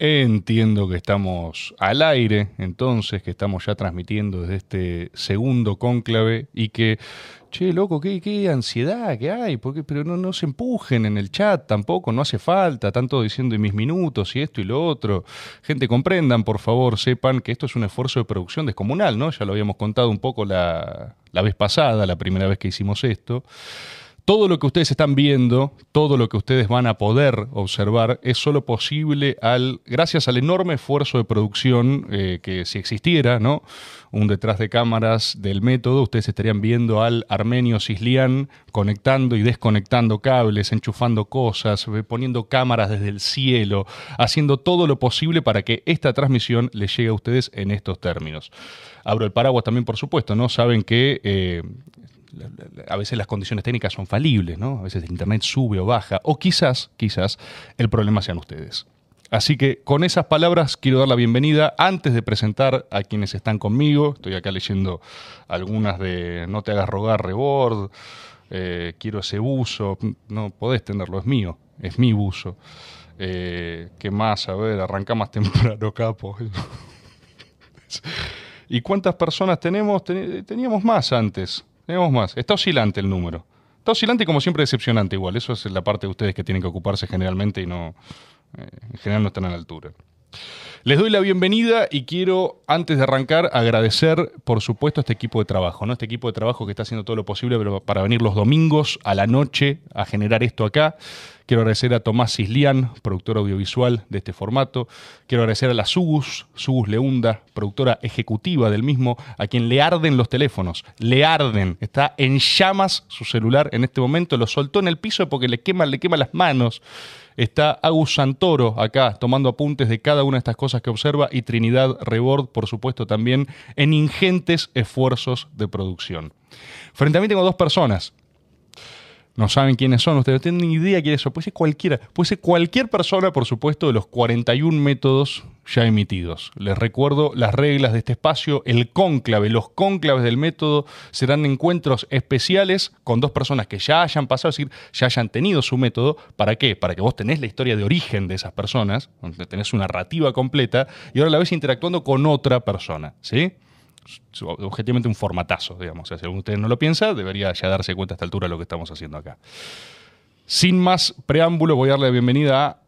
Entiendo que estamos al aire, entonces, que estamos ya transmitiendo desde este segundo cónclave y que, che, loco, qué, qué ansiedad que hay, porque, pero no, no se empujen en el chat tampoco, no hace falta, tanto diciendo y mis minutos y esto y lo otro. Gente, comprendan, por favor, sepan que esto es un esfuerzo de producción descomunal, ¿no? Ya lo habíamos contado un poco la, la vez pasada, la primera vez que hicimos esto todo lo que ustedes están viendo, todo lo que ustedes van a poder observar, es solo posible al, gracias al enorme esfuerzo de producción eh, que si existiera, ¿no? Un detrás de cámaras del método, ustedes estarían viendo al armenio Cislián conectando y desconectando cables, enchufando cosas, poniendo cámaras desde el cielo, haciendo todo lo posible para que esta transmisión les llegue a ustedes en estos términos. Abro el paraguas también, por supuesto, ¿no? Saben que eh, a veces las condiciones técnicas son falibles, ¿no? A veces el internet sube o baja, o quizás, quizás, el problema sean ustedes. Así que con esas palabras quiero dar la bienvenida antes de presentar a quienes están conmigo. Estoy acá leyendo algunas de No te hagas rogar, Rebord, eh, quiero ese buzo. No podés tenerlo, es mío, es mi buzo. Eh, ¿Qué más? A ver, arranca más temprano, capo. ¿Y cuántas personas tenemos? Teníamos más antes. Tenemos más. Está oscilante el número. Está oscilante y como siempre decepcionante igual. Eso es la parte de ustedes que tienen que ocuparse generalmente y no... Eh, en general no están a la altura. Les doy la bienvenida y quiero, antes de arrancar, agradecer, por supuesto, a este equipo de trabajo, ¿no? Este equipo de trabajo que está haciendo todo lo posible para venir los domingos a la noche a generar esto acá. Quiero agradecer a Tomás Cislián, productor audiovisual de este formato. Quiero agradecer a la Sugus, Sugus Leunda, productora ejecutiva del mismo, a quien le arden los teléfonos. Le arden. Está en llamas su celular en este momento. Lo soltó en el piso porque le quema, le quema las manos. Está Agus Santoro acá tomando apuntes de cada una de estas cosas que observa y Trinidad Rebord, por supuesto, también en ingentes esfuerzos de producción. Frente a mí tengo dos personas no saben quiénes son, ustedes no tienen ni idea quiénes son. Puede ser cualquiera, puede ser cualquier persona, por supuesto, de los 41 métodos ya emitidos. Les recuerdo las reglas de este espacio, el cónclave, los cónclaves del método serán encuentros especiales con dos personas que ya hayan pasado, es decir, ya hayan tenido su método. ¿Para qué? Para que vos tenés la historia de origen de esas personas, tenés una narrativa completa y ahora la ves interactuando con otra persona, ¿sí? Objetivamente un formatazo, digamos. si alguno de ustedes no lo piensa, debería ya darse cuenta a esta altura de lo que estamos haciendo acá. Sin más preámbulo, voy a darle la bienvenida a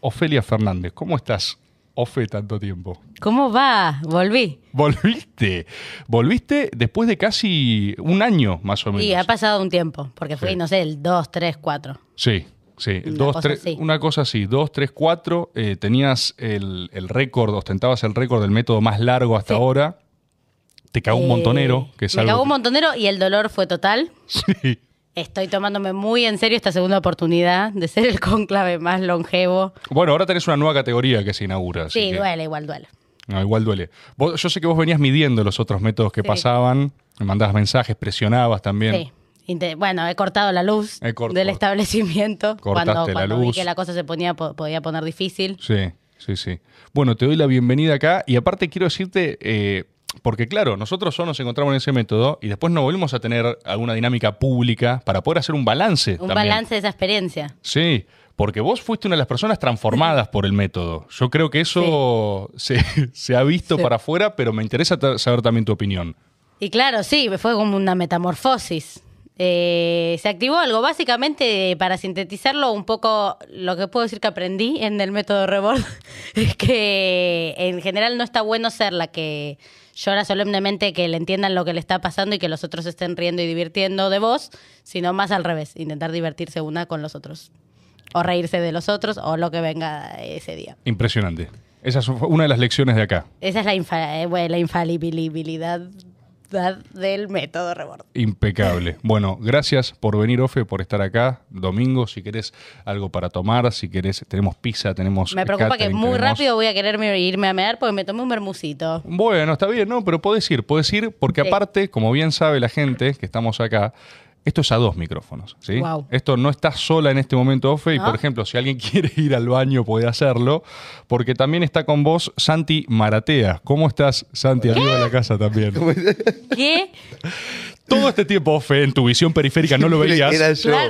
Ofelia Fernández. ¿Cómo estás, Ofe, tanto tiempo? ¿Cómo va? Volví. ¿Volviste? ¿Volviste después de casi un año, más o menos? Sí, ha pasado un tiempo, porque fui, no sé, el 2, 3, 4. Sí, Sí, una, dos, cosa tres, una cosa así, 2, 3, 4, tenías el, récord, ostentabas el récord del método más largo hasta ahora, te cagó un montonero. Que me cagó un montonero y el dolor fue total. Sí. Estoy tomándome muy en serio esta segunda oportunidad de ser el conclave más longevo. Bueno, ahora tenés una nueva categoría que se inaugura. Sí, duele, igual duele. No, igual duele. yo sé que vos venías midiendo los otros métodos que pasaban, me mandabas mensajes, presionabas también. Sí. Bueno, he cortado la luz del establecimiento cuando, la vi que la cosa se ponía, podía poner difícil. Sí, sí, sí. Bueno, te doy la bienvenida acá y aparte quiero decirte, eh, porque claro, nosotros solo nos encontramos en ese método y después no volvimos a tener alguna dinámica pública para poder hacer un balance. Un balance de esa experiencia. Sí, porque vos fuiste una de las personas transformadas por el método. Yo creo que eso se, ha visto para afuera, pero me interesa saber también tu opinión. Y claro, sí, fue como una metamorfosis. Eh, se activó algo. Básicamente, para sintetizarlo un poco, lo que puedo decir que aprendí en el método Rebord es que en general no está bueno ser la que llora solemnemente que le entiendan lo que le está pasando y que los otros estén riendo y divirtiendo de vos, sino más al revés, intentar divertirse una con los otros. O reírse de los otros o lo que venga ese día. Impresionante. Esa es una de las lecciones de acá. Esa es la, eh, la infalibilidad del método Rebord. Impecable. Bueno, gracias por venir, Ofe, por estar acá. Domingo, si querés algo para tomar, si querés, tenemos pizza, tenemos. Me preocupa que muy rápido voy a querer irme a mear porque me tomé un mermucito. Bueno, está bien, ¿no? Pero puedes ir, puedes ir, porque aparte, como bien sabe la gente que estamos acá, esto es a dos micrófonos, ¿sí? Esto no está sola en este momento, Ofe, y por ejemplo, si alguien quiere ir al baño puede hacerlo, porque también está con vos Santi Maratea. ¿Cómo estás, Santi, arriba de la casa también? ¿Qué? Todo este tiempo, Ofe, en tu visión periférica no lo veías,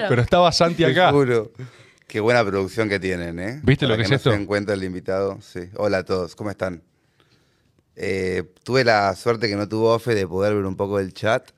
pero estaba Santi acá. Qué buena producción que tienen, ¿eh? ¿Viste Para lo que es no esto? se den cuenta el invitado. Sí. Hola a todos, ¿cómo están? Eh, tuve la suerte que no tuvo Ofe de poder ver un poco el chat.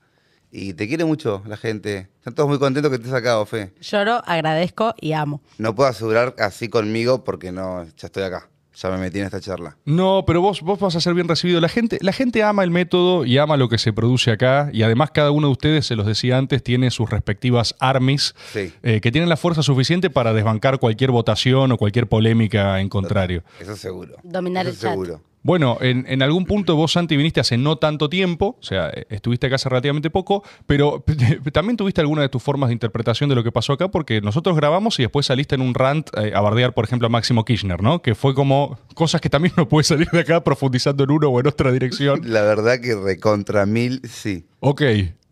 Y te quiere mucho la gente. Están todos muy contentos que estés acá, Ofe. Lloro, agradezco y amo. No puedo asegurar así conmigo porque no, ya estoy acá. Ya me metí en esta charla. No, pero vos, vos vas a ser bien recibido. La gente, la gente ama el método y ama lo que se produce acá. Y además, cada uno de ustedes, se los decía antes, tiene sus respectivas armies Sí. eh, que tienen la fuerza suficiente para desbancar cualquier votación o cualquier polémica en contrario. Eso seguro. Dominar Eso el chat. seguro. Bueno, en, en algún punto vos, Santi, viniste hace no tanto tiempo, o sea, eh, estuviste acá hace relativamente poco, pero también tuviste alguna de tus formas de interpretación de lo que pasó acá, porque nosotros grabamos y después saliste en un rant eh, a bardear, por ejemplo, a Máximo Kirchner, ¿no? Que fue como cosas que también no puede salir de acá profundizando en uno o en otra dirección. La verdad que recontra mil, sí. Ok,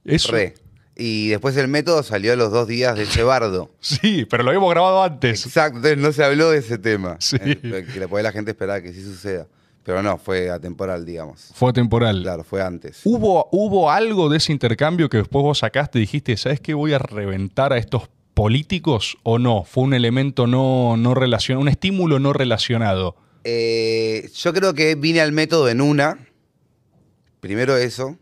eso. Re. Y después el método salió a los dos días de ese bardo. Sí, pero lo habíamos grabado antes. Exacto, entonces no se habló de ese tema. Sí. Que la gente esperaba que sí suceda. Pero no, fue atemporal, digamos. Fue temporal. Claro, fue antes. ¿Hubo, ¿Hubo algo de ese intercambio que después vos sacaste y dijiste, ¿sabes qué? Voy a reventar a estos políticos o no? ¿Fue un elemento no, no relacionado, un estímulo no relacionado? Eh, yo creo que vine al método en una. Primero eso.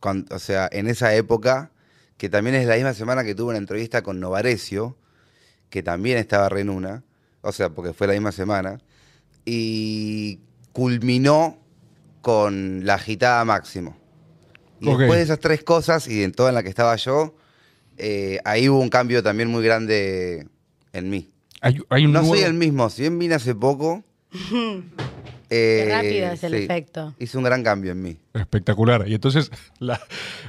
con- o sea, en esa época, que también es la misma semana que tuve una entrevista con Novarecio, que también estaba re en una. O sea, porque fue la misma semana. Y culminó con la agitada máximo. Y después de esas tres cosas, y en toda en la que estaba yo, eh, ahí hubo un cambio también muy grande en mí. Hay, hay un No nuevo- soy el mismo, si bien vine hace poco. eh, Qué rápido es el sí, efecto. Hizo un gran cambio en mí. Espectacular. Y entonces la-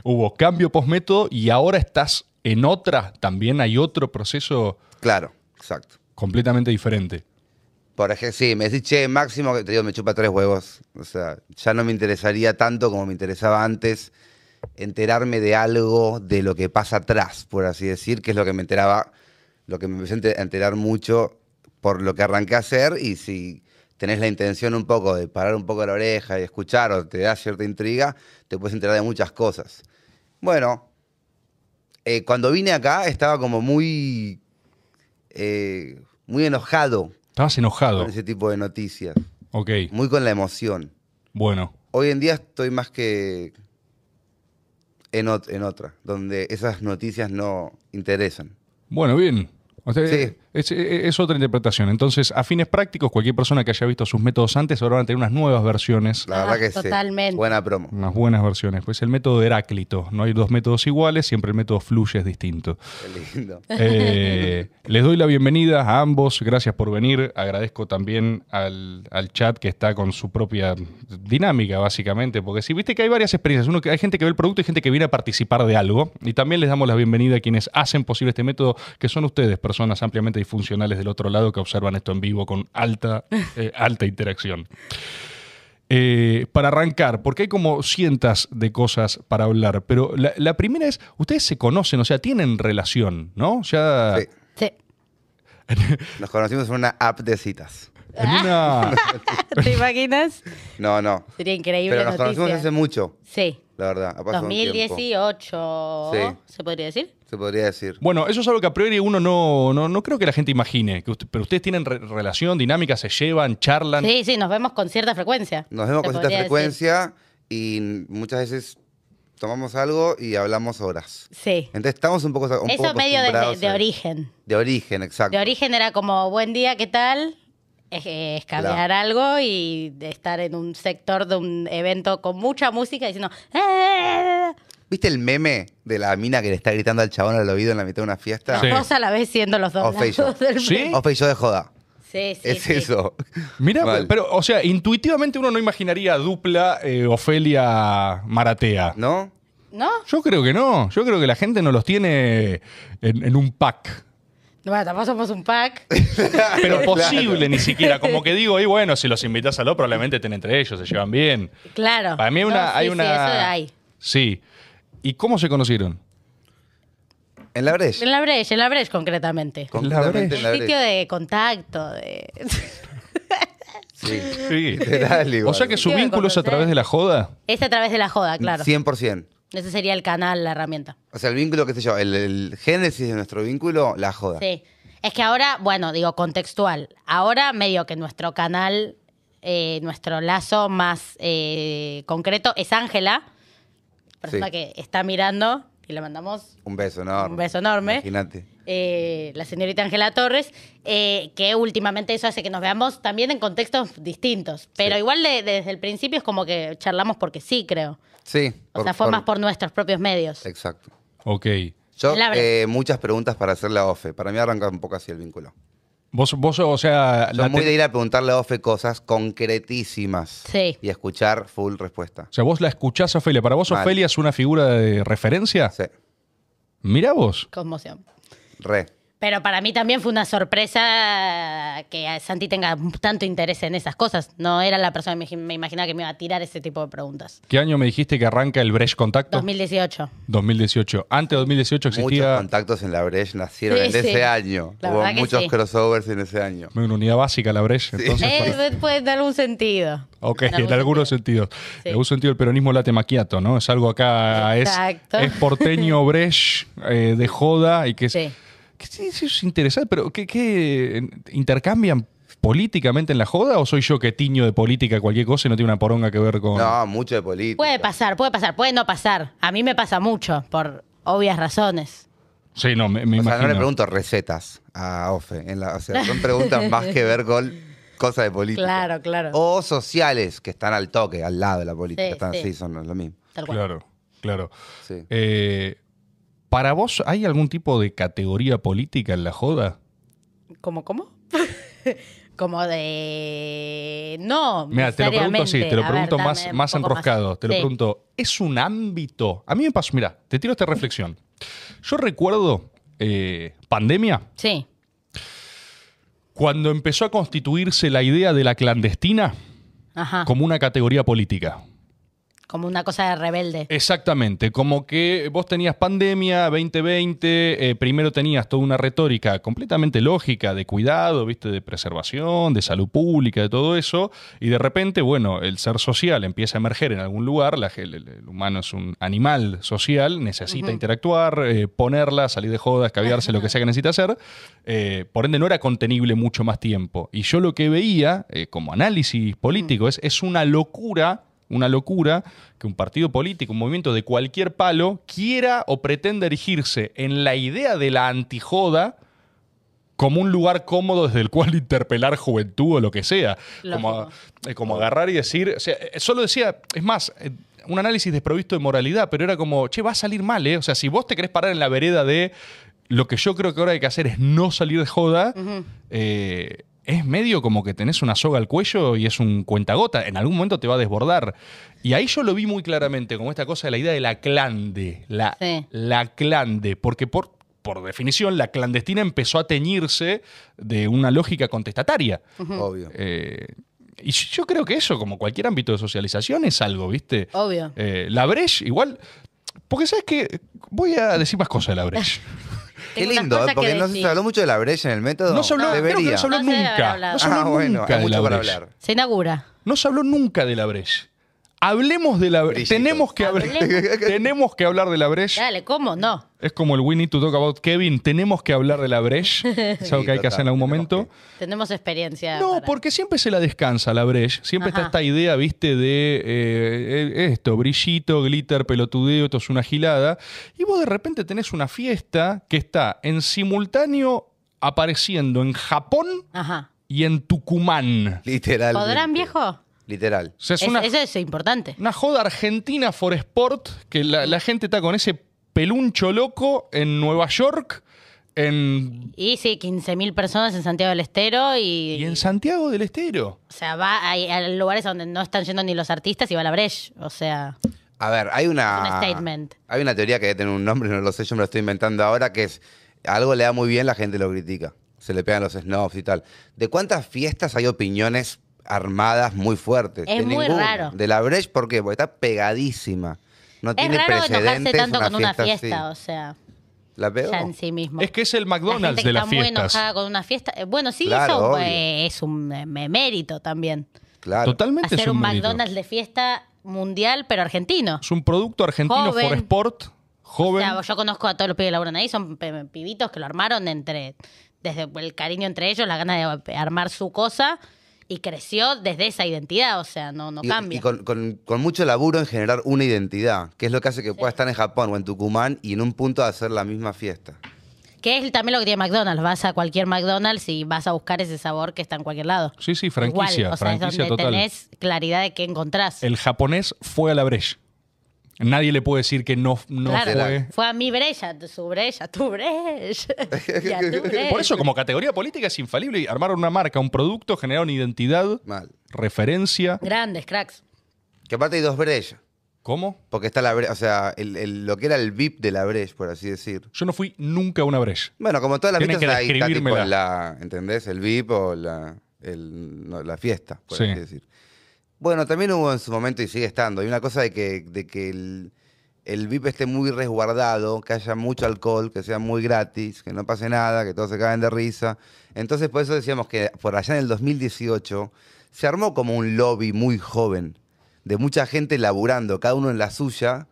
hubo cambio post-método y ahora estás en otra, también hay otro proceso Claro, exacto. completamente diferente. Por ejemplo, sí, me decís, che, máximo, que te digo, me chupa tres huevos. O sea, ya no me interesaría tanto como me interesaba antes enterarme de algo de lo que pasa atrás, por así decir, que es lo que me enteraba, lo que me empecé a enterar mucho por lo que arranqué a hacer y si tenés la intención un poco de parar un poco la oreja y escuchar o te da cierta intriga, te puedes enterar de muchas cosas. Bueno, eh, cuando vine acá estaba como muy, eh, muy enojado Estabas enojado. con ese tipo de noticias, Ok, muy con la emoción. bueno. Hoy en día estoy más que en, ot- en otra, donde esas noticias no interesan. Bueno, bien. O sea, Sí. Es, es otra interpretación. Entonces, a fines prácticos, cualquier persona que haya visto sus métodos antes ahora van a tener unas nuevas versiones. La Ah, verdad que sí. totalmente. Buena promo. Unas buenas versiones. Pues el método de Heráclito. No hay dos métodos iguales, siempre el método fluye es distinto. Qué lindo. Eh, les doy la bienvenida a ambos, gracias por venir. Agradezco también al, al chat que está con su propia dinámica, básicamente, porque si viste que hay varias experiencias, uno que hay gente que ve el producto y gente que viene a participar de algo, y también les damos la bienvenida a quienes hacen posible este método, que son ustedes, personas ampliamente disfuncionales del otro lado que observan esto en vivo con alta, eh, alta interacción. Eh, para arrancar, porque hay como cientos de cosas para hablar, pero la, la primera es, ustedes se conocen, o sea, tienen relación, ¿no? Ya Sí. Sí. Nos conocimos en una app de citas. en una... ¿Te imaginas? No, no. Sería increíble Pero nos conocimos hace mucho, Sí. La verdad. Ha pasado un tiempo, 2018, Sí. ¿se podría decir? se podría decir. Bueno, eso es algo que a priori uno no, no, no creo que la gente imagine, que usted- pero ustedes tienen re- relación, dinámica, se llevan, charlan. Sí, sí, nos vemos con cierta frecuencia. Nos vemos con cierta decir. frecuencia y muchas veces tomamos algo y hablamos horas. Sí. Entonces estamos un poco, un Eso poco medio de origen. De origen, exacto. De origen era como, buen día, ¿qué tal? Es, escabear algo y estar en un sector de un evento con mucha música diciendo... "Eh". ¿Viste el meme de la mina que le está gritando al chabón al oído en la mitad de una fiesta? Sí. Las dos a la vez siendo los dos O Feyo. lados del ¿Sí? meme. Ofe y yo de joda. Sí, sí, es sí. eso. Mira, pero, o sea, intuitivamente uno no imaginaría dupla eh, Ofelia Maratea. ¿No? ¿No? Yo creo que no. Yo creo que la gente no los tiene en, en un pack. Bueno, somos un pack. Pero posible ni siquiera. Como que digo, y bueno, si los invitas a lo, probablemente estén entre ellos, se llevan bien. Claro. Para mí hay No, una. sí, hay sí, una... eso hay. Sí. ¿Y cómo se conocieron? En la brecha. En la Breche, en la Breche concretamente. Completamente en la Sitio brecha. de contacto, de... Sí. Sí. Literal, igual. O sea que su vínculo es a través de la joda. es a través de la joda, claro. 100%. Ese sería el canal, la herramienta. O sea, el vínculo, qué sé yo, el, el génesis de nuestro vínculo, la joda. Sí. Es que ahora, bueno, digo contextual. Ahora medio que nuestro canal, eh, nuestro lazo más eh, concreto es Ángela, persona Sí. que está mirando y le mandamos Un beso enorme. Un beso enorme. Imagínate. eh, la señorita Ángela Torres, eh, que últimamente eso hace que nos veamos también en contextos distintos. Pero Sí. igual de- desde el principio es como que charlamos porque sí, creo. Sí. O sea, fue más por nuestros propios medios. Exacto. Ok. Yo, La verdad. eh, muchas preguntas para hacerle a Ofe. Para mí arranca un poco así el vínculo. Vos, vos o sea, la muy te- de ir a preguntarle a Ofe cosas concretísimas. Sí. Y escuchar full respuesta. o sea, vos la escuchás a Ofelia. ¿Para vos Mal. Ofelia es una figura de referencia? Sí. Mirá vos. Conmoción. Re. Pero para mí también fue una sorpresa que Santi tenga tanto interés en esas cosas. No era la persona que me, imaginaba que me iba a tirar ese tipo de preguntas. ¿Qué año me dijiste que arranca el Brecht Contacto? 2018. 2018. Antes de 2018 Muchos existía contactos en la Breche nacieron Sí, en sí. ese año. La Hubo muchos sí. crossovers en ese año. una unidad básica la Brecht. Entonces, Eh, para- puede en algún sentido. Ok, en, algunos sentidos. Sí. En algún sentido el peronismo late maquiato, ¿no? Es algo acá, es, Exacto. es porteño, Brecht, eh, de joda y que es, Sí. sí, es interesante, pero ¿qué, qué, intercambian políticamente en la joda o soy yo que tiño de política cualquier cosa y no tiene una poronga que ver con... No, mucho de política. Puede pasar, puede pasar, puede no pasar. A mí me pasa mucho, por obvias razones. Sí, no, me, me o sea, imagino. no le pregunto recetas a Ofe. En la, o sea, son preguntas más que ver con cosas de política. Claro, claro. O sociales, que están al toque, al lado de la política. Sí, están sí. así, son lo mismo. Tal cual. Claro, claro. Sí. Eh, ¿Para vos hay algún tipo de categoría política en la joda? ¿Cómo, cómo? Como de... No, Mira, te lo pregunto así, te lo pregunto ver, más, más enroscado. Te lo Sí. pregunto, ¿es un ámbito? A mí me pasó, mira, te tiro esta reflexión. Yo recuerdo eh, pandemia, Sí, cuando empezó a constituirse la idea de la clandestina ajá. como una categoría política. Como una cosa de rebelde. Exactamente, como que vos tenías pandemia 2020, eh, primero tenías toda una retórica completamente lógica de cuidado, viste, de preservación, de salud pública, de todo eso, y de repente, bueno, el ser social empieza a emerger en algún lugar, la- el, humano es un animal social, necesita interactuar, eh, ponerla, salir de joda, escabiarse, lo que sea que necesita hacer, eh, por ende no era contenible mucho más tiempo. Y yo lo que veía como análisis político es, es una locura una locura que un partido político, un movimiento de cualquier palo, quiera o pretenda erigirse en la idea de la antijoda como un lugar cómodo desde el cual interpelar juventud o lo que sea. Como, eh, como agarrar y decir, o sea, eh, solo decía, es más, eh, un análisis desprovisto de moralidad, pero era como, che, va a salir mal, ¿eh? O sea, si vos te querés parar en la vereda de lo que yo creo que ahora hay que hacer es no salir de joda, eh, es medio como que tenés una soga al cuello y es un cuentagota. En algún momento te va a desbordar. Y ahí yo lo vi muy claramente, como esta cosa de la idea de la clande. La, Sí. la clande. Porque por, por definición, la clandestina empezó a teñirse de una lógica contestataria. Obvio. Eh, y yo creo que eso, como cualquier ámbito de socialización, es algo, ¿viste? Obvio. Eh, la Breche, igual. Porque, ¿sabes qué? Voy a decir más cosas de la Breche. Qué lindo, ¿eh? porque que no se habló mucho de la brecha en el método. No se habló, creo que no se habló No se haber nunca. No se habló Ah, bueno, nunca hay de la mucho para hablar. Se inaugura. No se habló nunca de la Breche. Hablemos de la. Brillito. Tenemos que, tenemos que hablar de la Breche. Dale, ¿cómo? No. Es como el We Need to Talk About Kevin. Tenemos que hablar de la Breche. Es algo que hay que hacer en algún momento. Tenemos experiencia. No, para- porque siempre se la descansa la Breche. Siempre está esta idea, viste, de eh, eh, esto, brillito, glitter, pelotudeo, esto es una gilada. Y vos de repente tenés una fiesta que está en simultáneo apareciendo en Japón Ajá. y en Tucumán. Literal. ¿Podrán, viejo? Literal. O sea, es Es- una, Eso es importante. una joda argentina for sport que la, la gente está con ese peluncho loco en Nueva York, en, Y sí, 15.000 personas en Santiago del Estero y... y en Santiago del Estero. O sea, va a, a lugares donde no están yendo ni los artistas y va la Breche. O sea, A ver, hay una. Un statement. Hay una teoría que debe tener un nombre, no lo sé, yo me lo estoy inventando ahora, que es algo le da muy bien, la gente lo critica. Se le pegan los snobs y tal. ¿De cuántas fiestas hay opiniones armadas muy fuertes? Es De muy ninguna. raro. De la Breche, ¿por qué? Porque está pegadísima. No es tiene raro enojarse precedentes. tanto con una fiesta, así. o sea, ¿La pegó? ya en sí mismo. Es que es el la McDonald's gente que de las está muy fiestas. enojada con una fiesta. eh, Bueno, sí, Claro, eso eh, es un eh, mérito también. Claro. Totalmente es Hacer un, un. McDonald's de fiesta mundial, pero argentino. Es un producto argentino Joven. for sport, O joven. sea, yo conozco a todos los pibes que laburan ahí, son pibitos que lo armaron entre desde el cariño entre ellos, la gana de armar su cosa y creció desde esa identidad, o sea, no, no Y- cambia. Y, con, con- con mucho laburo en generar una identidad, que es lo que hace que pueda estar en Japón o en Tucumán y en un punto hacer la misma fiesta. Que es también lo que tiene McDonald's. Vas a cualquier McDonald's y vas a buscar ese sabor que está en cualquier lado. Sí, sí, franquicia, Igual, o sea, franquicia es donde total. tenés claridad de qué encontrás. El japonés fue a la Breche. Nadie le puede decir que no, no claro, fue. fue a mi brecha, su brecha, tu brecha. y a tu brecha. Por eso, como categoría política es infalible. Armaron una marca, un producto, generaron identidad, Mal. referencia. Grandes cracks. Que aparte hay dos brechas. ¿Cómo? Porque está la brecha, o sea, el- el- lo que era el VIP de la brecha, por así decir. Yo no fui nunca a una Breche. Bueno, como todas las Tienen fiestas que ahí está tipo describírmela. la, ¿entendés? El VIP o la, el- no, la fiesta, por Sí. así decir. Bueno, también hubo en su momento y sigue estando. Hay una cosa de que, de que el, el VIP esté muy resguardado, que haya mucho alcohol, que sea muy gratis, que no pase nada, que todos se caen de risa. Entonces, por eso decíamos que por allá en el 2018 se armó como un lobby muy joven, de mucha gente laburando, cada uno en la suya,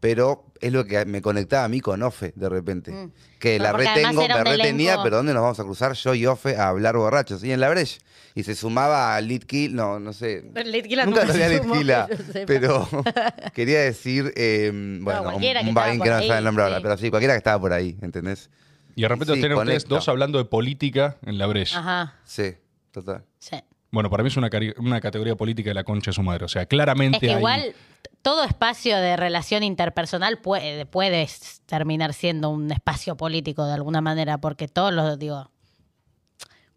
pero es lo que me conectaba a mí con Ofe de repente. Mm. Que Pero la retengo, me un retenía, elenco- pero ¿dónde nos vamos a cruzar yo y Ofe a hablar borrachos? Y en la Breche. Y se sumaba a Litkill, no, no sé. Litquila Nunca sumó, Litquila, pero quería decir, eh, bueno, un, cualquiera que un estaba vain que no ahí, sabe el nombre ahora, pero sí, cualquiera que estaba por ahí, ¿entendés? Y de repente Sí, tienen ustedes dos hablando de política en la Breche. Ajá, Sí, total. sí. Bueno, para mí es una, una categoría política de la concha de su madre. O sea, claramente Es que hay- igual todo espacio de relación interpersonal puede, terminar siendo un espacio político de alguna manera, porque todos los, digo,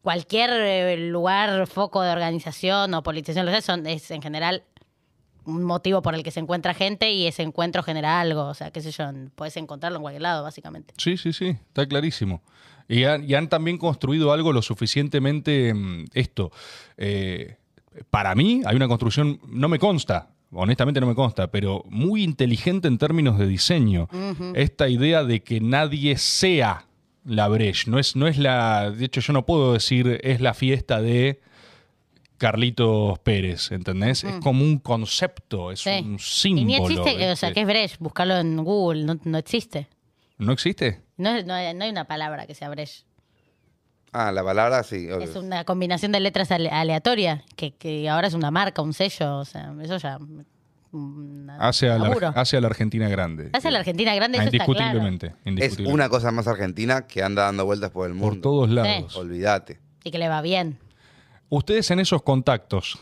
cualquier eh, lugar, foco de organización o politización, lo son, es en general un motivo por el que se encuentra gente y ese encuentro genera algo. O sea, qué sé yo, puedes encontrarlo en cualquier lado, básicamente. Sí, sí, sí, está clarísimo. Y han, han también construido algo lo suficientemente mm, esto. eh, para mí hay una construcción, no me consta, honestamente no me consta, pero muy inteligente en términos de diseño. Esta idea de que nadie sea la Breche. No es, no es la. De hecho, yo no puedo decir es la fiesta de Carlitos Pérez, ¿entendés? Es como un concepto, es Sí. un Y símbolo. ni existe, que- o sea. ¿qué es Brecht? Buscarlo en Google, no, no existe. ¿No existe? No, no hay, no hay una palabra que sea Brecht. Ah, la palabra sí, obvio. Es una combinación de letras ale- aleatoria, que, que ahora es una marca, un sello, o sea, eso ya... una- Hace a, la, laburo. hace a la Argentina grande. Hace a la Argentina grande, Ah, eso está claro. indiscutiblemente, Es una cosa más argentina que anda dando vueltas por el mundo. Por todos lados. Olvídate. Y que le va bien. Ustedes en esos contactos,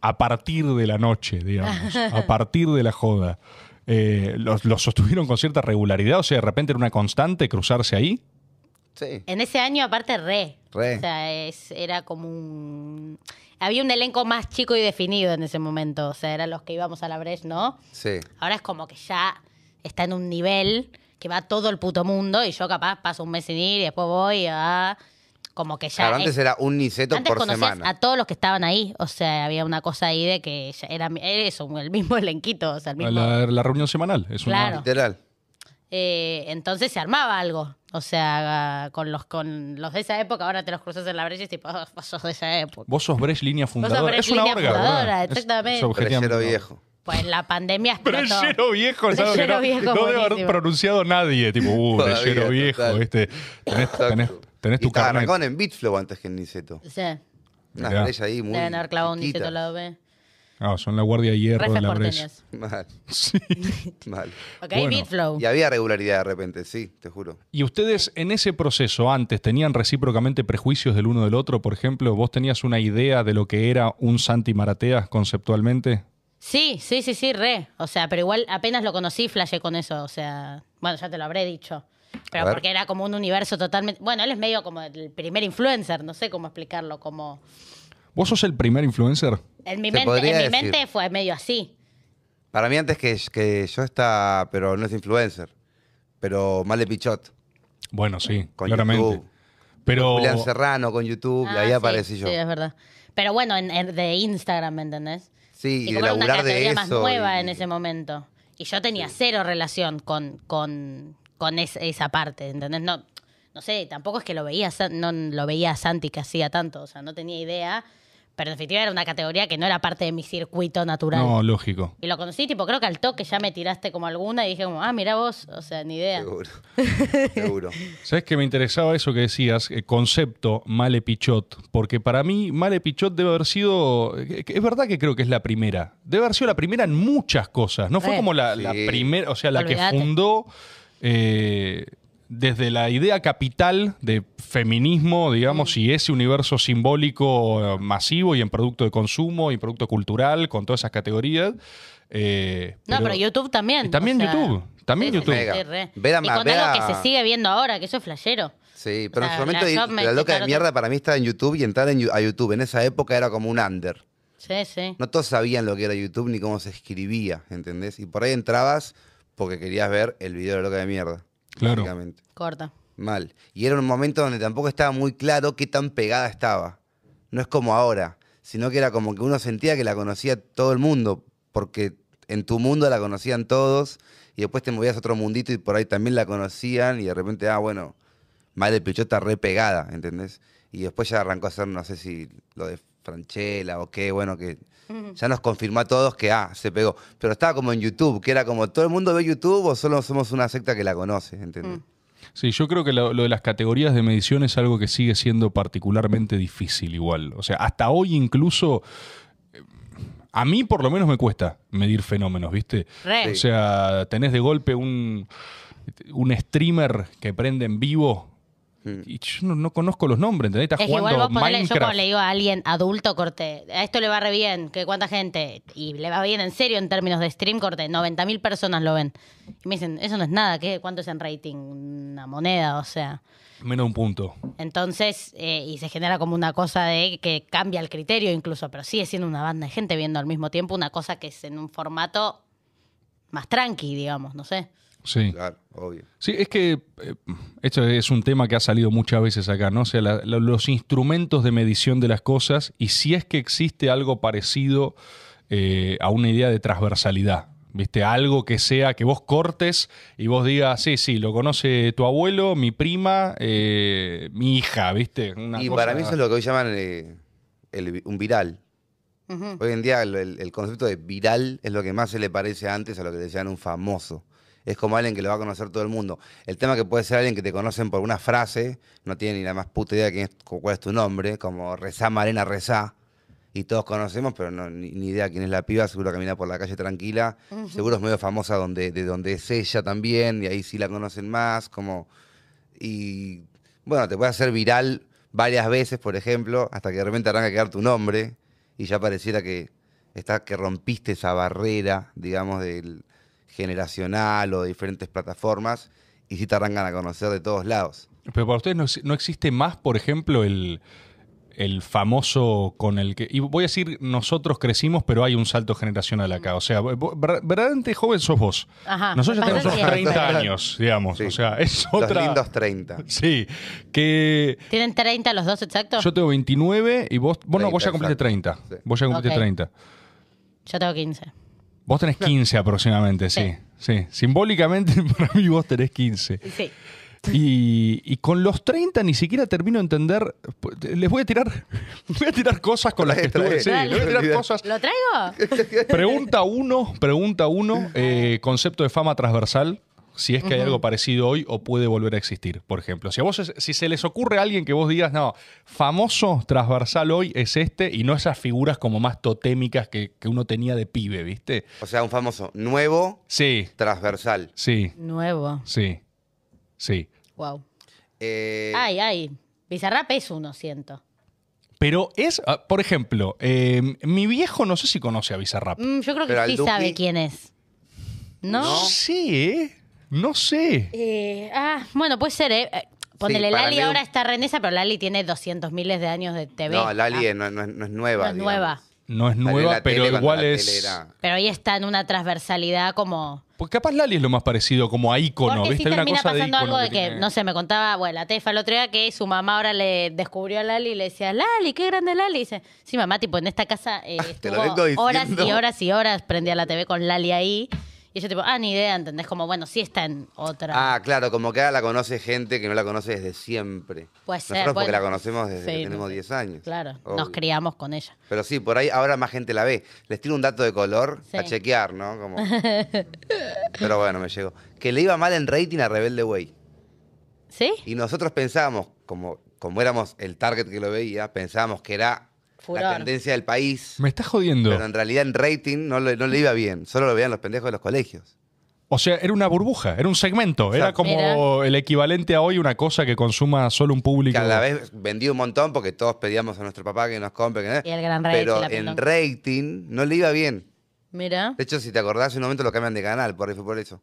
a partir de la noche, digamos, a partir de la joda, eh, los, los sostuvieron con cierta regularidad? O sea, de repente era una constante cruzarse ahí. Sí. En ese año, aparte, re. Re. O sea, es- era como un... Había un elenco más chico y definido en ese momento. O sea, eran los que íbamos a la Breche, ¿no? Sí. Ahora es como que ya está en un nivel que va todo el puto mundo y yo capaz paso un mes sin ir y después voy a... Como que ya... Claro, antes es- era un niceto Antes por semana. a todos los que estaban ahí. O sea, había una cosa ahí de que ya era, era eso, el mismo elenquito. O sea, el mismo... La, la reunión semanal. Es una-. Literal. Eh, entonces se armaba algo. O sea, con los con los de esa época, ahora te los cruzas en la brecha y es tipo, "Ah, vos sos de esa época. Vos sos Breche línea fundadora. Breche es una línea orga, fundadora, exactamente. es una- viejo. Pues la pandemia explotó. Brechero viejo, Brechero no, viejo, no debe haber pronunciado nadie. Tipo, uh, Todavía, brechero viejo. total. Este, tenés, tenés, tenés Y tu estaba- carnet. arrancaban en Bitflow antes que en Niceto. Sí. Una estrella ahí muy Deben haber clavado un niceto al lado B. Ah, son la guardia de hierro de la porteñas. Mal, Sí. mal. Ok, Bueno. Beatflow. Y había regularidad de repente, sí, te juro. ¿Y ustedes en ese proceso antes tenían recíprocamente prejuicios del uno del otro? Por ejemplo, ¿vos tenías una idea de lo que era un Santi Maratea conceptualmente? Sí, sí, sí, sí, re. O sea, pero igual apenas lo conocí, flashé con eso. O sea, bueno, ya te lo habré dicho. Pero ver. porque era como un universo totalmente. Bueno, él es medio como el primer influencer, no sé cómo explicarlo. Como. ¿Vos sos el primer influencer? En mi, mente, en mi mente fue medio así. Para mí antes que, que yo está, pero no es influencer, pero Male Pichot, Bueno, sí, con claramente. YouTube. Pero Julián Serrano con YouTube, y Ah, ahí sí, aparecí yo. Sí, es verdad. Pero bueno, en, en- de Instagram, ¿me entendés? Sí, y de como era una laburar de categoría más eso. nueva y- en ese momento. Y yo tenía cero relación con, con, con es- esa parte, ¿entendés? No, no sé, tampoco es que lo veía, no lo veía a Santi que hacía tanto, o sea, no tenía idea. Pero en definitiva era una categoría que no era parte de mi circuito natural. No, lógico. Y lo conocí, tipo, creo que al toque ya me tiraste como alguna y dije como, ah, mira vos, o sea, ni idea. Seguro. Seguro. ¿Sabes que me interesaba eso que decías? El concepto Male Pichot. Porque para mí, Male Pichot debe haber sido. Es verdad que creo que es la primera. Debe haber sido la primera en muchas cosas. No fue como la, Sí. la primera, o sea, la que fundó. eh, desde la idea capital de feminismo, digamos, y ese universo simbólico eh, masivo y en producto de consumo y producto cultural, con todas esas categorías. eh, No, pero, YouTube también. Y también o sea, YouTube, también sí, YouTube. sí, sí, re. Ver a y con ver algo a- que se sigue viendo ahora, que eso es flashero. Sí, pero O en su momento la- la, loca de mierda para mí estaba en YouTube y entrar en a YouTube en esa época era como un under. Sí, sí. No todos sabían lo que era YouTube ni cómo se escribía, ¿entendés? Y por ahí entrabas porque querías ver el video de loca de mierda. Claro. básicamente. Corta. Mal. Y era un momento donde tampoco estaba muy claro qué tan pegada estaba. No es como ahora, sino que era como que uno sentía que la conocía todo el mundo, porque en tu mundo la conocían todos, y después te movías a otro mundito y por ahí también la conocían, y de repente, ah, bueno, Mal de Pichot está re pegada, ¿entendés? Y después ya arrancó a hacer, no sé si lo de Franchella o qué, bueno, que ya nos confirmó a todos que, ah, se pegó. Pero estaba como en YouTube, que era como, ¿todo el mundo ve YouTube o solo somos una secta que la conoce, ¿entendés? Sí, yo creo que lo, lo de las categorías de medición es algo que sigue siendo particularmente difícil igual. O sea, hasta hoy incluso, eh, a mí por lo menos me cuesta medir fenómenos, ¿viste? Re. O sea, tenés de golpe un, un streamer que prende en vivo Mm. Y yo no, no conozco los nombres, ¿entendés? Está Es que igual jugando vos ponele, yo cuando le digo a alguien adulto, corte, a esto le va re bien, que cuánta gente, y le va bien en serio en términos de stream, corte, 90.000 personas lo ven. Y me dicen, eso no es nada, ¿qué? ¿cuánto es en rating? Una moneda, o sea. Menos un punto. Entonces, eh, y se genera como una cosa de que cambia el criterio incluso, pero sigue siendo una banda de gente viendo al mismo tiempo una cosa que es en un formato más tranqui, digamos, no sé. Sí. Claro, obvio. Sí, es que eh, esto es un tema que ha salido muchas veces acá, ¿no? O sea, la- la- los instrumentos de medición de las cosas y si es que existe algo parecido eh, a una idea de transversalidad. ¿Viste? Algo que sea que vos cortes y vos digas, sí, sí, lo conoce tu abuelo, mi prima, eh, mi hija, ¿viste? Una y cosa- para mí eso es lo que hoy llaman el un viral. Hoy en día el, el- el concepto de viral es lo que más se le parece antes a lo que decían un famoso. Es como alguien que lo va a conocer todo el mundo. El tema que puede ser alguien que te conocen por una frase, no tiene ni la más puta idea de quién es, cuál es tu nombre, como Rezá Marena Rezá, y todos conocemos, pero no, ni, ni idea quién es la piba, seguro camina por la calle tranquila, seguro es medio famosa donde, de donde es ella también, y ahí sí la conocen más, como... Y bueno, te puede hacer viral varias veces, por ejemplo, hasta que de repente arranca a quedar tu nombre y ya pareciera que está, que rompiste esa barrera, digamos, del generacional o de diferentes plataformas y sí te arrancan a conocer de todos lados. Pero para ustedes no, ex- no existe más, por ejemplo, el, el famoso con el que. Y voy a decir, nosotros crecimos, pero hay un salto generacional acá. O sea, verdaderamente joven sos vos. Ajá, Nosotros me tenemos unos que- 30 años, digamos. Sí. O sea, es Los otra. lindos 30. Sí. Que. ¿Tienen 30 los dos exactos? Yo tengo 29 y vos. Vos no, vos ya 30, cumpliste 30. exacto. Sí. Vos ya cumpliste Ok. 30. Yo tengo 15. Vos tenés 15 aproximadamente, sí. sí. Simbólicamente, para mí vos tenés 15. Sí. Y, y con los 30 ni siquiera termino de entender. Les voy a tirar. Voy a tirar cosas con las que estuve. Sí, les voy a tirar cosas. ¿Lo traigo? Pregunta uno, pregunta uno, eh, concepto de fama transversal. Si es que hay algo parecido hoy o puede volver a existir, por ejemplo. Si a vos es- si se les ocurre a alguien que vos digas, no, famoso transversal hoy es este, y no esas figuras como más totémicas que, que uno tenía de pibe, ¿viste? O sea, un famoso nuevo, Sí, transversal. sí, Nuevo. sí, sí. Wow. Eh, Ay, ay. Bizarrap es uno, siento. Pero es, ah, por ejemplo, eh, mi viejo no sé si conoce a Bizarrap. Mm, yo creo que Pero sí sabe quién es. ¿No? No sé, ¿eh? No sé. Eh, ah, bueno, puede ser, ¿eh? Eh, Ponele, para Lali mí un- ahora está renesa, pero Lali tiene 200 miles de años de TV. no, Lali Ah, no, no es- no es nueva. no es digamos. nueva. No es Salió en nueva, la pero tele cuando igual la es. era- Pero ahí está en una transversalidad como... Porque capaz Lali es lo más parecido como a ícono, Porque ¿viste? sí Hay una termina cosa de pasando ícono algo de que, tiene- no sé, me contaba, bueno, la Tefa el otro día que su mamá ahora le descubrió a Lali y le decía, Lali, qué grande Lali. Y dice, sí, mamá, tipo, en esta casa eh, te lo estuvo vengo horas y diciendo. horas y horas, prendía la TV con Lali ahí. Y yo tipo, ah, ni idea, ¿entendés? Como, bueno, sí está en otra. Ah, claro, como que ahora la conoce gente que no la conoce desde siempre. Puede ser, Nosotros porque bueno. la conocemos desde Sí, que tenemos sé. 10 años. Claro, Obvio. nos criamos con ella. Pero sí, por ahí ahora más gente la ve. Les tiro un dato de color Sí. a chequear, ¿no? Como... Pero bueno, me llegó. Que le iba mal en rating a Rebelde Way. ¿Sí? Y nosotros pensábamos, como, como éramos el target que lo veía, pensábamos que era Furor. la tendencia del país. Me estás jodiendo. Pero en realidad en rating no le, no le iba bien. Solo lo veían los pendejos de los colegios. O sea, era una burbuja, era un segmento. Era como el equivalente a hoy una cosa que consuma solo un público. Que a la vez vendía un montón porque todos pedíamos a nuestro papá que nos compre. que- Y el gran rating, Pero la en pelón. rating no le iba bien. Mira. De hecho, si te acordás, en un momento lo cambian de canal, por eso, por eso.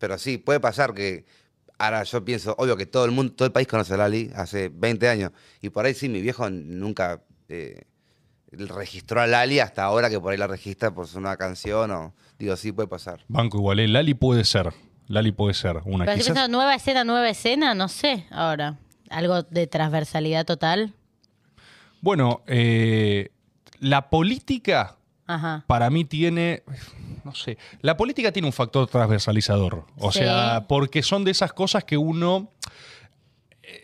Pero sí, puede pasar que ahora yo pienso, obvio que todo el mundo, todo el país conoce a Lali hace 20 años. Y por ahí sí, mi viejo nunca eh, registró a Lali hasta ahora que por ahí la registra por su nueva canción o digo, sí puede pasar. Banco igual, ¿eh? Lali puede ser. Lali puede ser una. Pero estoy Quizás- pensando, nueva escena, nueva escena, no sé, ahora. Algo de transversalidad total. Bueno, eh, la política Ajá. para mí tiene, no sé, la política tiene un factor transversalizador. O Sí. sea, porque son de esas cosas que uno...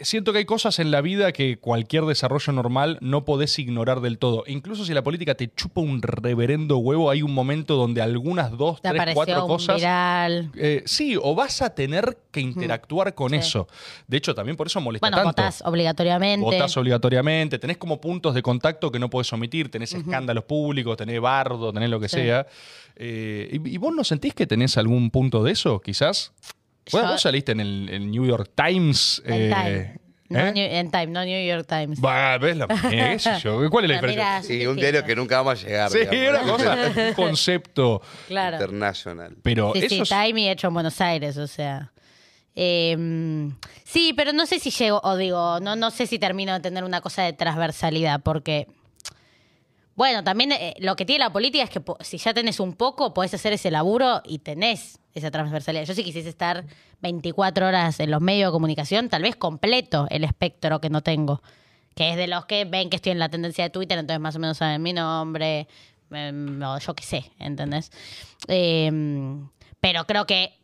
Siento que hay cosas en la vida que cualquier desarrollo normal no podés ignorar del todo. Incluso si la política te chupa un reverendo huevo, hay un momento donde algunas dos, Te tres, cuatro un cosas viral. Eh, sí, o vas a tener que interactuar con Sí. eso. De hecho, también por eso molesta Bueno, tanto. votás obligatoriamente. Votás obligatoriamente, tenés como puntos de contacto que no podés omitir, tenés escándalos públicos, tenés bardo, tenés lo que Sí. sea. Eh, ¿y, y vos no sentís que tenés algún punto de eso, quizás? Bueno, Yo- vos saliste en el, el New York Times. En eh, Time. No, ¿eh? New- en Time, no New York Times. Bah, ¿ves la yo? ¿Cuál es la diferencia? mira, Sí, un diario que nunca vamos a llegar. Sí, digamos. una cosa, un concepto. Claro. International. Pero Sí, eso sí, es- Time y hecho en Buenos Aires, o sea. Eh, sí, pero no sé si llego, o digo, no, no sé si termino de tener una cosa de transversalidad, porque, bueno, también eh, lo que tiene la política es que po- si ya tenés un poco, podés hacer ese laburo y tenés esa transversalidad. Yo si quisiese estar 24 horas en los medios de comunicación, tal vez completo el espectro que no tengo. Que es de los que ven que estoy en la tendencia de Twitter, entonces más o menos saben mi nombre, em, o yo qué sé, ¿entendés? Em, pero creo que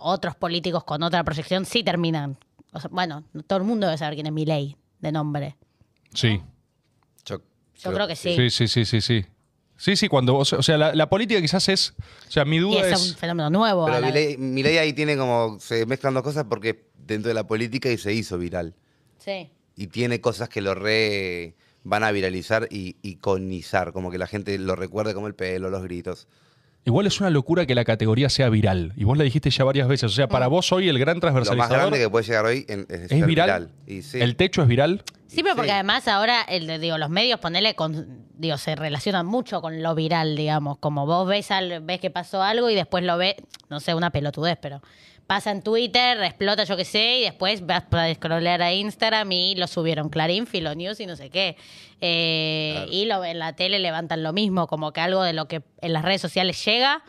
otros políticos con otra proyección sí terminan. O sea, bueno, todo el mundo debe saber quién es Milei de nombre. Sí. Yo, Yo creo que sí. Sí, sí, sí, sí, sí. Sí, sí, cuando vos, o sea, la, la política quizás es, o sea, mi Y duda es es, un fenómeno nuevo. a Pero Milei, Milei ahí tiene como, se mezclan dos cosas porque dentro de la política y se hizo viral. Sí. Y tiene cosas que lo re van a viralizar y iconizar, como que la gente lo recuerde como el pelo, los gritos. Igual es una locura que la categoría sea viral. Y vos la dijiste ya varias veces, o sea, Mm. para vos hoy el gran Lo más transversalizador grande que puede llegar hoy en- es, es viral. Y sí. El techo es viral. Sí, pero porque Sí. además ahora, el, de- digo, los medios, ponele, con, digo, se relacionan mucho con lo viral, digamos. Como vos ves, al, ves que pasó algo y después lo ves, no sé, una pelotudez, pero pasa en Twitter, explota, yo qué sé, y después vas para scrollear a Instagram y lo subieron Clarín, Filo News y no sé qué. Eh, Claro. Y lo, en la tele levantan lo mismo, como que algo de lo que en las redes sociales llega,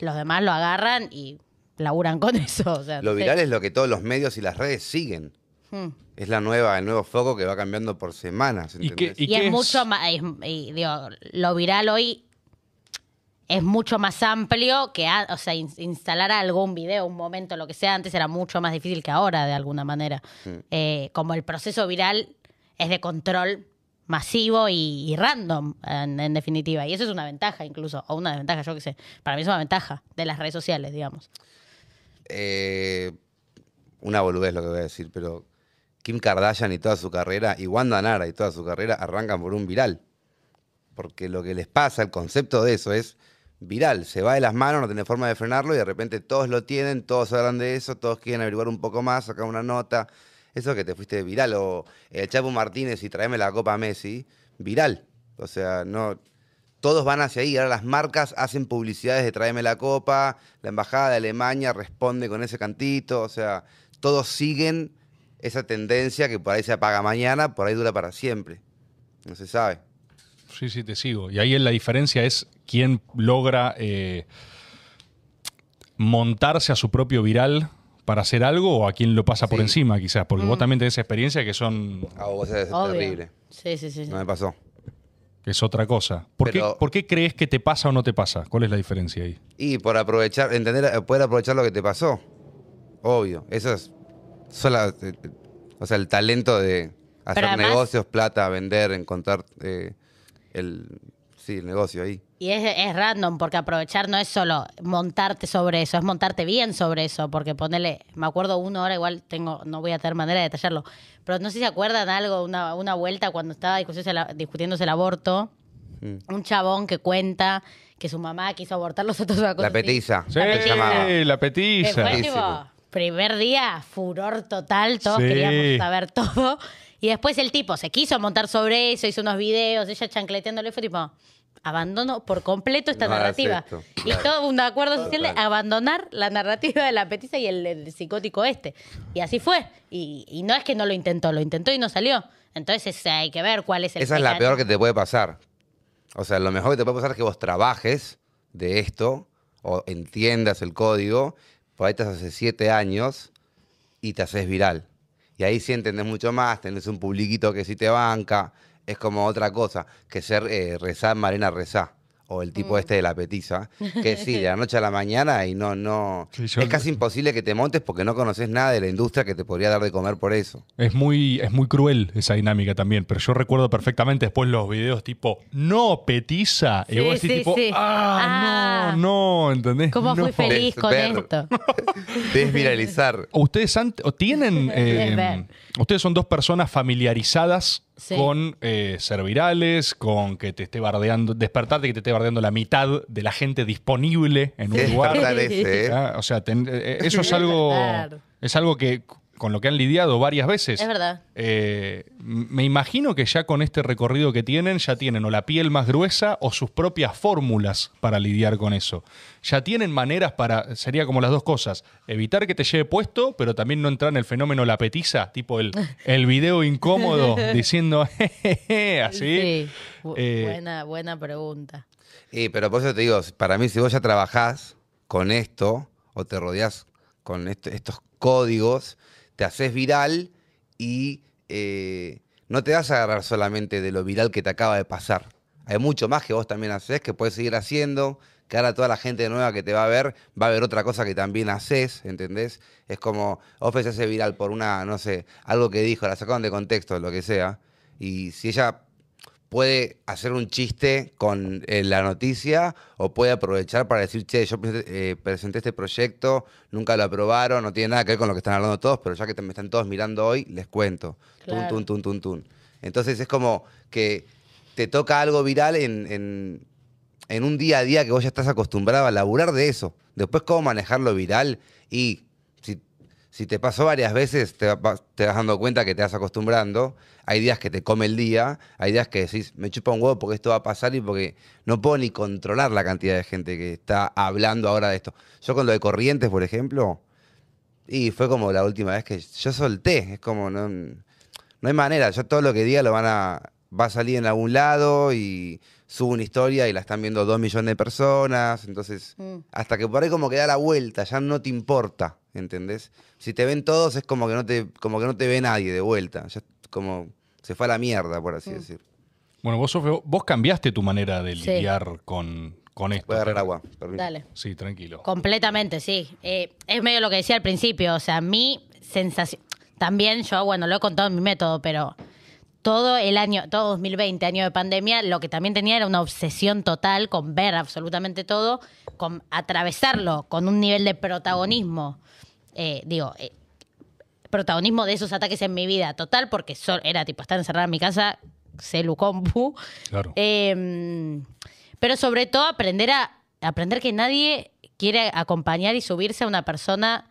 los demás lo agarran y laburan con eso. O sea, Lo viral es lo que todos los medios y las redes siguen. Hmm. Es la nueva, el nuevo foco que va cambiando por semanas. ¿Y qué- ¿entendés? Y, qué es, es? mucho más, y digo, lo viral hoy es mucho más amplio que, o sea, in- instalar algún video, un momento, lo que sea, antes era mucho más difícil que ahora, de alguna manera. Eh, como el proceso viral es de control masivo y, y random, en, en definitiva. Y eso es una ventaja incluso, o una desventaja, yo qué sé. Para mí es una ventaja de las redes sociales, digamos. Eh, una boludez lo que voy a decir, pero Kim Kardashian y toda su carrera, y Wanda Nara y toda su carrera arrancan por un viral. Porque lo que les pasa, el concepto de eso es viral. Se va de las manos, no tiene forma de frenarlo y de repente todos lo tienen, todos hablan de eso, todos quieren averiguar un poco más, sacar una nota. Eso que te fuiste viral. O el Chapo Martínez y traeme la Copa Messi, viral. O sea, no. Todos van hacia ahí. Ahora las marcas hacen publicidades de tráeme la copa. La embajada de Alemania responde con ese cantito. O sea, todos siguen esa tendencia que por ahí se apaga mañana, por ahí dura para siempre. No se sabe. Sí, sí, te sigo. Y ahí la diferencia es quién logra eh, montarse a su propio viral para hacer algo o a quién lo pasa por encima, quizás. Porque vos también tenés experiencia que son. A vos es Obvio. terrible. Sí, sí, sí. sí. No me pasó. que es otra cosa. ¿Por, Pero- qué, por qué crees que te pasa o no te pasa? ¿Cuál es la diferencia ahí? Y por aprovechar, entender, poder aprovechar lo que te pasó. Obvio. Eso es sola, eh, eh, o sea, el talento de hacer además- negocios, plata, vender, encontrar eh, el, sí, el negocio ahí. Y es, es random, porque aprovechar no es solo montarte sobre eso, es montarte bien sobre eso, porque ponerle, me acuerdo uno ahora, igual tengo, no voy a tener manera de detallarlo, pero no sé si se acuerdan algo, una, una vuelta cuando estaba discutiéndose el, discutiéndose el aborto, Mm. un chabón que cuenta que su mamá quiso abortar los otros una La petiza. Sí, la petiza. fue Sí, primer día, furor total, todos Sí. queríamos saber todo. Y después el tipo se quiso montar sobre eso, hizo unos videos, ella chancleteándole, fue tipo, abandono por completo esta No hagas narrativa. esto, Y claro. todo un acuerdo social de abandonar la narrativa de la petiza y el, el psicótico este. Y así fue. Y, y no es que no lo intentó, lo intentó y no salió. Entonces hay que ver cuál es el Esa es la peor que te puede pasar. O sea, lo mejor que te puede pasar es que vos trabajes de esto o entiendas el código, por ahí estás hace siete años y te haces viral. Y ahí sí entendés mucho más, tenés un publiquito que sí te banca, es como otra cosa que ser eh, rezar Marina Rezá. O el Mm. tipo este de la petiza, que sí, de la noche a la mañana y no, no. Sí, yo- es casi imposible que te montes porque no conoces nada de la industria que te podría dar de comer por eso. Es muy, es muy cruel esa dinámica también, pero yo recuerdo perfectamente después los videos tipo, no, petiza. y Sí, vos decís sí, tipo, sí. ah, Ah. no, no, ¿entendés? ¿Cómo No. fui feliz con Ver. esto? Desviralizar. Ustedes han- o tienen, eh, ustedes son dos personas familiarizadas Sí. con eh, ser virales, con que te esté bardeando, despertarte y que te esté bardeando la mitad de la gente disponible en un lugar. ese, ¿eh? Ah, O sea, ten- eh, eso es algo, es algo que con lo que han lidiado varias veces. Es verdad. Eh, me imagino que ya con este recorrido que tienen, ya tienen o la piel más gruesa o sus propias fórmulas para lidiar con eso. Ya tienen maneras para, sería como las dos cosas, evitar que te lleve puesto, pero también no entrar en el fenómeno la petiza, tipo el, el video incómodo diciendo así. Sí. Bu- Eh, buena, buena pregunta. Y, pero por eso te digo, para mí, si vos ya trabajás con esto, o te rodeás con est- estos códigos, te haces viral y eh, no te vas a agarrar solamente de lo viral que te acaba de pasar. Hay mucho más que vos también haces, que puedes seguir haciendo, que ahora toda la gente nueva que te va a ver, va a ver otra cosa que también haces, ¿entendés? Es como, Ofe se hace viral por una, no sé, algo que dijo, la sacaron de contexto, lo que sea. Y si ella puede hacer un chiste con eh, la noticia o puede aprovechar para decir, che, yo presenté, eh, presenté este proyecto, nunca lo aprobaron, no tiene nada que ver con lo que están hablando todos, pero ya que te- me están todos mirando hoy, les cuento. Claro. Tun, tun, tun, tun. Entonces es como que te toca algo viral en, en- en un día a día que vos ya estás acostumbrado a laburar de eso. Después, cómo manejarlo viral y si, te pasó varias veces, te, va- te vas dando cuenta que te vas acostumbrando. Hay días que te come el día, hay días que decís, me chupa un huevo porque esto va a pasar y porque no puedo ni controlar la cantidad de gente que está hablando ahora de esto. Yo con lo de Corrientes, por ejemplo, y fue como la última vez que yo solté. Es como, no, no hay manera. Yo todo lo que diga lo van a. Va a salir en algún lado y subo una historia y la están viendo dos millones de personas. Entonces, Mm. hasta que por ahí como que da la vuelta, ya no te importa, ¿entendés? Si te ven todos es como que no te, como que no te ve nadie de vuelta. Ya como se fue a la mierda, por Mm. así decir. Bueno, vos, Sofe, vos cambiaste tu manera de Sí. lidiar con, con esto. Voy a agarrar agua. permiso. Dale. Sí, tranquilo. Completamente, sí. Eh, es medio lo que decía al principio, o sea, mi sensación, también yo, bueno, lo he contado en mi método, pero todo el año, todo 2020, año de pandemia, lo que también tenía era una obsesión total con ver absolutamente todo, con atravesarlo con un nivel de protagonismo, eh, digo, eh, protagonismo de esos ataques en mi vida total, porque era tipo estar encerrada en mi casa, celu compu, Claro. eh, pero sobre todo aprender a aprender que nadie quiere acompañar y subirse a una persona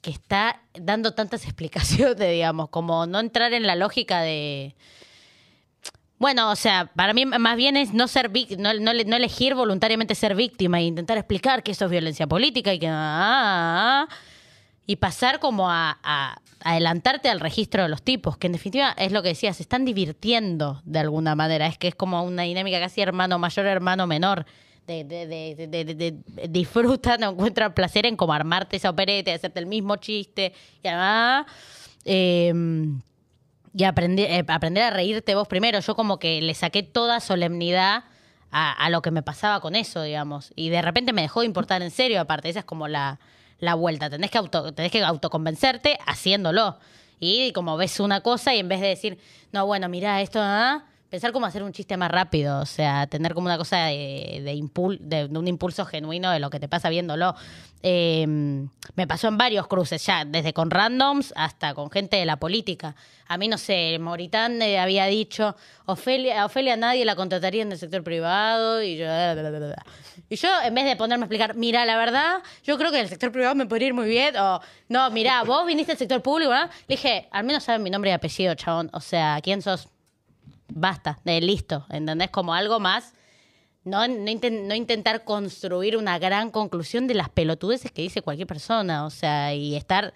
que está dando tantas explicaciones, digamos, como no entrar en la lógica de bueno, o sea, para mí más bien es no ser no, no, no elegir voluntariamente ser víctima e intentar explicar que esto es violencia política y que y pasar como a, a adelantarte al registro de los tipos, que en definitiva es lo que decía, se están divirtiendo de alguna manera, es que es como una dinámica casi hermano mayor, hermano menor. De, de, de, de- de- de- disfrutan o encuentran placer en como armarte esa opereta, hacerte el mismo chiste y además, eh, y aprender, a reírte vos primero. Yo como que le saqué toda solemnidad a, a lo que me pasaba con eso, digamos. Y de repente me dejó de importar en serio, aparte. Esa es como la, la vuelta. Tenés que, auto, tenés que autoconvencerte haciéndolo. Y como ves una cosa y en vez de decir, no, bueno, mira esto, ah", pensar cómo hacer un chiste más rápido. O sea, tener como una cosa de, de, impul- de- un impulso genuino de lo que te pasa viéndolo. Eh, me pasó en varios cruces ya, desde con randoms hasta con gente de la política. A mí, no sé, Moritán eh, había dicho, Ofelia, a Ofelia nadie la contrataría en el sector privado y yo... Y yo, en vez de ponerme a explicar, mira, la verdad, yo creo que el sector privado me podría ir muy bien, o no, mira, vos viniste del sector público, ¿no? Le dije, al menos saben mi nombre y apellido, chabón. O sea, ¿quién sos? Basta, de listo, ¿entendés? Como algo más. No, no, inten- no intentar construir una gran conclusión de las pelotudeces que dice cualquier persona, o sea, y estar...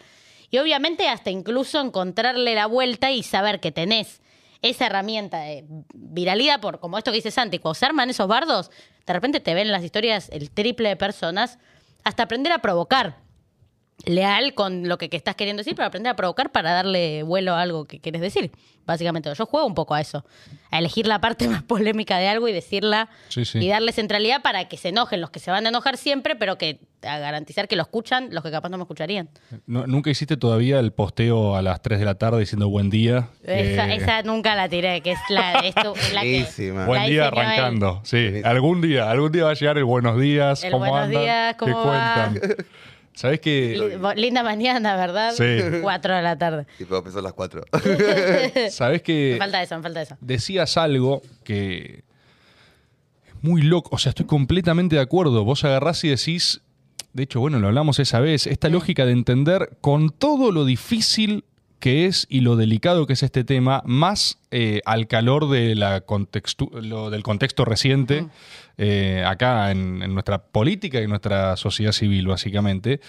Y obviamente hasta incluso encontrarle la vuelta y saber que tenés esa herramienta de viralidad por, como esto que dice Santi, cuando se arman esos bardos, de repente te ven las historias el triple de personas, hasta aprender a provocar. Leal con lo que, que estás queriendo decir, pero aprender a provocar para darle vuelo a algo que quieres decir. Básicamente, yo juego un poco a eso. A elegir la parte más polémica de algo y decirla Sí, sí. y darle centralidad para que se enojen los que se van a enojar siempre, pero que a garantizar que lo escuchan los que capaz no me escucharían. No- ¿Nunca hiciste todavía el posteo a las 3 de la tarde diciendo buen día? Esa, Eh, esa nunca la tiré, que es la, que. Buen la día arrancando, sí. Algún día, algún día va a llegar el buenos días, El cómo buenos andan, días, qué cómo va. cuentan. ¿Sabés Li- que, bo- Linda mañana, ¿verdad? Sí. Cuatro de la tarde. Y puedo empezar a las 4. sabés que Me falta eso, me falta eso. decías algo que es muy loco, o sea, estoy completamente de acuerdo. Vos agarrás y decís, de hecho, bueno, lo hablamos esa vez, esta lógica de entender con todo lo difícil que es y lo delicado que es este tema, más eh, al calor de la lo- del contexto reciente, eh, acá en, en nuestra política y en nuestra sociedad civil, básicamente.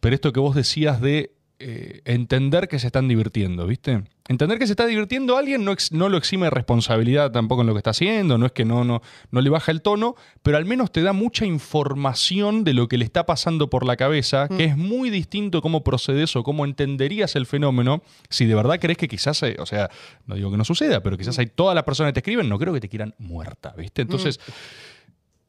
Pero esto que vos decías de eh, entender que se están divirtiendo, ¿viste? Entender que se está divirtiendo alguien no, ex- no lo exime de responsabilidad tampoco en lo que está haciendo, no es que no, no, no le baja el tono, pero al menos te da mucha información de lo que le está pasando por la cabeza, que es muy distinto cómo procedes o cómo entenderías el fenómeno si de verdad crees que quizás, eh, o sea, no digo que no suceda, pero quizás hay todas las personas que te escriben, no creo que te quieran muerta, ¿viste? Entonces...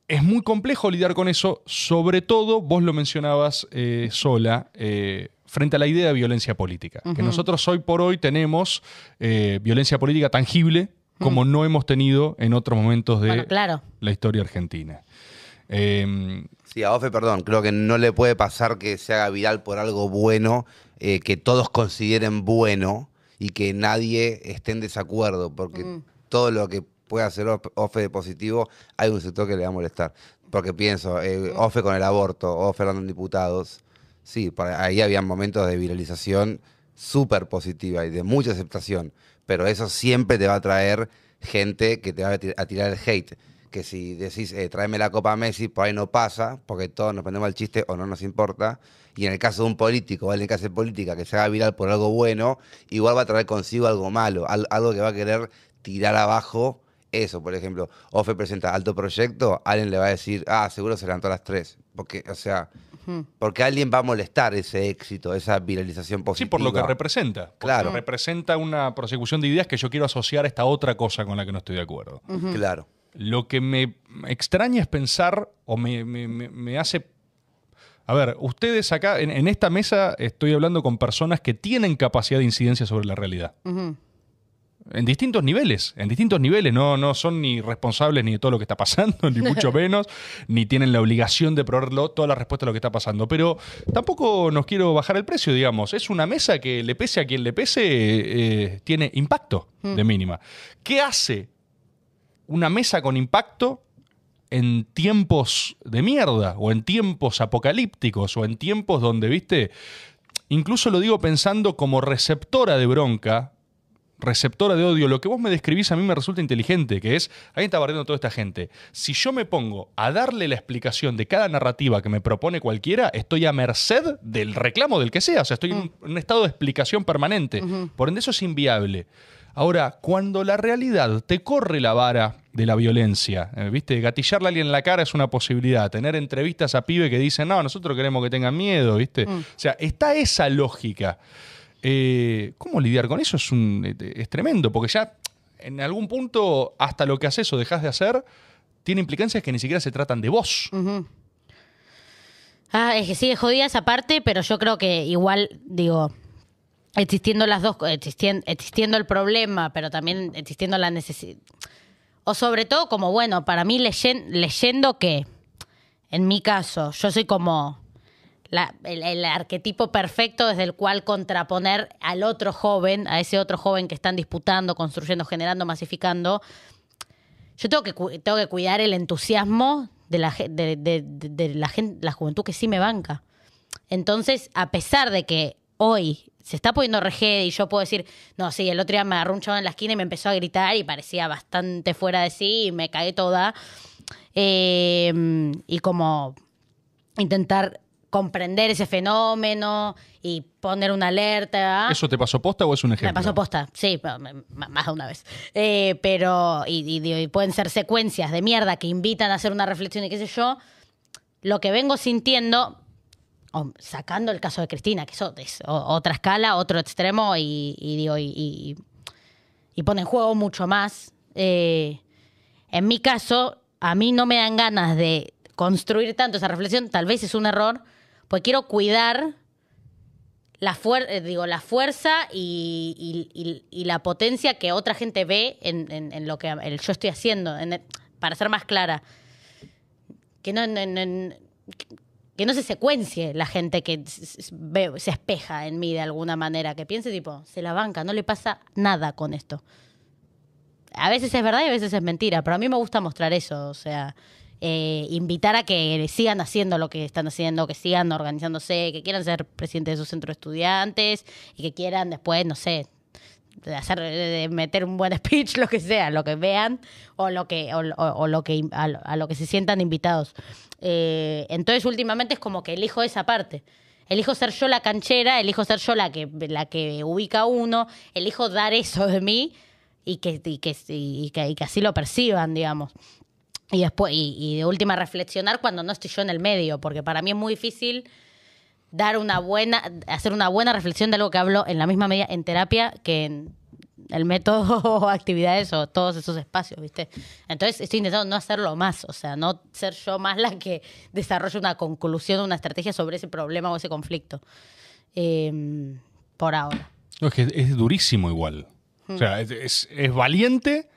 Es muy complejo lidiar con eso, sobre todo, vos lo mencionabas eh, sola, eh, frente a la idea de violencia política. Que nosotros hoy por hoy tenemos eh, violencia política tangible como no hemos tenido en otros momentos de Bueno, claro. la historia argentina. Eh, Sí, a Ofe, perdón, creo que no le puede pasar que se haga viral por algo bueno, eh, que todos consideren bueno y que nadie esté en desacuerdo, porque todo lo que pueda hacer Ofe- Ofe de positivo, hay un sector que le va a molestar. Porque pienso, eh, Ofe con el aborto, Ofe hablando en diputados, sí, por ahí había momentos de viralización súper positiva y de mucha aceptación, pero eso siempre te va a traer gente que te va a tir- a tirar el hate que si decís, eh, tráeme la Copa Messi, por ahí no pasa, porque todos nos prendemos al chiste o no nos importa. Y en el caso de un político o alguien que hace política que se haga viral por algo bueno, igual va a traer consigo algo malo, al- algo que va a querer tirar abajo eso. Por ejemplo, Ofe presenta alto proyecto, alguien le va a decir, ah, seguro se levantó a las 3. Porque, o sea, porque alguien va a molestar ese éxito, esa viralización sí, positiva. por lo que representa. Porque Claro. representa una prosecución de ideas que yo quiero asociar a esta otra cosa con la que no estoy de acuerdo. Claro. Lo que me extraña es pensar o me, me- me- me hace... A ver, ustedes acá, en, en esta mesa estoy hablando con personas que tienen capacidad de incidencia sobre la realidad. En distintos niveles, en distintos niveles. No, no son ni responsables ni de todo lo que está pasando, ni mucho menos, ni tienen la obligación de proveer lo- toda la respuesta a lo que está pasando. Pero tampoco nos quiero bajar el precio, digamos. Es una mesa que le pese a quien le pese, eh, tiene impacto de mínima. ¿Qué hace una mesa con impacto en tiempos de mierda o en tiempos apocalípticos o en tiempos donde, viste, incluso lo digo pensando como receptora de bronca, receptora de odio, lo que vos me describís a mí me resulta inteligente, que es, ahí está barriendo toda esta gente. Si yo me pongo a darle la explicación de cada narrativa que me propone cualquiera, estoy a merced del reclamo del que sea, o sea, estoy en un- en un estado de explicación permanente. Por ende, eso es inviable. Ahora, cuando la realidad te corre la vara de la violencia, eh, ¿viste? Gatillarle a alguien en la cara es una posibilidad. Tener entrevistas a pibe que dicen, no, nosotros queremos que tengan miedo, ¿viste? O sea, está esa lógica. Eh, ¿Cómo lidiar con eso? Es, un, es tremendo, porque ya en algún punto hasta lo que haces o dejas de hacer tiene implicancias que ni siquiera se tratan de vos. Ah, es que sí, es jodida esa parte, pero yo creo que igual, digo, existiendo las dos, existiendo, existiendo el problema, pero también existiendo la necesidad. O sobre todo, como bueno, para mí leyendo que, en mi caso, yo soy como el, arquetipo perfecto desde el cual contraponer al otro joven, a ese otro joven que están disputando, construyendo, generando, masificando. Yo tengo que, tengo que cuidar el entusiasmo de la, de, la, gente, la juventud que sí me banca. Entonces, a pesar de que hoy se está poniendo RG y yo puedo decir, no, sí, el otro día me agarró un chavo en la esquina y me empezó a gritar y parecía bastante fuera de sí y me cagué toda. Eh, y como intentar comprender ese fenómeno y poner una alerta. ¿Eso te pasó posta o es un ejemplo? Me pasó posta, sí, más de una vez. Eh, pero, y, pueden ser secuencias de mierda que invitan a hacer una reflexión y qué sé yo. Lo que vengo sintiendo, sacando el caso de Cristina, que eso es otra escala, otro extremo, y, y, y, pone en juego mucho más. Eh, en mi caso, a mí no me dan ganas de construir tanto esa reflexión, tal vez es un error, pues quiero cuidar la, eh, digo, la fuerza y, la potencia que otra gente ve en, lo que yo estoy haciendo, para ser más clara. Que no, que no se secuencie la gente que se espeja en mí de alguna manera, que piense tipo, se la banca, no le pasa nada con esto. A veces es verdad y a veces es mentira, pero a mí me gusta mostrar eso, o sea, eh, invitar a que sigan haciendo lo que están haciendo, que sigan organizándose, que quieran ser presidente de su centro de estudiantes y que quieran después, no sé, hacer meter un buen speech, lo que sea, lo que vean o lo que o, lo que a, lo que se sientan invitados. Eh, entonces últimamente es como que elijo esa parte. Elijo ser yo la canchera, elijo ser yo la que la que ubica uno, elijo dar eso de mí y que, y que, y que, y que así lo perciban, digamos. Y después, y, de última, reflexionar cuando no estoy yo en el medio, porque para mí es muy difícil dar una buena, hacer una buena reflexión de algo que hablo en la misma medida en terapia que en el método o actividades o todos esos espacios, ¿viste? Entonces estoy intentando no hacerlo más, o sea, no ser yo más la que desarrolle una conclusión, una estrategia sobre ese problema o ese conflicto. Em, por ahora. es que es durísimo igual. O sea, es, es valiente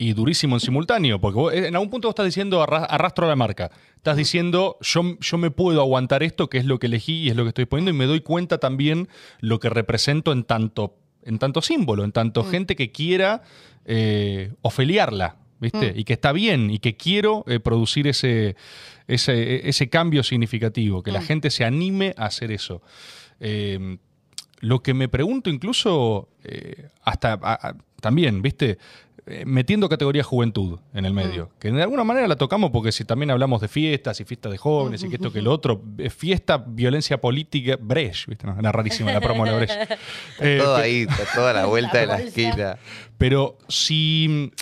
y durísimo en simultáneo, porque en algún punto vos estás diciendo arrastro a la marca. Estás diciendo yo, yo me puedo aguantar esto, que es lo que elegí y es lo que estoy poniendo, y me doy cuenta también lo que represento en tanto, en tanto símbolo, en tanto mm. gente que quiera eh, ofeliarla, ¿viste? Mm. Y que está bien y que quiero eh, producir ese, ese, ese, cambio significativo, que la mm. gente se anime a hacer eso. Eh, lo que me pregunto incluso, hasta también, ¿viste? Eh, metiendo categoría juventud en el medio, mm. que de alguna manera la tocamos porque si también hablamos de fiestas y fiestas de jóvenes y que esto que lo otro, fiesta, violencia política, Brecht, ¿viste? era rarísima la promo de Brecht. Eh, Todo ahí, toda la vuelta de la esquina. Pero si,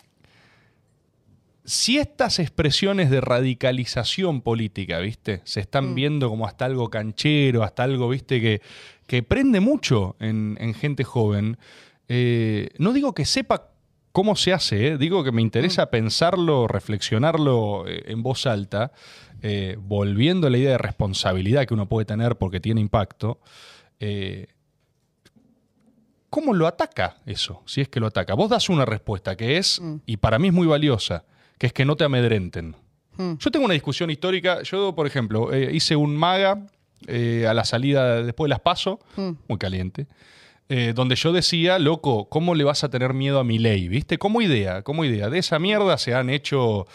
si estas expresiones de radicalización política, ¿viste? Se están mm. viendo como hasta algo canchero, hasta algo, ¿viste? Que, que prende mucho en, gente joven. Eh, no digo que sepa cómo se hace. Eh? Digo que me interesa mm. pensarlo, reflexionarlo eh, en voz alta, eh, volviendo a la idea de responsabilidad que uno puede tener porque tiene impacto. ¿Cómo lo ataca eso? Si es que lo ataca. Vos das una respuesta que es, mm. y para mí es muy valiosa, que es que no te amedrenten. Mm. Yo tengo una discusión histórica. Yo, por ejemplo, hice un maga a la salida después de las paso, muy caliente. Eh, donde yo decía, loco, ¿cómo le vas a tener miedo a mi ley? ¿Viste? Como idea, como idea. De esa mierda se han hecho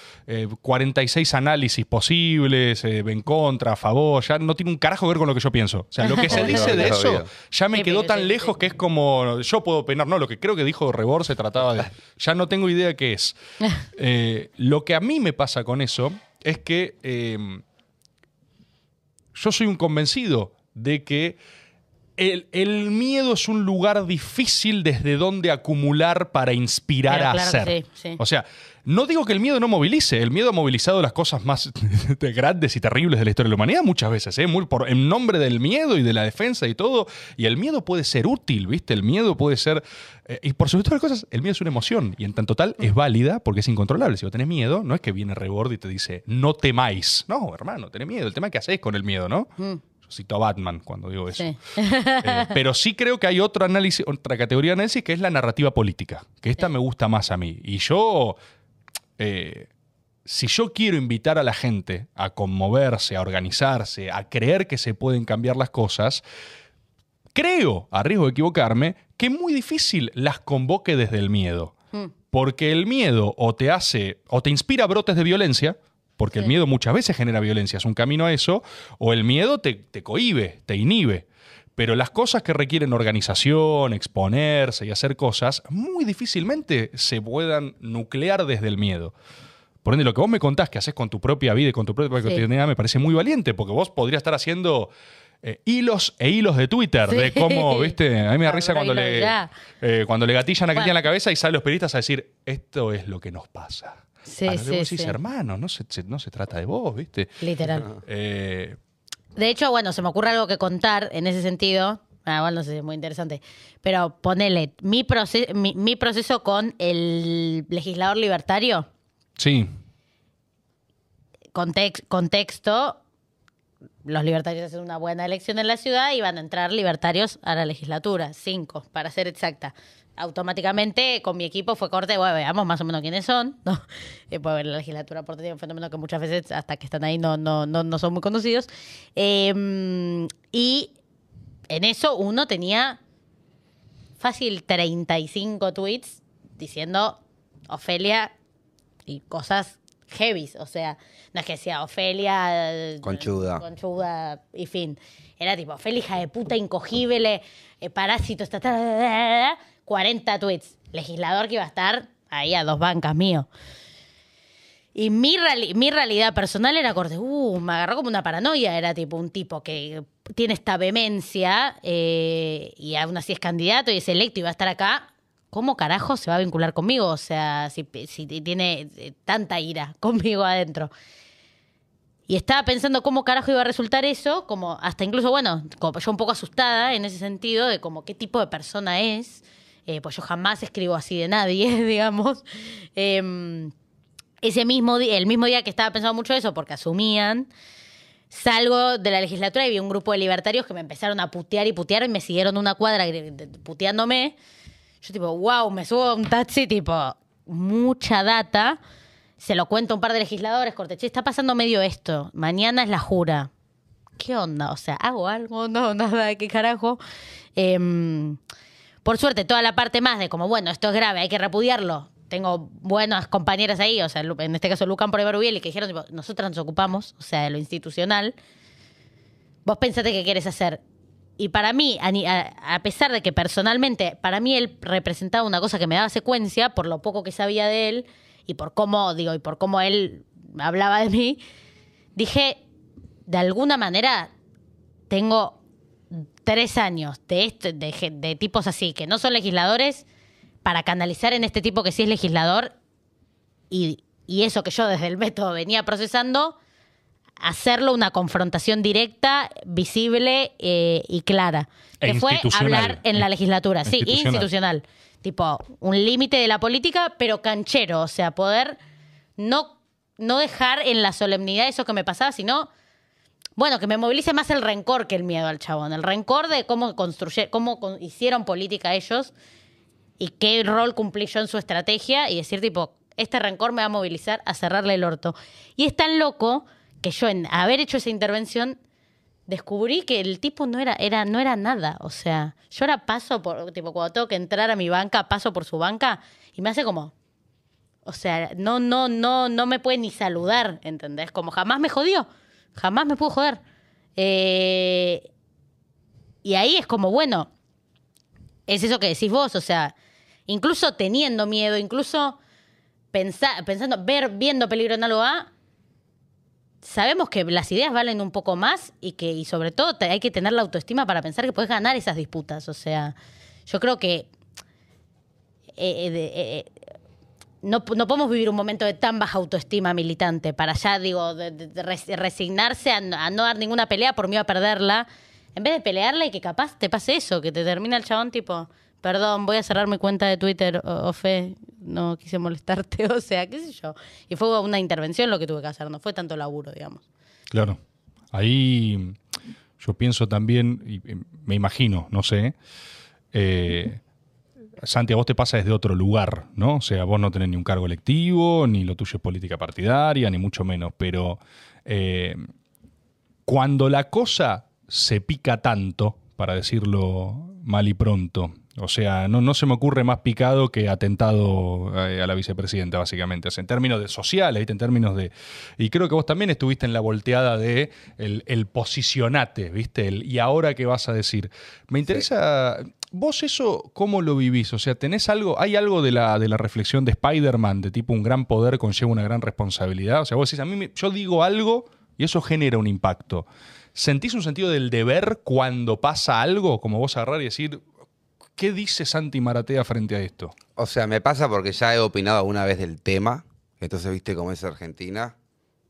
46 eh, análisis posibles, eh, en contra, a favor, ya no tiene un carajo que ver con lo que yo pienso. O sea, lo que se dice de eso ya me quedó tan lejos que es como, yo puedo opinar, no, lo que creo que dijo Rebor se trataba de, ya no tengo idea qué es. lo que a mí me pasa con eso es que yo soy un convencido de que el, el miedo es un lugar difícil desde donde acumular para inspirar Pero a claro hacer. sí, sí. O sea, no digo que el miedo no movilice, el miedo ha movilizado las cosas más grandes y terribles de la historia de la humanidad muchas veces, ¿eh? Muy por, en nombre del miedo y de la defensa y todo. Y el miedo puede ser útil, ¿viste? El miedo puede ser... eh, y por sobre todas las cosas, el miedo es una emoción y en tanto tal es válida porque es incontrolable. Si vos tenés miedo, no es que viene Rebord y te dice, no temáis. No, hermano, tenés miedo. El tema es que hacés con el miedo, ¿no? Yo cito a Batman cuando digo eso. Sí. Eh, pero sí creo que hay otro análisis, otra categoría de análisis que es la narrativa política, que esta me gusta más a mí. Y yo, eh, si yo quiero invitar a la gente a conmoverse, a organizarse, a creer que se pueden cambiar las cosas, creo, a riesgo de equivocarme, que es muy difícil las convoque desde el miedo. Porque el miedo o te hace, o te inspira brotes de violencia, porque el miedo muchas veces genera violencia, es un camino a eso, o el miedo te, te cohíbe, te inhibe. Pero las cosas que requieren organización, exponerse y hacer cosas, muy difícilmente se puedan nuclear desde el miedo. Por ende, lo que vos me contás que haces con tu propia vida y con tu propia Sí. cotidianidad me parece muy valiente, porque vos podrías estar haciendo eh, hilos e hilos de Twitter Sí. de cómo, viste, a mí me da risa cuando le, eh, cuando le gatillan a Cristina en Bueno. la cabeza y salen los periodistas a decir, esto es lo que nos pasa. Sí, a que vos decís, sí. hermano, no se, se- no se trata de vos, ¿viste? Literal. Eh, De hecho, bueno, se me ocurre algo que contar en ese sentido. Ah, igual no sé si es muy interesante. Pero ponele, mi, proce- mi, mi proceso con el legislador libertario, sí, context, contexto, los libertarios hacen una buena elección en la ciudad y van a entrar libertarios a la legislatura, cinco, para ser exacta. Automáticamente con mi equipo fue corte, bueno, veamos más o menos quiénes son, ¿no? Eh, pues, la legislatura por es un fenómeno que muchas veces hasta que están ahí no, no, no, no son muy conocidos. Eh, y en eso uno tenía fácil 35 tweets diciendo Ofelia y cosas heavies. O sea, no es que decía Ofelia. eh, Conchuda. Conchuda y fin. Era tipo, Ofelia, hija de puta, incogible, eh, parásito, estatal, 40 tweets. Legislador que iba a estar ahí a dos bancas mío. Y mi, mi realidad personal era corte, uh, me agarró como una paranoia, era tipo un tipo que tiene esta vehemencia eh, y aún así es candidato y es electo y va a estar acá, ¿cómo carajo se va a vincular conmigo? O sea, si, si tiene eh, tanta ira conmigo adentro. Y estaba pensando cómo carajo iba a resultar eso, como hasta incluso, bueno, como yo un poco asustada en ese sentido de como qué tipo de persona es, eh, pues yo jamás escribo así de nadie, digamos. Em, ese mismo día, el mismo día que estaba pensando mucho eso, porque asumían, salgo de la legislatura y vi un grupo de libertarios que me empezaron a putear y putear y me siguieron una cuadra puteándome. Yo tipo, wow, me subo a un taxi, tipo, mucha data. Se lo cuento a un par de legisladores, corte, che, está pasando medio esto. Mañana es la jura. ¿Qué onda? O sea, ¿hago algo? No, nada, ¿qué carajo? Em, por suerte, toda la parte más de como, bueno, esto es grave, hay que repudiarlo. Tengo buenas compañeras ahí, o sea, en este caso Lucan por y que dijeron, tipo, nosotras nos ocupamos, o sea, de lo institucional. Vos pensate qué quieres hacer. Y para mí, a- a pesar de que personalmente, para mí él representaba una cosa que me daba secuencia, por lo poco que sabía de él, y por cómo, digo, y por cómo él hablaba de mí, dije, de alguna manera, tengo tres años de, este- de, de tipos así, que no son legisladores, para canalizar en este tipo que sí es legislador, y, y eso que yo desde el método venía procesando, hacerlo una confrontación directa, visible eh, y clara. E que fue institucional. hablar en la legislatura, sí, Institucional. institucional. Tipo, un límite de la política, pero canchero, o sea, poder no, no dejar en la solemnidad eso que me pasaba, sino, bueno, que me movilice más el rencor que el miedo al chabón. El rencor de cómo construyeron, cómo hicieron política ellos y qué rol cumplí yo en su estrategia y decir, tipo, este rencor me va a movilizar a cerrarle el orto. Y es tan loco que yo, en haber hecho esa intervención, descubrí que el tipo no era, era, no era nada. O sea, yo ahora paso por, tipo, cuando tengo que entrar a mi banca, paso por su banca y me hace como. O sea, no, no, no, no me puede ni saludar, ¿entendés? Como jamás me jodió. Jamás me pudo joder. Eh, y ahí es como, bueno, es eso que decís vos, o sea, incluso teniendo miedo, incluso pensa- pensando, ver, viendo peligro en algo A, sabemos que las ideas valen un poco más y que, y sobre todo, hay que tener la autoestima para pensar que puedes ganar esas disputas. O sea, yo creo que eh, eh, no, no podemos vivir un momento de tan baja autoestima militante para ya, digo, de- de- de res- resignarse a, no- dar ninguna pelea por miedo a perderla. En vez de pelearla y que capaz te pase eso, que te termina el chabón tipo, perdón, voy a cerrar mi cuenta de Twitter, o, o fe, no quise molestarte, o sea, qué sé yo. Y fue una intervención lo que tuve que hacer, no fue tanto laburo, digamos. Claro. Ahí yo pienso también, y me imagino, no sé, eh, Santi, a vos te pasa desde otro lugar, ¿no? O sea, vos no tenés ni un cargo electivo, ni lo tuyo es política partidaria, ni mucho menos, pero eh, cuando la cosa se pica tanto, para decirlo mal y pronto, o sea, no, no se me ocurre más picado que atentado eh, a la vicepresidenta, básicamente. O sea, en términos de sociales, ¿viste? en términos de... Y creo que vos también estuviste en la volteada de el, el posicionate, ¿viste? El, y ahora qué vas a decir. Me interesa... ¿Vos eso cómo lo vivís? O sea, ¿tenés algo, hay algo de la, de la reflexión de Spider-Man, de tipo un gran poder conlleva una gran responsabilidad? O sea, vos decís, a mí me- yo digo algo y eso genera un impacto. ¿Sentís un sentido del deber cuando pasa algo? Como vos agarrar y decir, ¿qué dice Santi Maratea frente a esto? O sea, me pasa porque ya he opinado alguna vez del tema. Entonces, viste cómo es Argentina.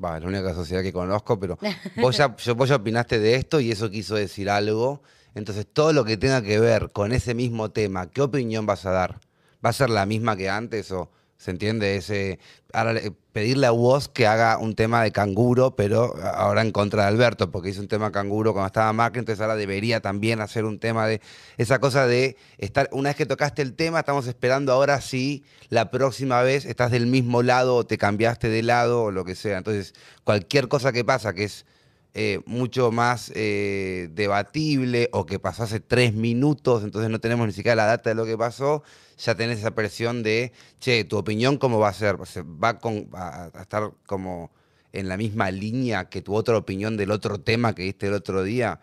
Va, es la única sociedad que conozco, pero vos ya, vos ya opinaste de esto y eso quiso decir algo. Entonces, todo lo que tenga que ver con ese mismo tema, ¿qué opinión vas a dar? ¿Va a ser la misma que antes o se entiende ese ahora le- pedirle a vos que haga un tema de canguro, pero ahora en contra de Alberto, porque hizo un tema canguro cuando estaba Macri, entonces ahora debería también hacer un tema de esa cosa de estar una vez que tocaste el tema, estamos esperando ahora si la próxima vez estás del mismo lado o te cambiaste de lado o lo que sea. Entonces, cualquier cosa que pasa que es eh, mucho más eh, debatible o que pasó hace tres minutos, entonces no tenemos ni siquiera la data de lo que pasó, ya tenés esa presión de, che, tu opinión cómo va a ser, va con- a, a estar como en la misma línea que tu otra opinión del otro tema que diste el otro día.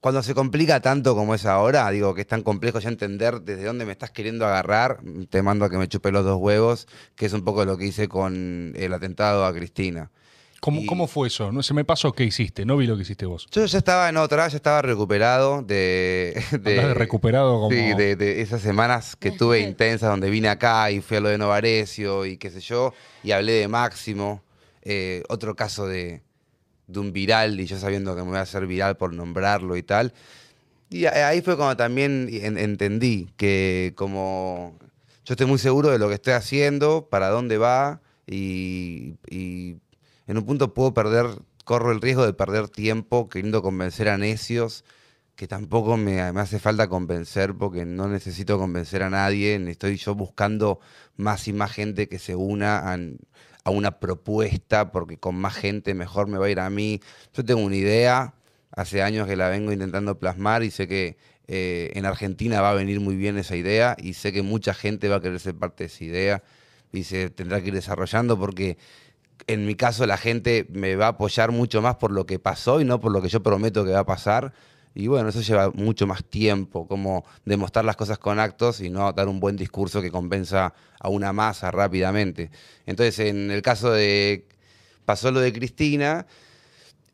Cuando se complica tanto como es ahora, digo que es tan complejo ya entender desde dónde me estás queriendo agarrar, te mando a que me chupe los dos huevos, que es un poco lo que hice con el atentado a Cristina. ¿Cómo, Y- cómo fue eso? No se me pasó qué hiciste, no vi lo que hiciste vos. Yo ya estaba en otra, ya estaba recuperado de... De recuperado como- Sí, de, de esas semanas que tuve intensas donde vine acá y fui a lo de Novarecio y qué sé yo, y hablé de Máximo, eh, otro caso de, de un viral y yo sabiendo que me voy a hacer viral por nombrarlo y tal. Y ahí fue cuando también en- entendí que como yo estoy muy seguro de lo que estoy haciendo, para dónde va y, y en un punto puedo perder, corro el riesgo de perder tiempo queriendo convencer a necios que tampoco me, hace falta convencer porque no necesito convencer a nadie, estoy yo buscando más y más gente que se una a, a una propuesta porque con más gente mejor me va a ir a mí. Yo tengo una idea, hace años que la vengo intentando plasmar y sé que eh, en Argentina va a venir muy bien esa idea y sé que mucha gente va a querer ser parte de esa idea y se tendrá que ir desarrollando porque en mi caso la gente me va a apoyar mucho más por lo que pasó y no por lo que yo prometo que va a pasar. Y bueno, eso lleva mucho más tiempo, como demostrar las cosas con actos y no dar un buen discurso que convenza a una masa rápidamente. Entonces, en el caso de, pasó lo de Cristina,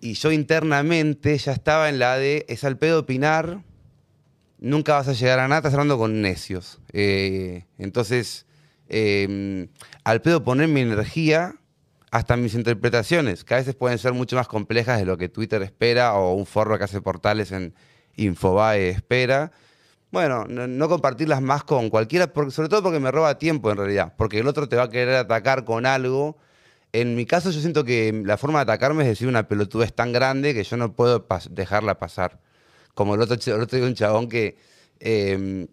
y yo internamente ya estaba en la de, es al pedo opinar, nunca vas a llegar a nada, estás hablando con necios. Eh, entonces, eh, al pedo poner mi energía, hasta mis interpretaciones, que a veces pueden ser mucho más complejas de lo que Twitter espera o un forro que hace portales en Infobae espera. Bueno, no, compartirlas más con cualquiera, sobre todo porque me roba tiempo en realidad, porque el otro te va a querer atacar con algo. En mi caso yo siento que la forma de atacarme es decir una pelotudez tan grande que yo no puedo dejarla pasar. Como el otro, el otro día un chabón que... eh,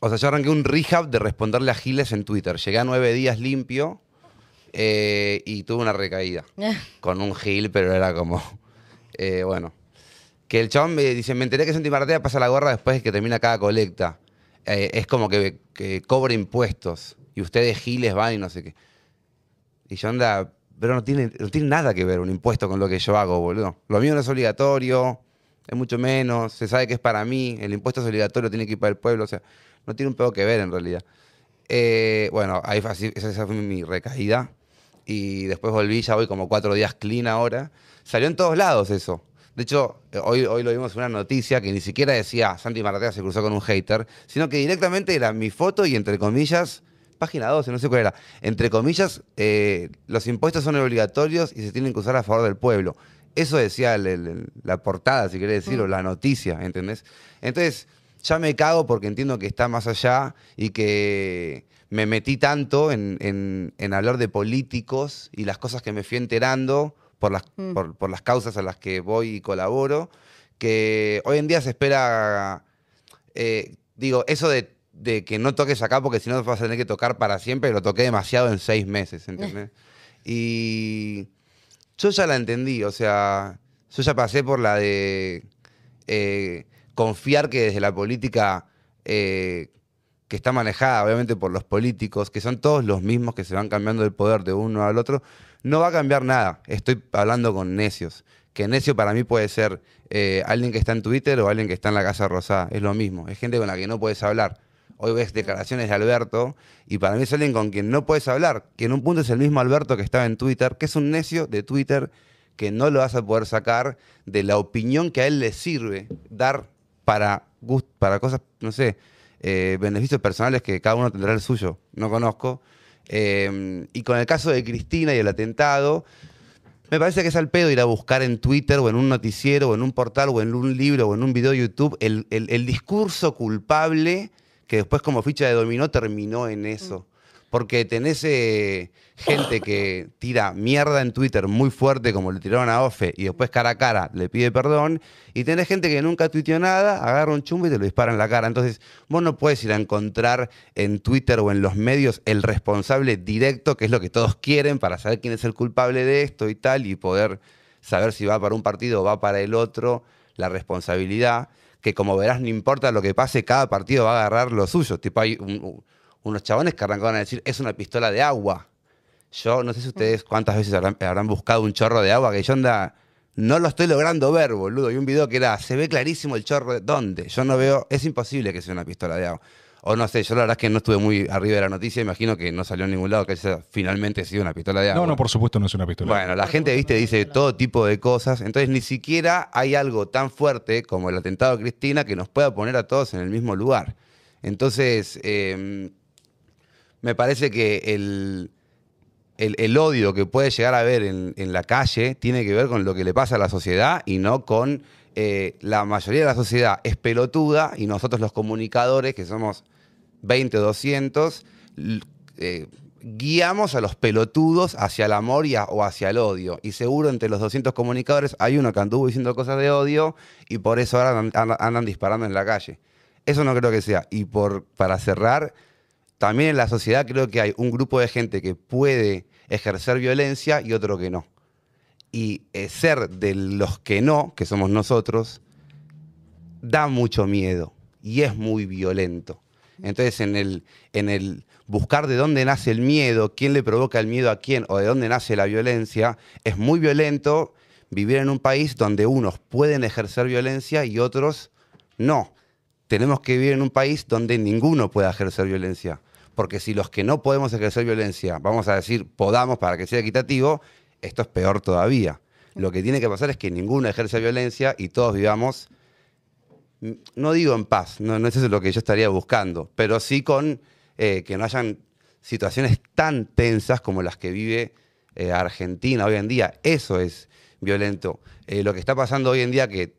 o sea, yo arranqué un rehab de responderle a Giles en Twitter. Llegué a nueve días limpio eh, y tuve una recaída con un Gil, pero era como... eh, bueno. Que el chabón me dice, me enteré que Santi Maratea pasa la gorra después de que termina cada colecta. Eh, es como que, que cobra impuestos y ustedes Giles van y no sé qué. Y yo anda, pero no tiene, no tiene nada que ver un impuesto con lo que yo hago, boludo. Lo mío no es obligatorio, es mucho menos, se sabe que es para mí, el impuesto es obligatorio, tiene que ir para el pueblo, o sea, no tiene un pedo que ver en realidad. Eh, bueno, ahí así, esa, esa fue mi recaída. Y después volví, ya voy como cuatro días clean ahora. Salió en todos lados eso. De hecho, eh, hoy, hoy lo vimos en una noticia que ni siquiera decía Santi Maratea se cruzó con un hater, sino que directamente era mi foto y entre comillas, página 12, no sé cuál era, entre comillas, eh, los impuestos son obligatorios y se tienen que usar a favor del pueblo. Eso decía el- el- la portada, si querés decir, o la noticia, ¿entendés? Entonces, ya me cago porque entiendo que está más allá y que me metí tanto en, en- en hablar de políticos y las cosas que me fui enterando por las, Mm. por, por las causas a las que voy y colaboro, que hoy en día se espera, eh, digo, eso de, de que no toques acá porque si no vas a tener que tocar para siempre, lo toqué demasiado en seis meses, ¿entendés? Y yo ya la entendí, o sea, yo ya pasé por la de eh, confiar que desde la política eh, que está manejada obviamente por los políticos, que son todos los mismos que se van cambiando el poder de uno al otro, no va a cambiar nada. Estoy hablando con necios. Que necio para mí puede ser eh, alguien que está en Twitter o alguien que está en la Casa Rosada. Es lo mismo. Es gente con la que no puedes hablar. Hoy ves declaraciones de Alberto y para mí es alguien con quien no puedes hablar, que en un punto es el mismo Alberto que estaba en Twitter, que es un necio de Twitter que no lo vas a poder sacar de la opinión que a él le sirve dar para, para cosas, no sé, eh, beneficios personales que cada uno tendrá el suyo, no conozco. Eh, y con el caso de Cristina y el atentado, me parece que es al pedo ir a buscar en Twitter o en un noticiero o en un portal o en un libro o en un video de YouTube el, el- el discurso culpable que después como ficha de dominó terminó en eso. Porque tenés eh, gente que tira mierda en Twitter muy fuerte como le tiraron a Ofe y después cara a cara le pide perdón. Y tenés gente que nunca tuiteó nada, agarra un chumbo y te lo dispara en la cara. Entonces vos no puedes ir a encontrar en Twitter o en los medios el responsable directo, que es lo que todos quieren para saber quién es el culpable de esto y tal, y poder saber si va para un partido o va para el otro, la responsabilidad, que como verás no importa lo que pase, cada partido va a agarrar lo suyo. Tipo hay un- unos chabones que arrancaron a decir, es una pistola de agua. Yo no sé si ustedes cuántas veces habrán, habrán buscado un chorro de agua, que yo anda, no lo estoy logrando ver, boludo. Hay un video que era, se ve clarísimo el chorro, de- ¿dónde? Yo no veo, es imposible que sea una pistola de agua. O no sé, yo la verdad es que no estuve muy arriba de la noticia, imagino que no salió en ningún lado que esa finalmente sido una pistola de agua. No, no, por supuesto no es una pistola. Bueno, la gente, viste, dice todo tipo de cosas. Entonces, ni siquiera hay algo tan fuerte como el atentado de Cristina que nos pueda poner a todos en el mismo lugar. Entonces, eh, me parece que el, el, el odio que puede llegar a haber en, en la calle tiene que ver con lo que le pasa a la sociedad y no con eh, la mayoría de la sociedad es pelotuda y nosotros los comunicadores, que somos 20 o 200, l- eh, guiamos a los pelotudos hacia el amor y a- o hacia el odio. Y seguro entre los 200 comunicadores hay uno que anduvo diciendo cosas de odio y por eso ahora andan- andan disparando en la calle. Eso no creo que sea. Y por, para cerrar, también en la sociedad creo que hay un grupo de gente que puede ejercer violencia y otro que no. Y eh, ser de los que no, que somos nosotros, da mucho miedo y es muy violento. Entonces, en el, en el buscar de dónde nace el miedo, quién le provoca el miedo a quién o de dónde nace la violencia, es muy violento vivir en un país donde unos pueden ejercer violencia y otros no. Tenemos que vivir en un país donde ninguno pueda ejercer violencia. Porque si los que no podemos ejercer violencia, vamos a decir, podamos para que sea equitativo, esto es peor todavía. Lo que tiene que pasar es que ninguno ejerce violencia y todos vivamos no digo en paz, no, no es eso lo que yo estaría buscando, pero sí con eh, que no hayan situaciones tan tensas como las que vive eh, Argentina hoy en día. Eso es violento. Eh, lo que está pasando hoy en día, que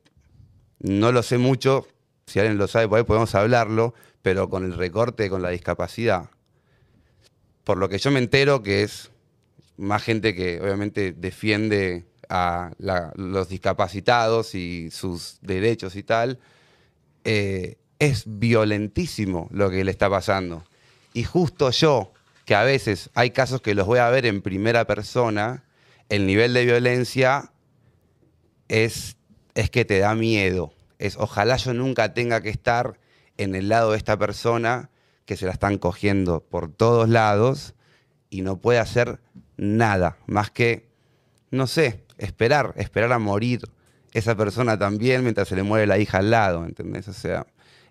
no lo sé mucho, si alguien lo sabe, por ahí podemos hablarlo, pero con el recorte con la discapacidad, por lo que yo me entero que es más gente que obviamente defiende a los discapacitados y sus derechos y tal, eh, es violentísimo lo que le está pasando. Y justo yo, que a veces hay casos que los voy a ver en primera persona, el nivel de violencia es, es que te da miedo. Es ojalá yo nunca tenga que estar en el lado de esta persona que se la están cogiendo por todos lados y no puede hacer nada más que, no sé, esperar, esperar a morir esa persona también mientras se le muere la hija al lado, ¿entendés? O sea,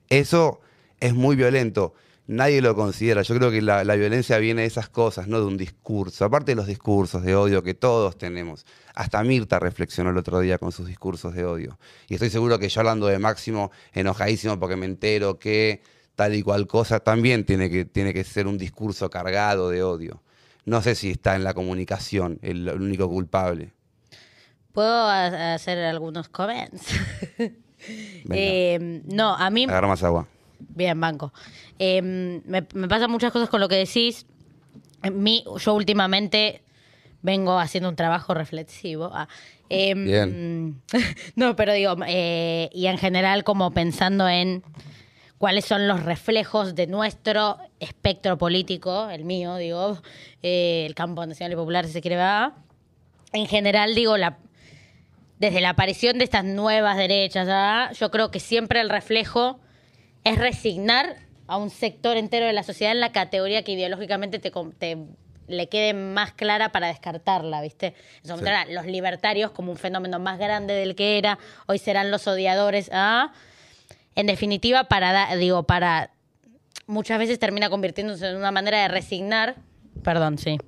eso es muy violento. Nadie lo considera. Yo creo que la, la, violencia viene de esas cosas, no de un discurso. Aparte de los discursos de odio que todos tenemos. Hasta Mirta reflexionó el otro día con sus discursos de odio. Y estoy seguro que yo hablando de Máximo, enojadísimo porque me entero que tal y cual cosa, también tiene que, tiene que ser un discurso cargado de odio. No sé si está en la comunicación el, el único culpable. ¿Puedo hacer algunos comments? eh, no, a mí... Agarra más agua. Bien, banco. Eh, me, me, pasan muchas cosas con lo que decís. Mi, yo últimamente vengo haciendo un trabajo reflexivo. Ah, eh, Bien. No, pero digo, eh, y en general como pensando en cuáles son los reflejos de nuestro espectro político, el mío, digo, eh, el campo nacional y popular, si se quiere, va. En general, digo, la, desde la aparición de estas nuevas derechas, ¿ah? yo creo que siempre el reflejo es resignar a un sector entero de la sociedad en la categoría que ideológicamente te, te le quede más clara para descartarla, ¿viste? En su sí. era los libertarios como un fenómeno más grande del que era, hoy serán los odiadores, ¿ah? En definitiva, para, digo, para, muchas veces termina convirtiéndose en una manera de resignar, perdón, sí,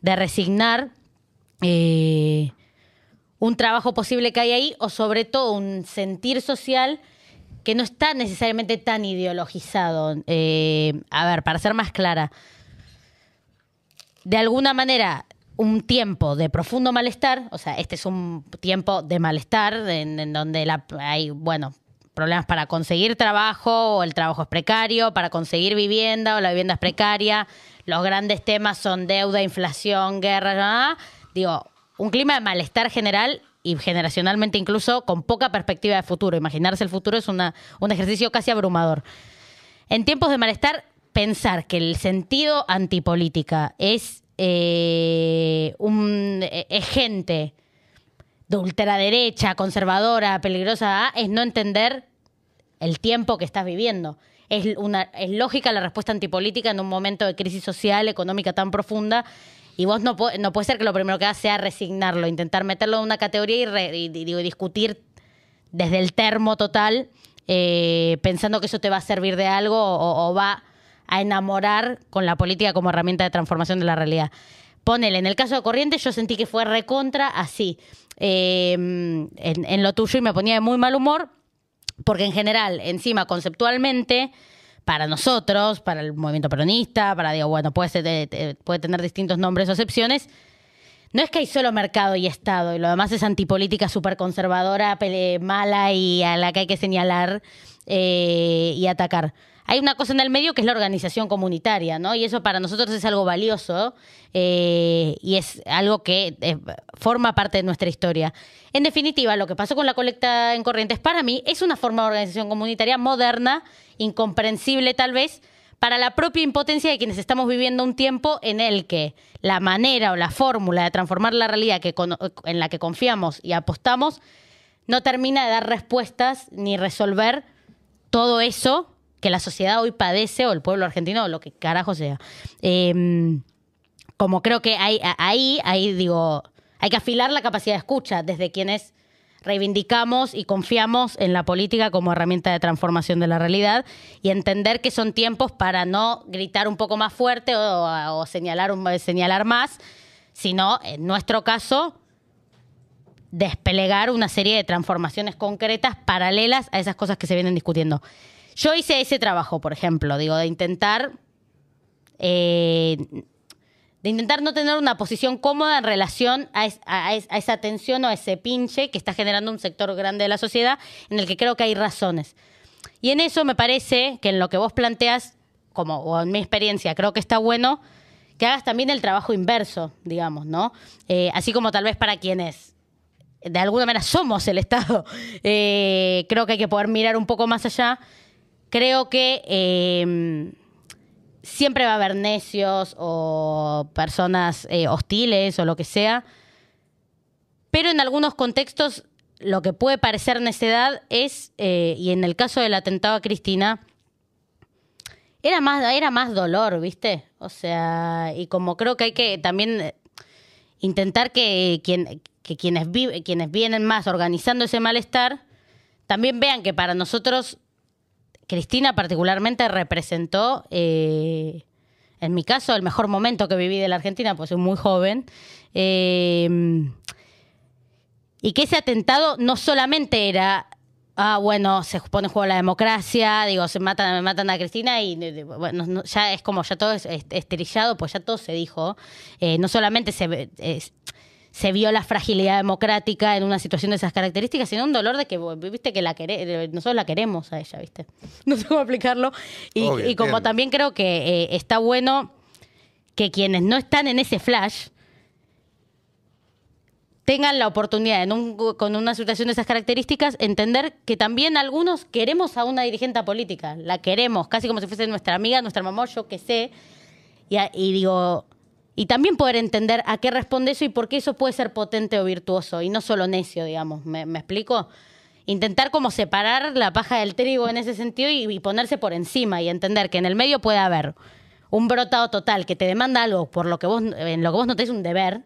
de resignar eh, un trabajo posible que hay ahí o sobre todo un sentir social que no está necesariamente tan ideologizado. Eh, a ver, para ser más clara, de alguna manera un tiempo de profundo malestar, o sea, este es un tiempo de malestar en, en donde la, hay, bueno, problemas para conseguir trabajo o el trabajo es precario, para conseguir vivienda o la vivienda es precaria, los grandes temas son deuda, inflación, guerra, digo, un clima de malestar general y generacionalmente incluso con poca perspectiva de futuro. Imaginarse el futuro es una, un ejercicio casi abrumador. En tiempos de malestar, pensar que el sentido antipolítica es, eh, un, es gente de ultraderecha, conservadora, peligrosa, es no entender el tiempo que estás viviendo. Es, una, es lógica la respuesta antipolítica en un momento de crisis social, económica tan profunda y vos no, no puede ser que lo primero que hagas sea resignarlo, intentar meterlo en una categoría y, re, discutir desde el termo total, eh, pensando que eso te va a servir de algo o, o, va a enamorar con la política como herramienta de transformación de la realidad. Ponele, en el caso de Corrientes yo sentí que fue recontra así, eh, en, en lo tuyo y me ponía de muy mal humor, porque en general, encima, conceptualmente, para nosotros, para el movimiento peronista, para, digo, bueno, puede, ser, tener distintos nombres o excepciones. No es que hay solo mercado y Estado, y lo demás es antipolítica súper conservadora, mala y a la que hay que señalar eh, y atacar. Hay una cosa en el medio que es la organización comunitaria, ¿no? Y eso para nosotros es algo valioso eh, y es algo que eh, forma parte de nuestra historia. En definitiva, lo que pasó con la colecta en Corrientes para mí es una forma de organización comunitaria moderna, incomprensible tal vez, para la propia impotencia de quienes estamos viviendo un tiempo en el que la manera o la fórmula de transformar la realidad en la que confiamos y apostamos no termina de dar respuestas ni resolver todo eso que la sociedad hoy padece, o el pueblo argentino, o lo que carajo sea. Eh, como creo que hay, ahí, ahí digo, hay que afilar la capacidad de escucha desde quienes reivindicamos y confiamos en la política como herramienta de transformación de la realidad y entender que son tiempos para no gritar un poco más fuerte o, o señalar, un, señalar más, sino, en nuestro caso, desplegar una serie de transformaciones concretas paralelas a esas cosas que se vienen discutiendo. Yo hice ese trabajo, por ejemplo, digo, de intentar. Eh, de intentar no tener una posición cómoda en relación a, es, a, es, a, esa tensión o a ese pinche que está generando un sector grande de la sociedad en el que creo que hay razones. Y en eso me parece que en lo que vos planteas, como o en mi experiencia, creo que está bueno que hagas también el trabajo inverso, digamos, ¿no? Eh, así como tal vez para quienes de alguna manera somos el Estado, eh, creo que hay que poder mirar un poco más allá creo que eh, siempre va a haber necios o personas eh, hostiles o lo que sea, pero en algunos contextos lo que puede parecer necedad es, eh, y en el caso del atentado a Cristina, era más, era más dolor, ¿viste? O sea, y como creo que hay que también intentar que, quien, que quienes, vive, quienes vienen más organizando ese malestar, también vean que para nosotros Cristina particularmente representó, eh, en mi caso, el mejor momento que viví de la Argentina, pues soy muy joven. Eh, y que ese atentado no solamente era ah, bueno, se pone en juego la democracia, digo, se matan, matan a Cristina y ya es como ya todo es, es- esterillado, pues ya todo se dijo. Eh, no solamente se, se vio la fragilidad democrática en una situación de esas características, sino un dolor de que, viste, que la quere- nosotros la queremos a ella, viste. No sé cómo explicarlo. Y, Obvio, y como también creo que eh, está bueno que quienes no están en ese flash tengan la oportunidad en un- con una situación de esas características, entender que también algunos queremos a una dirigente política, la queremos, casi como si fuese nuestra amiga, nuestra mamá, yo qué sé, y digo, y también poder entender a qué responde eso y por qué eso puede ser potente o virtuoso, y no solo necio, digamos, ¿me, explico? Intentar como separar la paja del trigo en ese sentido y, ponerse por encima y entender que en el medio puede haber un brotado total que te demanda algo por lo que vos, en lo que vos no tenés un deber,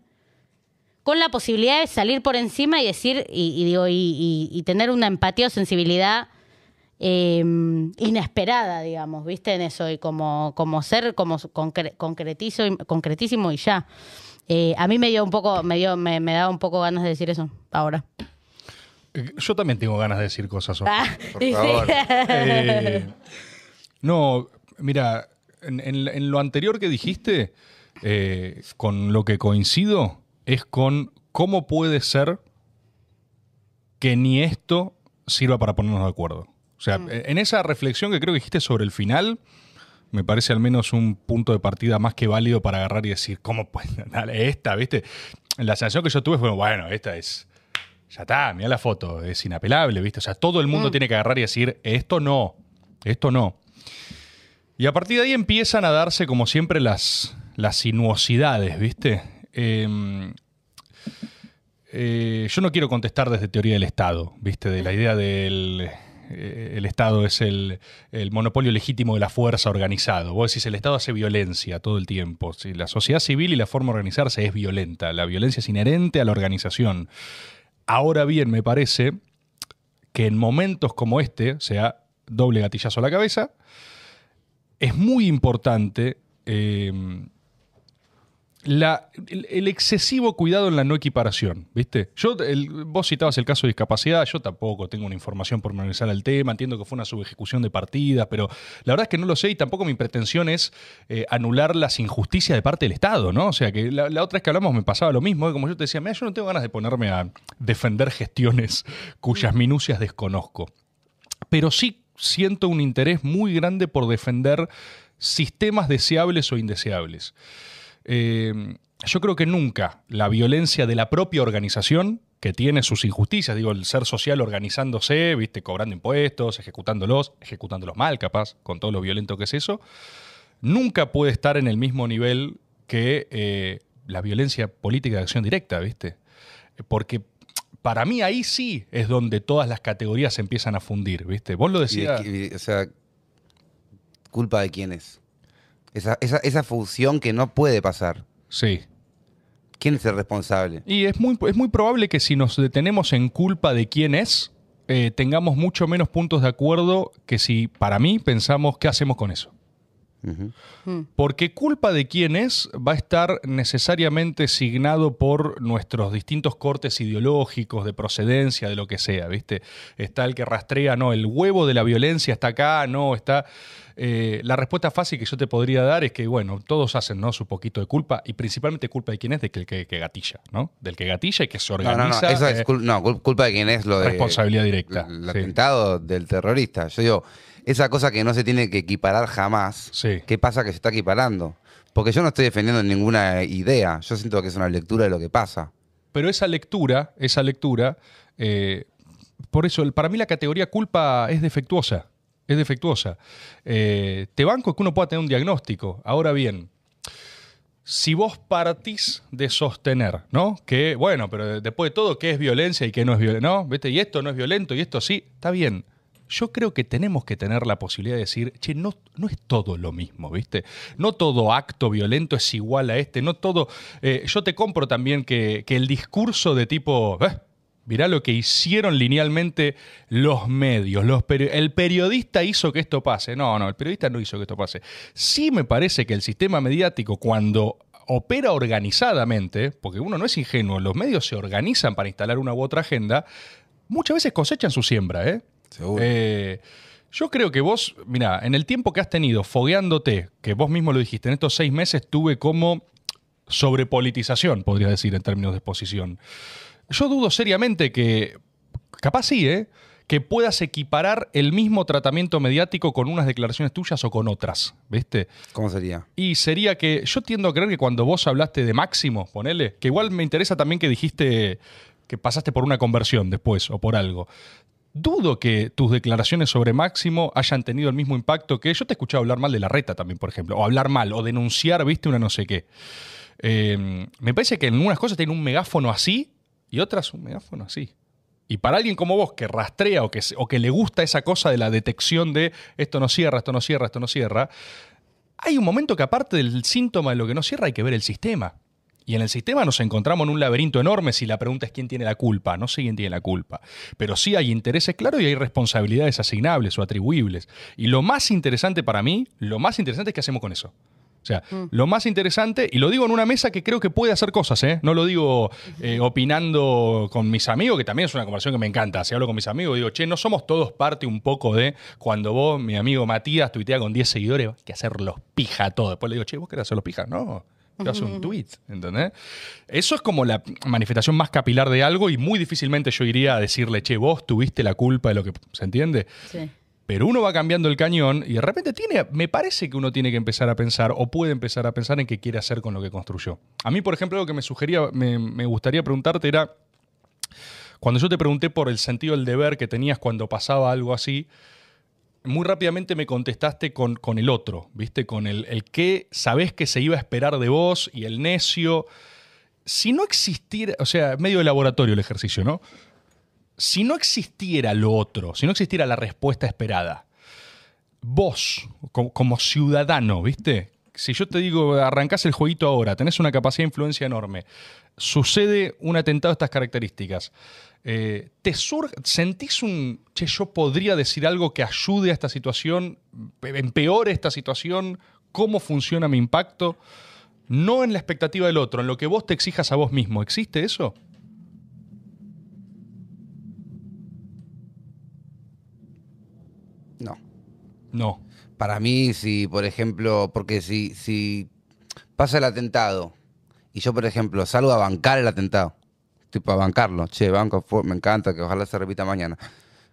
con la posibilidad de salir por encima y decir, y, y digo, y- y tener una empatía o sensibilidad eh, inesperada, digamos, ¿viste? En eso, y como, como ser como concre- concretizo y- concretísimo y ya. Eh, a mí me dio un poco, me dio, me, me daba un poco ganas de decir eso ahora. Eh, Yo también tengo ganas de decir cosas. Sofía. Ah, por favor. Eh, no, mira, en, en- en lo anterior que dijiste, eh, con lo que coincido, es con cómo puede ser que ni esto sirva para ponernos de acuerdo. O sea, en esa reflexión que creo que dijiste sobre el final, me parece al menos un punto de partida más que válido para agarrar y decir, ¿cómo puede dale, esta, viste? La sensación que yo tuve fue, bueno, esta es, ya está, mira la foto, es inapelable, ¿viste? O sea, todo el mundo tiene que agarrar y decir, esto no, esto no. Y a partir de ahí empiezan a darse, como siempre, las, las sinuosidades, ¿viste? Eh, eh, yo no quiero contestar desde teoría del Estado, ¿viste? De la idea del eh, el Estado es el, monopolio legítimo de la fuerza organizado. Vos decís, el Estado hace violencia todo el tiempo. Si la sociedad civil y la forma de organizarse es violenta. La violencia es inherente a la organización. Ahora bien, me parece que en momentos como este, sea, doble gatillazo a la cabeza, es muy importante eh, la- el, el excesivo cuidado en la no equiparación, ¿viste? Yo, el- vos citabas el caso de discapacidad, yo tampoco tengo una información pormenorizada al tema, entiendo que fue una subejecución de partidas, pero la verdad es que no lo sé y tampoco mi pretensión es eh, anular las injusticias de parte del Estado, ¿no? O sea, que la, la otra vez que hablamos me pasaba lo mismo, ¿eh? como yo te decía, mira, yo no tengo ganas de ponerme a defender gestiones cuyas minucias desconozco pero sí siento un interés muy grande por defender sistemas deseables o indeseables. Eh, yo creo que nunca la violencia de la propia organización, que tiene sus injusticias, digo, el ser social organizándose, viste, cobrando impuestos, ejecutándolos, ejecutándolos mal, capaz, con todo lo violento que es eso, nunca puede estar en el mismo nivel que eh, la violencia política de acción directa, ¿viste? Porque para mí ahí sí es donde todas las categorías se empiezan a fundir, ¿viste? Vos lo Y de decías. y- o sea, ¿culpa de quién es? Esa, esa, esa fusión que no puede pasar. Sí. ¿Quién es el responsable? Y es muy, es muy probable que si nos detenemos en culpa de quién es, eh, tengamos mucho menos puntos de acuerdo que si para mí pensamos qué hacemos con eso. Ujú. Porque culpa de quién es va a estar necesariamente signado por nuestros distintos cortes ideológicos, de procedencia, de lo que sea, ¿viste? Está el que rastrea, no, el huevo de la violencia está acá, no, está... eh, la respuesta fácil que yo te podría dar es que, bueno, todos hacen, ¿no? Su poquito de culpa, y principalmente culpa de quién es, de que que, que gatilla, ¿no? Del que gatilla y que se No, no, organiza. no, eso eh, es cul- no, cul- culpa de quién es lo de... Responsabilidad directa, El sí. atentado del terrorista. Yo digo, esa cosa que no se tiene que equiparar jamás, Sí. ¿qué pasa que se está equiparando? Porque yo no estoy defendiendo ninguna idea, yo siento que es una lectura de lo que pasa. Pero esa lectura, esa lectura, eh, por eso, para mí la categoría culpa es defectuosa. Es defectuosa. Eh, te banco que uno pueda tener un diagnóstico. Ahora bien, si vos partís de sostener, ¿no? Que, bueno, pero después de todo, ¿qué es violencia y qué no es violencia? ¿No? ¿Viste? Y esto no es violento y esto sí, está bien. Yo creo que tenemos que tener la posibilidad de decir, che, no, no es todo lo mismo, ¿viste? No todo acto violento es igual a este, no todo. eh, yo te compro también que, el discurso de tipo, "Eh, Mirá lo que hicieron linealmente los medios. Los peri- el periodista hizo que esto pase. No, no, el periodista no hizo que esto pase. Sí me parece que el sistema mediático, cuando opera organizadamente, porque uno no es ingenuo, los medios se organizan para instalar una u otra agenda, muchas veces cosechan su siembra, ¿eh? Seguro. Eh, yo creo que vos, mira, en el tiempo que has tenido fogueándote, que vos mismo lo dijiste, en estos seis meses tuve como sobrepolitización, podría decir, en términos de exposición. Yo dudo seriamente que, capaz sí, ¿eh? que puedas equiparar el mismo tratamiento mediático con unas declaraciones tuyas o con otras, ¿viste? ¿Cómo sería? Y sería que yo tiendo a creer que cuando vos hablaste de Máximo, ponele, que igual me interesa también que dijiste que pasaste por una conversión después o por algo. Dudo que tus declaraciones sobre Máximo hayan tenido el mismo impacto que yo te he escuchado hablar mal de la reta también, por ejemplo, o hablar mal, o denunciar, viste, una no sé qué. Eh, me parece que en algunas cosas tiene un megáfono así y otras un megáfono así. Y para alguien como vos que rastrea o que, o que le gusta esa cosa de la detección de esto no cierra, esto no cierra, esto no cierra, hay un momento que aparte del síntoma de lo que no cierra hay que ver el sistema. Y en el sistema nos encontramos en un laberinto enorme si la pregunta es quién tiene la culpa. No sé quién tiene la culpa. Pero sí hay intereses claros y hay responsabilidades asignables o atribuibles. Y lo más interesante para mí, lo más interesante es qué hacemos con eso. O sea, lo más interesante, y lo digo en una mesa que creo que puede hacer cosas, ¿eh? No lo digo eh, opinando con mis amigos, que también es una conversación que me encanta. Si hablo con mis amigos, digo, che, no somos todos parte un poco de cuando vos, mi amigo Matías, tuitea con 10 seguidores, hay que hacerlos pija todo. Después le digo, che, ¿vos querés hacerlos pija? No. Yo hago un tweet, ¿entendés? Eso es como la manifestación más capilar de algo y muy difícilmente yo iría a decirle, che, vos tuviste la culpa de lo que. ¿Se entiende? Sí. Pero uno va cambiando el cañón y de repente tiene, me parece que uno tiene que empezar a pensar o puede empezar a pensar en qué quiere hacer con lo que construyó. A mí, por ejemplo, lo que me sugería, me, gustaría preguntarte era, cuando yo te pregunté por el sentido del deber que tenías cuando pasaba algo así, muy rápidamente me contestaste con, con el otro, ¿viste? Con el, el que sabés que se iba a esperar de vos y el necio. Si no existiera, o sea, medio laboratorio el ejercicio, ¿no? Si no existiera lo otro, si no existiera la respuesta esperada, vos, como, ciudadano, ¿viste? Si yo te digo, arrancás el jueguito ahora, tenés una capacidad de influencia enorme, sucede un atentado de estas características, eh, ¿te sentís un, che, yo podría decir algo que ayude a esta situación, empeore esta situación, cómo funciona mi impacto? No en la expectativa del otro, en lo que vos te exijas a vos mismo. ¿Existe eso? No. No. Para mí, si, por ejemplo, porque si, si pasa el atentado y yo, por ejemplo, salgo a bancar el atentado, tipo a bancarlo, che, banco, me encanta, que ojalá se repita mañana.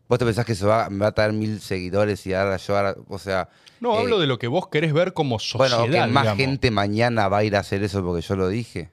¿Vos te pensás que eso va, me va a traer mil seguidores y ahora yo, ahora, o sea... No, eh, hablo de lo que vos querés ver como sociedad. Bueno, que más digamos. gente mañana va a ir a hacer eso porque yo lo dije.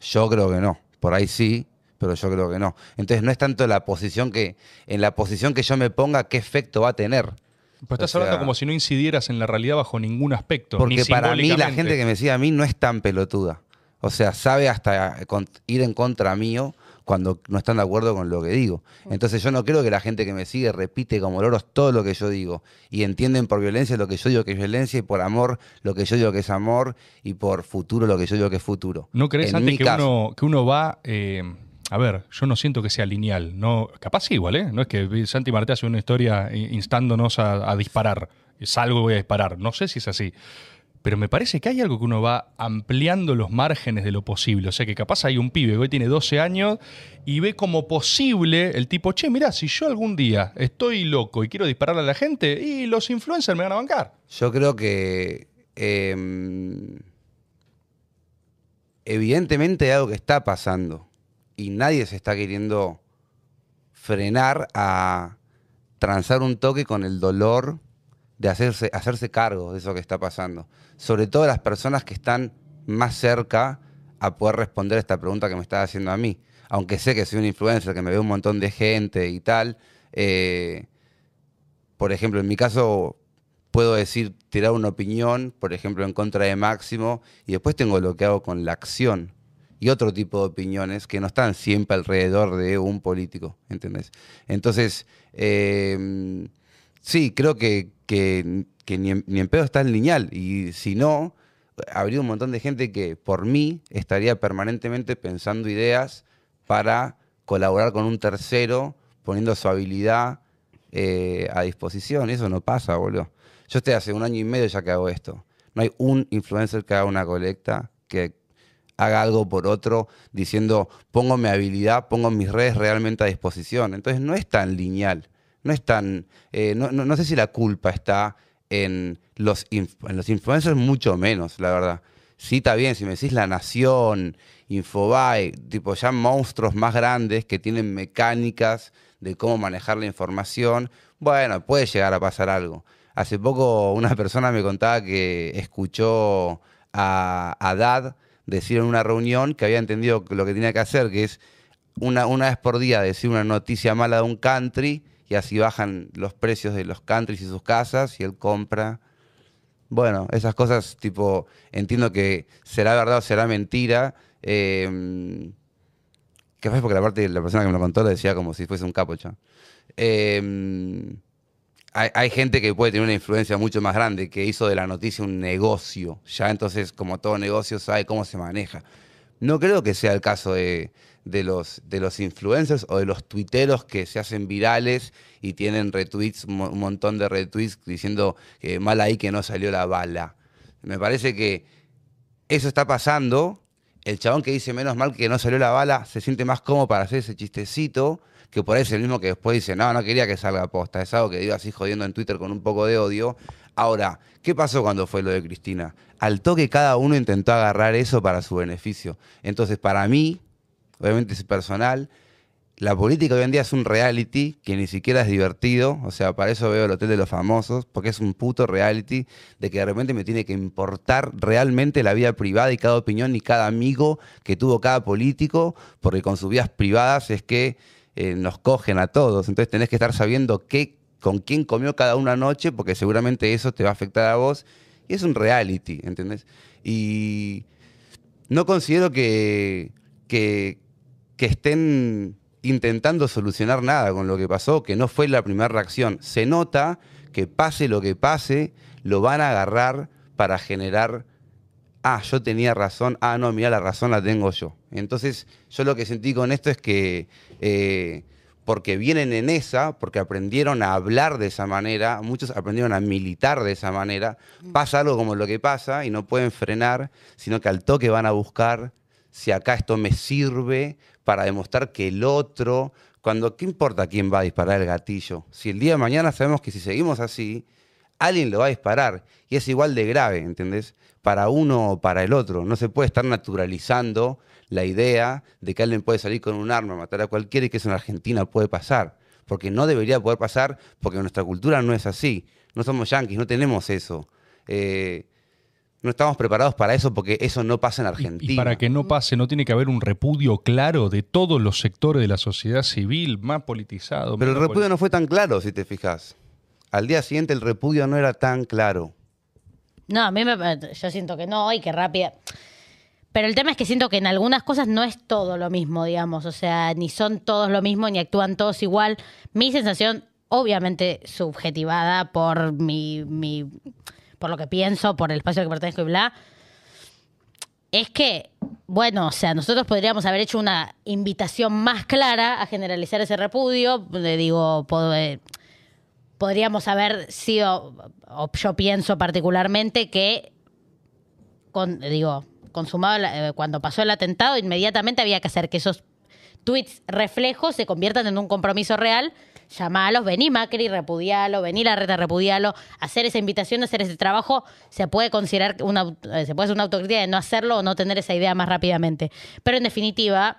Yo creo que no. Por ahí sí, pero yo creo que no. Entonces no es tanto la posición que, en la posición que yo me ponga, qué efecto va a tener. Pero estás O hablando como si no incidieras en la realidad bajo ningún aspecto. Porque ni para mí la gente que me sigue a mí no es tan pelotuda. O sea, sabe hasta ir en contra mío cuando no están de acuerdo con lo que digo. Entonces yo no creo que la gente que me sigue repite como loros todo lo que yo digo. Y entienden por violencia lo que yo digo que es violencia y por amor lo que yo digo que es amor y por futuro lo que yo digo que es futuro. ¿No crees En antes que caso. uno, que uno va... eh, a ver, yo no siento que sea lineal. No, capaz igual, ¿eh? No es que Santi Marte hace una historia instándonos a, a disparar. Salgo y voy a disparar. No sé si es así. Pero me parece que hay algo que uno va ampliando los márgenes de lo posible. O sea, que capaz hay un pibe que hoy tiene 12 años y ve como posible el tipo, che, mirá, si yo algún día estoy loco y quiero dispararle a la gente, y los influencers me van a bancar. Yo creo que em, evidentemente hay algo que está pasando y nadie se está queriendo frenar a transar un toque con el dolor de hacerse, hacerse cargo de eso que está pasando. Sobre todo las personas que están más cerca a poder responder esta pregunta que me estás haciendo a mí. Aunque sé que soy un influencer, que me ve un montón de gente y tal, eh, por ejemplo, en mi caso puedo decir, tirar una opinión, por ejemplo, en contra de Máximo, y después tengo lo que hago con la acción y otro tipo de opiniones que no están siempre alrededor de un político, ¿entendés? Entonces, eh, sí, creo que, que- que ni en pedo está en lineal, y si no, habría un montón de gente que por mí estaría permanentemente pensando ideas para colaborar con un tercero poniendo su habilidad eh, a disposición. Eso no pasa, boludo. Yo estoy hace un año y medio ya que hago esto. No hay un influencer que haga una colecta que haga algo por otro diciendo pongo mi habilidad, pongo mis redes realmente a disposición. Entonces no es tan lineal. No es tan. eh, no, no- no sé si la culpa está en los, en los influencers, mucho menos, la verdad. Sí, está bien, si me decís La Nación, Infobae, tipo ya monstruos más grandes que tienen mecánicas de cómo manejar la información, bueno, puede llegar a pasar algo. Hace poco una persona me contaba que escuchó a, a Dad decir en una reunión que había entendido lo que tenía que hacer, que es una, una vez por día decir una noticia mala de un country y así bajan los precios de los countries y sus casas y él compra. Bueno, esas cosas, tipo, entiendo que será verdad o será mentira. Eh, que fue porque la parte la persona que me lo contó lo decía como si fuese un. Eh, hay, hay gente que puede tener una influencia mucho más grande, que hizo de la noticia un negocio. Ya entonces, como todo negocio, sabe cómo se maneja. No creo que sea el caso de, los, de los influencers o de los tuiteros que se hacen virales y tienen retweets, un montón de retweets diciendo que mal ahí que no salió la bala. Me parece que eso está pasando. El chabón que dice menos mal que no salió la bala se siente más cómodo para hacer ese chistecito que por ahí es el mismo que después dice, no, no quería que salga posta. Es algo que digo así jodiendo en Twitter con un poco de odio. Ahora, ¿qué pasó cuando fue lo de Cristina? Al toque cada uno intentó agarrar eso para su beneficio. Entonces, para mí, obviamente es personal, la política hoy en día es un reality que ni siquiera es divertido. O sea, para eso veo el Hotel de los Famosos, porque es un puto reality de que de repente me tiene que importar realmente la vida privada y cada opinión y cada amigo que tuvo cada político, porque con sus vidas privadas es que eh, nos cogen a todos. Entonces tenés que estar sabiendo qué, con quién comió cada una noche, porque seguramente eso te va a afectar a vos. Y es un reality, ¿entendés? Y no considero que, que, que estén intentando solucionar nada con lo que pasó, que no fue la primera reacción. Se nota que pase lo que pase, lo van a agarrar para generar, ah, yo tenía razón, ah, no, mira, la razón la tengo yo. Entonces, yo lo que sentí con esto es que, eh, porque vienen en esa, porque aprendieron a hablar de esa manera, muchos aprendieron a militar de esa manera, pasa algo como lo que pasa y no pueden frenar, sino que al toque van a buscar si acá esto me sirve para demostrar que el otro, cuando, ¿qué importa quién va a disparar el gatillo? Si el día de mañana sabemos que si seguimos así, alguien lo va a disparar y es igual de grave, ¿entendés? Para uno o para el otro. No se puede estar naturalizando la idea de que alguien puede salir con un arma a matar a cualquiera y que eso en Argentina puede pasar. Porque no debería poder pasar porque nuestra cultura no es así. No somos yanquis, no tenemos eso. Eh, no estamos preparados para eso porque eso no pasa en Argentina. Y, para que no pase, no tiene que haber un repudio claro de todos los sectores de la sociedad civil, más politizado. Pero el repudio no fue tan claro, si te fijas. Al día siguiente el repudio no era tan claro. No, a mí me, yo siento que no y que rápida. Pero el tema es que siento que en algunas cosas no es todo lo mismo, digamos. O sea, ni son todos lo mismo, ni actúan todos igual. Mi sensación, obviamente subjetivada por mi, mi por lo que pienso, por el espacio al que pertenezco y bla, es que, bueno, o sea, nosotros podríamos haber hecho una invitación más clara a generalizar ese repudio. Le digo, pod- eh, podríamos haber sido, o yo pienso particularmente que, con, digo, consumado eh, cuando pasó el atentado, inmediatamente había que hacer que esos tweets reflejos se conviertan en un compromiso real. Llamalos, vení Macri, repudialo, vení la reta, repudialo, hacer esa invitación, hacer ese trabajo, se puede considerar una, eh, se puede hacer una autocrítica de no hacerlo o no tener esa idea más rápidamente. Pero en definitiva,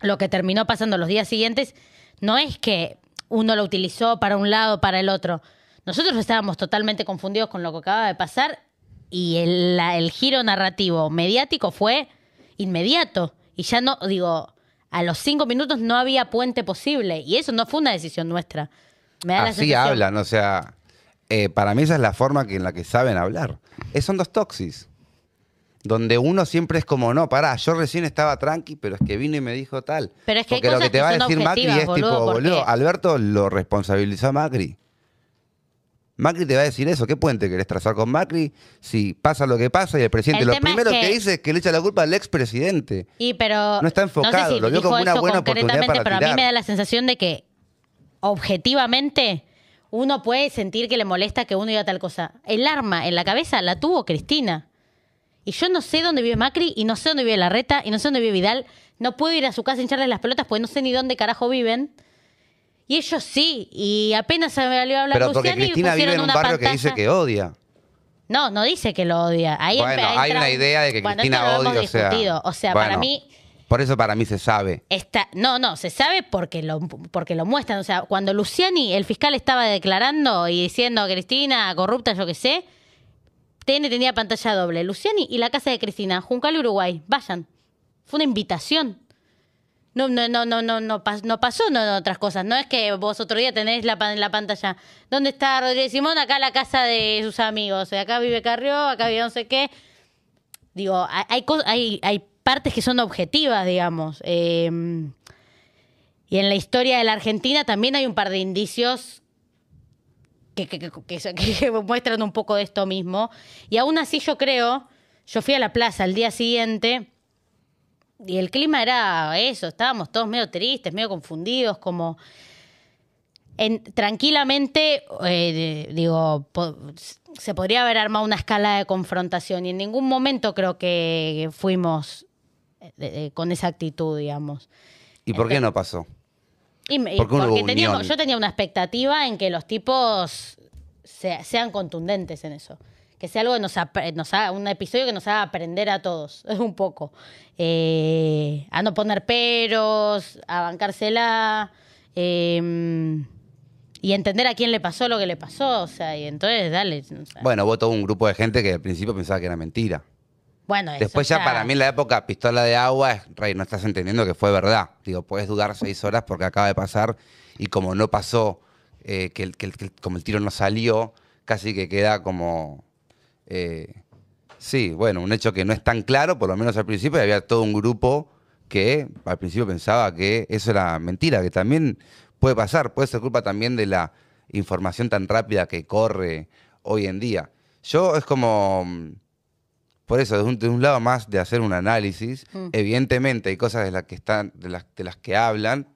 lo que terminó pasando los días siguientes no es que uno lo utilizó para un lado para el otro. Nosotros estábamos totalmente confundidos con lo que acaba de pasar y el, la- el giro narrativo mediático fue inmediato. Y ya no, digo, a los cinco minutos no había puente posible. Y eso no fue una decisión nuestra. Me da la Así sensación. hablan, o sea, eh, para mí esa es la forma que, en la que saben hablar. Es, son dos toxis. Donde uno siempre es como, no, pará, yo recién estaba tranqui, pero es que vino y me dijo tal. Pero es que hay Porque lo que te que va a decir Macri es boludo, tipo, boludo, Alberto lo responsabilizó a Macri. Macri te va a decir eso. ¿Qué puente querés trazar con Macri? Si pasa lo que pasa y el presidente El lo es primero que... que- dice es que le echa la culpa al expresidente. Y pero No está enfocado, sé si lo vio como una buena oportunidad para pero a mí me da la sensación de que objetivamente uno puede sentir que le molesta que uno diga tal cosa. El arma en la cabeza la tuvo Cristina. Y yo no sé dónde vive Macri y no sé dónde vive Larreta y no sé dónde vive Vidal. No puedo ir a su casa a hincharles las pelotas porque no sé ni dónde carajo viven. Y ellos sí. Y apenas se me salió a hablar Pero porque Luciani, Cristina vive pusieron en un barrio que dice que odia. No, no dice que lo odia. Ahí Bueno, hay una un- idea de que Bueno, Cristina odia, o sea. O sea, para mí Por eso para mí se sabe. Está, no, no, se sabe porque lo, porque lo muestran. O sea, cuando Luciani, el fiscal, estaba declarando y diciendo Cristina corrupta, yo qué sé, TN tenía pantalla doble. Luciani y la casa de Cristina, Juncal, Uruguay, vayan. Fue una invitación. No, no, no, no, no, no, pas- no pasó no, no, otras cosas. No es que vos otro día tenés la, la pantalla. ¿Dónde está Rodríguez Simón? Acá la casa de sus amigos. Acá vive Carrió, acá vive no sé qué. Digo, hay, hay, hay partes que son objetivas, digamos. Eh, y en la historia de la Argentina también hay un par de indicios que, que- que- que- que muestran un poco de esto mismo. Y aún así yo creo, yo fui a la plaza el día siguiente y el clima era eso, estábamos todos medio tristes, medio confundidos, como... En, tranquilamente, eh, digo, po- se podría haber armado una escala de confrontación y en ningún momento creo que fuimos eh, eh, con esa actitud, digamos. ¿Y por qué no pasó? Y me- y Porque teníamos- yo tenía una expectativa en que los tipos se- sean contundentes en eso. Que sea algo que nos, nos haga, un episodio que nos haga aprender a todos, un poco. Eh, a no poner peros, a bancársela. eh, y entender a quién le pasó lo que le pasó. O sea, y entonces, dale. o sea, Bueno, todo un grupo de gente que al principio pensaba que era mentira. Bueno, eso Después ya está- para mí la época pistola de agua, es, Rey, no estás entendiendo que fue verdad. Digo, puedes dudar seis horas porque acaba de pasar y como no pasó, eh, que, el- que el- que el- como el tiro no salió, casi que queda como... eh, sí, bueno, un hecho que no es tan claro, por lo menos al principio, y había todo un grupo que al principio pensaba que eso era mentira, que también puede pasar, puede ser culpa también de la información tan rápida que corre hoy en día. Yo es como... mm, por eso, de un, de un lado más de hacer un análisis, Mm. evidentemente hay cosas de las que están, de las, de las que hablan,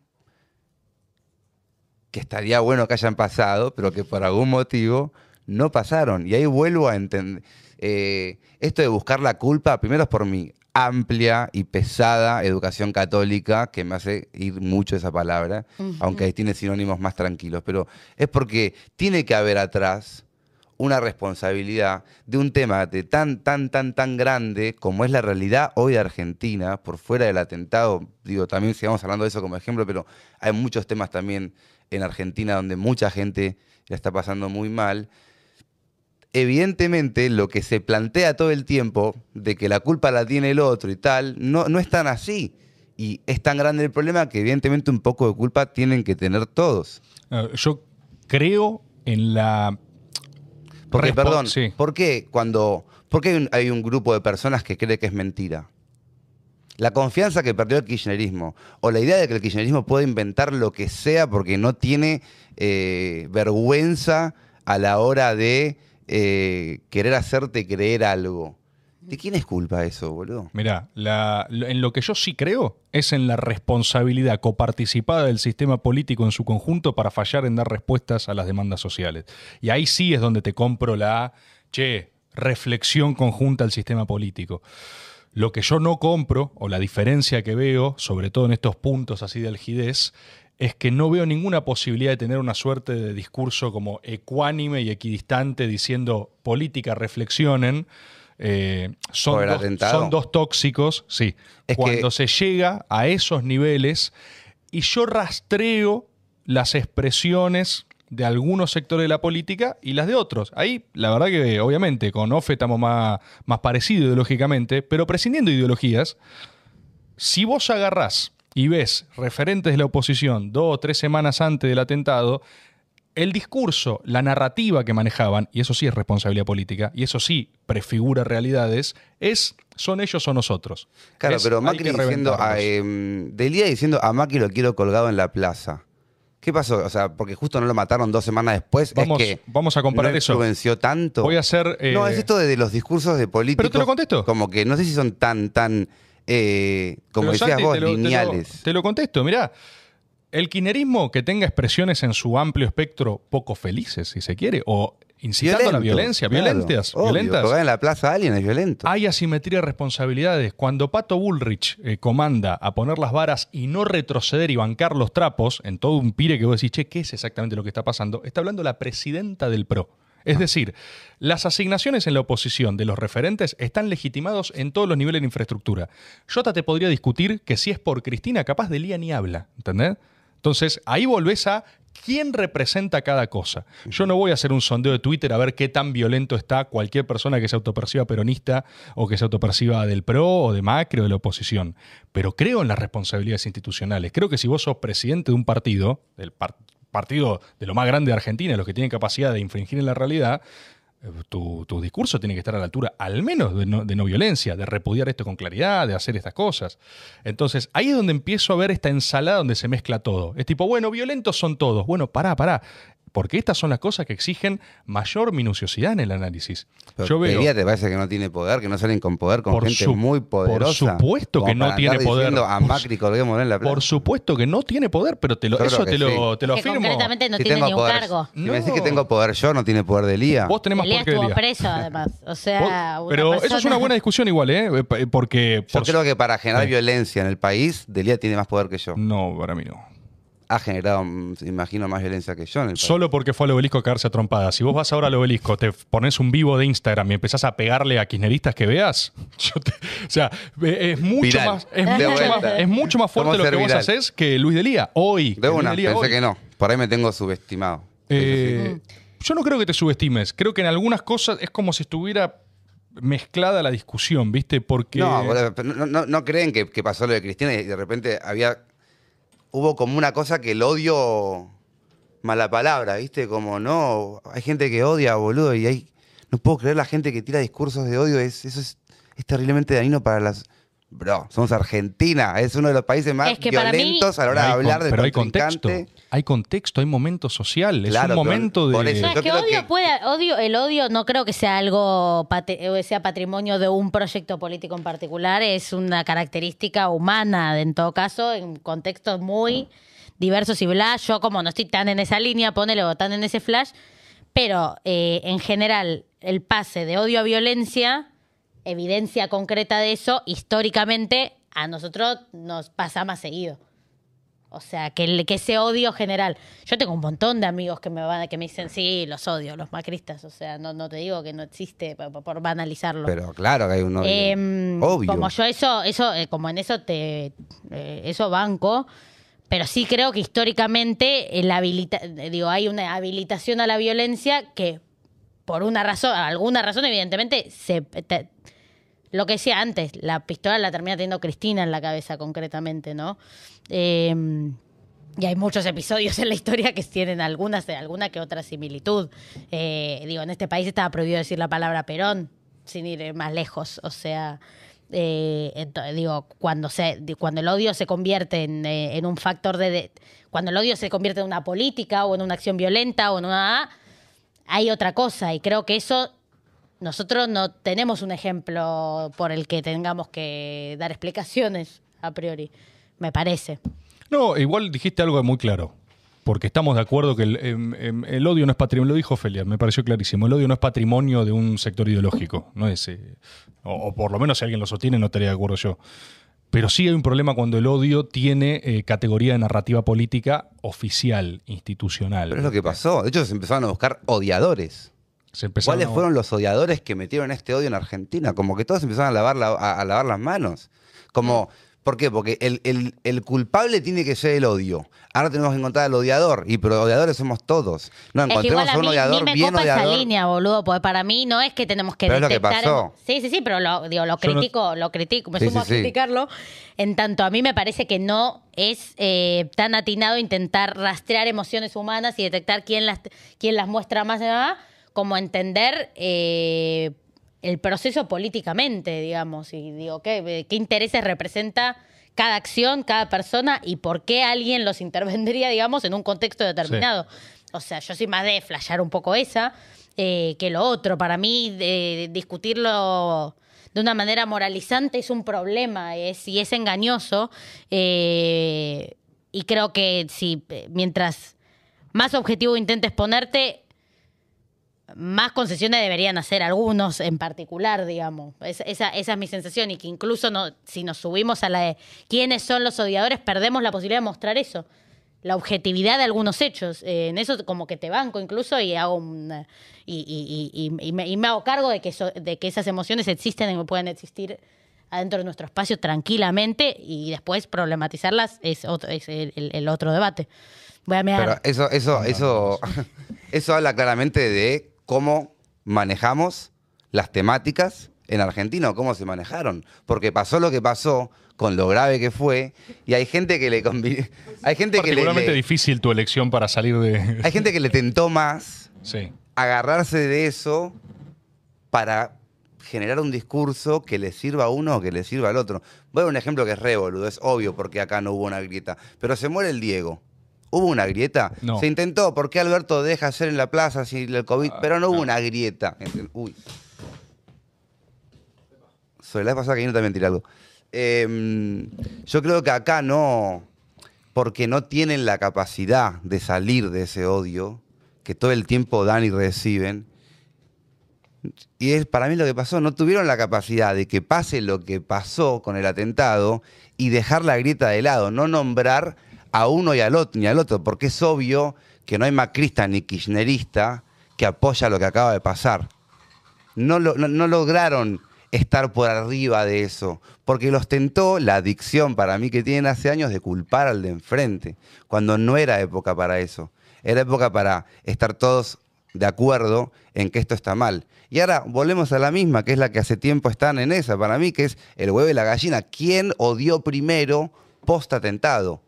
que estaría bueno que hayan pasado, pero que por algún motivo no pasaron. Y ahí vuelvo a entender. eh, esto de buscar la culpa, primero es por mi amplia y pesada educación católica, que me hace ir mucho esa palabra, aunque ahí tiene sinónimos más tranquilos, pero es porque tiene que haber atrás una responsabilidad de un tema de tan, tan, tan, tan grande como es la realidad hoy de Argentina, por fuera del atentado, digo, también sigamos hablando de eso como ejemplo, pero hay muchos temas también en Argentina donde mucha gente la está pasando muy mal. Evidentemente, lo que se plantea todo el tiempo de que la culpa la tiene el otro y tal, no, no es tan así. Y es tan grande el problema que evidentemente un poco de culpa tienen que tener todos. Eh, Yo creo en la. Porque, Respo- perdón, sí. ¿por qué cuando por qué hay un, hay un grupo de personas que cree que es mentira? La confianza que perdió el kirchnerismo o la idea de que el kirchnerismo puede inventar lo que sea porque no tiene eh, vergüenza a la hora de eh, querer hacerte creer algo. ¿De quién es culpa eso, boludo? Mirá, en lo que yo sí creo es en la responsabilidad coparticipada del sistema político en su conjunto para fallar en dar respuestas a las demandas sociales. Y ahí sí es donde te compro la, che, reflexión conjunta al sistema político. Lo que yo no compro, o la diferencia que veo, sobre todo en estos puntos así de algidez, es que no veo ninguna posibilidad de tener una suerte de discurso como ecuánime y equidistante diciendo política, reflexionen. Eh, son, dos, son dos tóxicos, sí. Es que- Cuando se llega a esos niveles y yo rastreo las expresiones de algunos sectores de la política y las de otros. Ahí, la verdad que obviamente con OFE estamos más, más parecidos ideológicamente, pero prescindiendo de ideologías, si vos agarrás y ves referentes de la oposición dos o tres semanas antes del atentado, el discurso, la narrativa que manejaban, y eso sí es responsabilidad política, y eso sí prefigura realidades, es son ellos o nosotros. Claro, Es, pero Macri diciendo, a, reventarlos. em, Delía diciendo a Macri lo quiero colgado en la plaza. ¿Qué pasó? O sea, porque justo no lo mataron dos semanas después. Vamos- es que vamos a comparar no eso. influenció tanto. Voy a hacer. eh, No, es esto de, de los discursos de políticos. Pero te lo contesto. Como que no sé si son tan, tan, eh, como Pero, decías Santi, vos, te lo- te lo- lineales. Te lo, contesto, mirá. El kirchnerismo que tenga expresiones en su amplio espectro poco felices, si se quiere, o incitando a la violencia, claro, violentas, obvio, violentas. Tocar en la plaza alguien es violento. Hay asimetría de responsabilidades. Cuando Pato Bullrich eh, comanda a poner las varas y no retroceder y bancar los trapos en todo un pire que vos decís, che, ¿qué es exactamente lo que está pasando? Está hablando la presidenta del PRO. Es decir, las asignaciones en la oposición de los referentes están legitimados en todos los niveles de infraestructura. Yo te podría discutir que si es por Cristina, capaz de Lía ni habla, ¿entendés? Entonces, ahí volvés a quién representa cada cosa. Yo no voy a hacer un sondeo de Twitter a ver qué tan violento está cualquier persona que se autoperciba peronista o que se autoperciba del PRO o de Macri o de la oposición. Pero creo en las responsabilidades institucionales. Creo que si vos sos presidente de un partido, del par- partido de lo más grande de Argentina, los que tienen capacidad de infringir en la realidad, tu, discurso tiene que estar a la altura, al menos de no, de no violencia, de repudiar esto con claridad, de hacer estas cosas. Entonces, ahí es donde empiezo a ver esta ensalada donde se mezcla todo. Es tipo, bueno, violentos son todos. Bueno, pará, pará. Porque estas son las cosas que exigen mayor minuciosidad en el análisis. Pero Yo veo. Te parece que no tiene poder, que no salen con poder, con Por gente su- muy por poderosa. supuesto que no tiene poder. A Por Macri colguémoslo en la plaza. Por supuesto que no tiene poder, pero te lo, Yo eso te lo, sí. te lo que afirmo. concretamente no Si tiene tengo ni un poder- cargo. Si me decís No. que tengo poder yo, no tiene poder de Lía. Vos tenés más Elías poder que estuvo Delia. preso, además. O sea, una Pero eso es persona- una buena discusión igual, ¿eh? Eh, Porque... Yo por- creo que para generar Sí. violencia en el país, Delia tiene más poder que yo. No, para mí no. Ha generado, mm, imagino, más violencia que yo en el. Solo porque fue al obelisco a cagarse a trompadas. Si vos vas ahora al obelisco, te pones un vivo de Instagram y empezás a pegarle a kirchneristas que veas, yo te- o sea, es mucho Viral. más, es mucho más, es mucho más fuerte lo que vos haces que Luis Delía hoy. De una, Delía pensé hoy. que no. Por ahí me tengo subestimado. Eh, Yo no creo que te subestimes. Creo que en algunas cosas es como si estuviera mezclada la discusión, ¿viste? Porque. No, no, no- no creen que, que pasó lo de Cristina y de repente había. Hubo como una cosa que el odio. Mala palabra, ¿viste? Como no. Hay gente que odia, boludo, y hay. No puedo creer la gente que tira discursos de odio. Es, eso es, es terriblemente dañino para las. Bro, somos Argentina. Es uno de los países más Es que para mí- violentos a la hora de con- hablar de pero hay contexto. Hay contexto, hay momento social. Claro, es un momento por de. eso No, Yo es que creo odio que- puede, odio, el odio no creo que sea algo eh, sea patrimonio de un proyecto político en particular, es una característica humana, en todo caso, en contextos muy diversos y bla. Yo como no estoy tan en esa línea, ponele o tan en ese flash, pero eh, en general el pase de odio a violencia, evidencia concreta de eso, históricamente a nosotros nos pasa más seguido. O sea, que, el- que ese odio general. Yo tengo un montón de amigos que me van que me dicen, sí, los odio, los macristas. O sea, no, no te digo que no existe por, por banalizarlo. Pero claro que hay un odio. Em, Obvio. Como yo eso, eso, eh, como en eso te eh, eso banco, pero sí creo que históricamente el habilita, digo, hay una habilitación a la violencia que por una razón, alguna razón, evidentemente, se te- lo que decía antes, la pistola la termina teniendo Cristina en la cabeza concretamente, ¿no? Eh, y hay muchos episodios en la historia que tienen algunas, alguna que otra similitud. Eh, digo, en este país estaba prohibido decir la palabra Perón, sin ir más lejos. O sea, eh, digo, cuando, se, cuando el odio se convierte en, eh, en un factor de, de- Cuando el odio se convierte en una política o en una acción violenta o en una... Hay otra cosa y creo que eso nosotros no tenemos un ejemplo por el que tengamos que dar explicaciones a priori, me parece. No, igual dijiste algo muy claro. Porque estamos de acuerdo que el, em, em, el odio no es patrimonio, lo dijo Ofelia, me pareció clarísimo. El odio no es patrimonio de un sector ideológico. No es, eh, o, o por lo menos si alguien lo sostiene, no estaría de acuerdo yo. Pero sí hay un problema cuando el odio tiene eh, categoría de narrativa política oficial, institucional. Pero es lo que pasó. De hecho, se empezaron a buscar odiadores. Se empezaron ¿Cuáles a- fueron los odiadores que metieron este odio en Argentina? Como que todos empezaron a lavar, la- a, a lavar las manos. Como, ¿Por qué? Porque el, el- el culpable tiene que ser el odio. Ahora tenemos que encontrar al odiador. Y pero odiadores somos todos. No, Es que encontremos igual a a un mí, odiador ni me bien copa esa odiador. línea, boludo, porque para mí no es que tenemos que Pero es lo que detectar... pasó. Sí, sí, sí, pero lo, digo, lo Yo no- critico, lo critico, me Sí, sumo sí, a sí. criticarlo. En tanto, a mí me parece que no es eh, tan atinado intentar rastrear emociones humanas y detectar quién las, quién las muestra más, ah, como entender... eh, el proceso políticamente, digamos, y digo, ¿qué, qué intereses representa cada acción, cada persona y por qué alguien los intervendría, digamos, en un contexto determinado. O sea, yo soy más de flashear un poco esa eh, que lo otro. Para mí, de- discutirlo de una manera moralizante es un problema es, y es engañoso. eh, y creo que si eh, mientras más objetivo intentes ponerte, más concesiones deberían hacer algunos en particular, digamos. Es- esa, esa es mi sensación y que incluso no, si nos subimos a la de quiénes son los odiadores, perdemos la posibilidad de mostrar eso. La objetividad de algunos hechos. Eh, en eso como que te banco incluso y hago un, eh, y, y- y- y- y me, y me hago cargo de que, eso- de que esas emociones existen y pueden existir adentro de nuestro espacio tranquilamente y después problematizarlas es, otro, es el, el- el otro debate. Voy a mirar. Pero eso, eso, eso, eso habla claramente de cómo manejamos las temáticas en Argentina o cómo se manejaron. Porque pasó lo que pasó con lo grave que fue y hay gente que le convi- hay gente que le, difícil tu elección para salir de... hay gente que le tentó más Sí. agarrarse de eso para generar un discurso que le sirva a uno o que le sirva al otro. Voy a dar un ejemplo que es re boludo, es obvio porque acá no hubo una grieta, pero se muere el Diego. ¿Hubo una grieta? No. Se intentó, ¿por qué Alberto deja hacer en la plaza si el COVID? Ah, pero no hubo una grieta. Uy. Sobre la vez pasada que vino también tiré algo. Em, yo creo que acá no, porque no tienen la capacidad de salir de ese odio que todo el tiempo dan y reciben. Y es para mí lo que pasó, no tuvieron la capacidad de que pase lo que pasó con el atentado y dejar la grieta de lado, no nombrar a uno y al otro, ni al otro, porque es obvio que no hay macrista ni kirchnerista que apoya lo que acaba de pasar. No, lo- no- no lograron estar por arriba de eso, porque los tentó la adicción para mí que tienen hace años de culpar al de enfrente, cuando no era época para eso. Era época para estar todos de acuerdo en que esto está mal. Y ahora volvemos a la misma, que es la que hace tiempo están en esa, para mí, que es el huevo y la gallina. ¿Quién odió primero post atentado?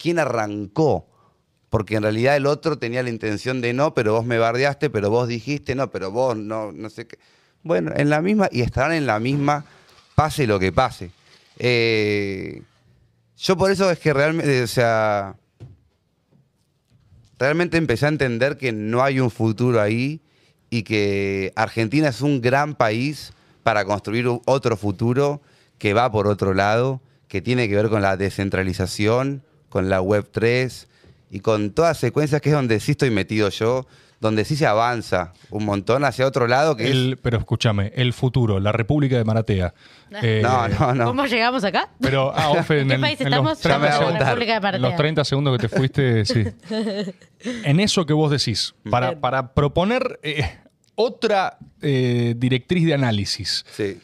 ¿Quién arrancó? Porque en realidad el otro tenía la intención de no, pero vos me bardeaste, pero vos dijiste no, pero vos no, no sé qué. Bueno, en la misma, y estarán en la misma, pase lo que pase. Eh, yo por eso es que realmente, o sea, realmente empecé a entender que no hay un futuro ahí y que Argentina es un gran país para construir otro futuro que va por otro lado, que tiene que ver con la descentralización, con la Web 3 y con todas secuencias que es donde sí estoy metido yo, donde sí se avanza un montón hacia otro lado que El- pero escúchame, el futuro, la República de Maratea. Eh, es... No, no, no. ¿Cómo llegamos acá? Pero, ah, Ofe, ¿En qué país estamos? Los 30, Ya me va a segundos- en los 30 segundos que te fuiste, sí. En eso que vos decís, para, para proponer eh, otra eh, directriz de análisis, Sí.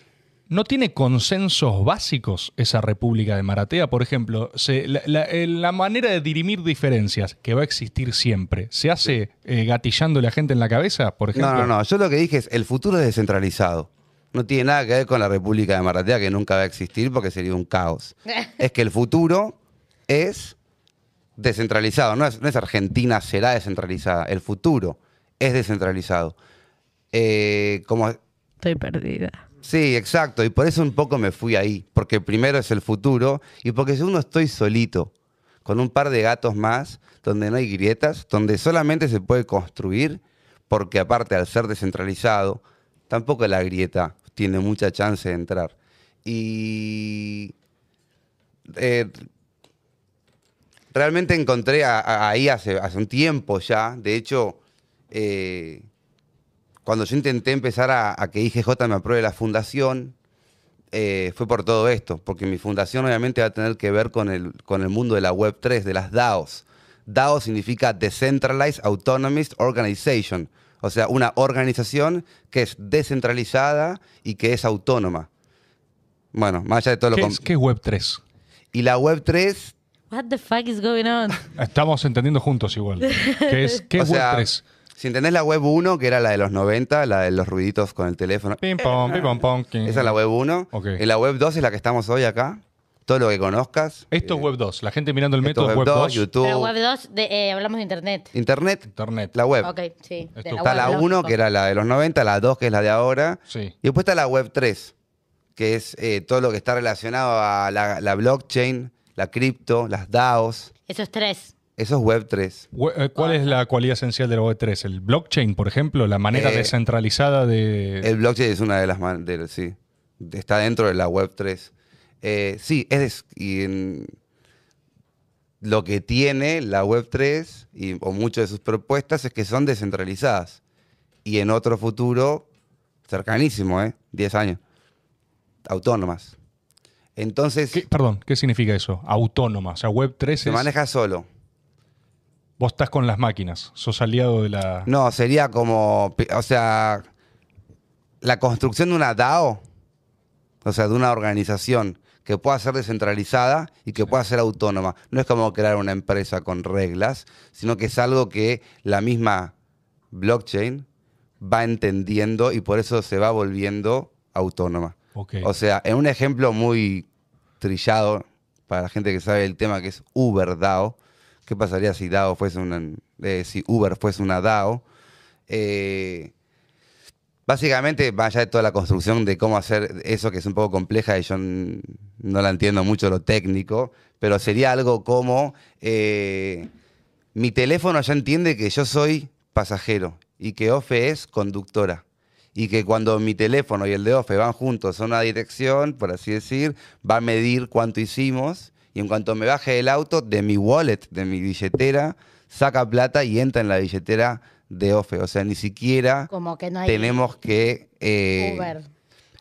¿No tiene consensos básicos esa República de Maratea? Por ejemplo, se- la, la- eh, la manera de dirimir diferencias, que va a existir siempre, ¿se hace eh, gatillando la gente en la cabeza, por ejemplo? No, no, no. Yo lo que dije es, el futuro es descentralizado. No tiene nada que ver con la República de Maratea, que nunca va a existir porque sería un caos. es que el futuro es descentralizado. No es, no es Argentina será descentralizada. El futuro es descentralizado. Eh, como, Estoy perdida. Sí, exacto. Y por eso un poco me fui ahí. Porque primero es el futuro y porque segundo estoy solito. Con un par de gatos más, donde no hay grietas, donde solamente se puede construir, porque aparte al ser descentralizado, tampoco la grieta tiene mucha chance de entrar. Y eh, realmente encontré ahí hace, hace un tiempo ya, de hecho, eh, cuando yo intenté empezar a, a que IGJ me apruebe la fundación, eh, fue por todo esto, porque mi fundación obviamente va a tener que ver con el, con el mundo de la Web 3, de las DAOs. DAO significa Decentralized Autonomous Organization, o sea, una organización que es descentralizada y que es autónoma. Bueno, más allá de todo lo ¿Qué com- es, qué es Web 3? Y la Web 3 What the fuck is going on? Estamos entendiendo juntos igual. ¿Qué es, qué o es sea, Web 3? Si entendés la web 1, que era la de los 90, la de los ruiditos con el teléfono. Pim, pom, pim, pom, pom. Esa es la web 1. Ok. En la web 2 es la que estamos hoy acá. Todo lo que conozcas. Esto Eh, es Web 2. La gente mirando el esto método es es Web 2. YouTube. Pero web 2, de, eh, hablamos de internet. Internet. Internet. La web. Ok, sí. de Esto- Está web, la lógico. 1, que era la de los 90, la 2, que es la de ahora. Sí. Y después está la web 3, que es eh, todo lo que está relacionado a la, la blockchain, la cripto, las DAOs. Eso es tres. Eso es Web3. We- eh, ¿Cuál es la cualidad esencial de la Web3? ¿El blockchain, por ejemplo? ¿La manera Eh, descentralizada de...? El blockchain es una de las man- de- sí. Está dentro de la web 3. Eh, sí, es y en- lo que tiene la web 3 y, o muchas de sus propuestas es que son descentralizadas. Y en otro futuro, cercanísimo, ¿eh? 10 años, autónomas. Entonces, ¿Qué- perdón, ¿qué significa eso? Autónoma. O sea, Web3 se es... maneja solo. Vos estás con las máquinas. Sos aliado de la... No, sería como, o sea, la construcción de una DAO, o sea, de una organización que pueda ser descentralizada y que pueda ser autónoma. No es como crear una empresa con reglas, sino que es algo que la misma blockchain va entendiendo y por eso se va volviendo autónoma. O sea, en un ejemplo muy trillado para la gente que sabe el tema que es Uber DAO, ¿qué pasaría si DAO fuese una, eh, si Uber fuese una DAO? Eh, básicamente, más allá de toda la construcción de cómo hacer eso que es un poco compleja y yo no la entiendo mucho lo técnico, pero sería algo como eh, mi teléfono ya entiende que yo soy pasajero y que Ofe es conductora. Y que cuando mi teléfono y el de Ofe van juntos a una dirección, por así decir, va a medir cuánto hicimos. Y en cuanto me baje del auto, de mi wallet, de mi billetera, saca plata y entra en la billetera de Ofe. O sea, ni siquiera Como que no hay tenemos que... eh, Uber.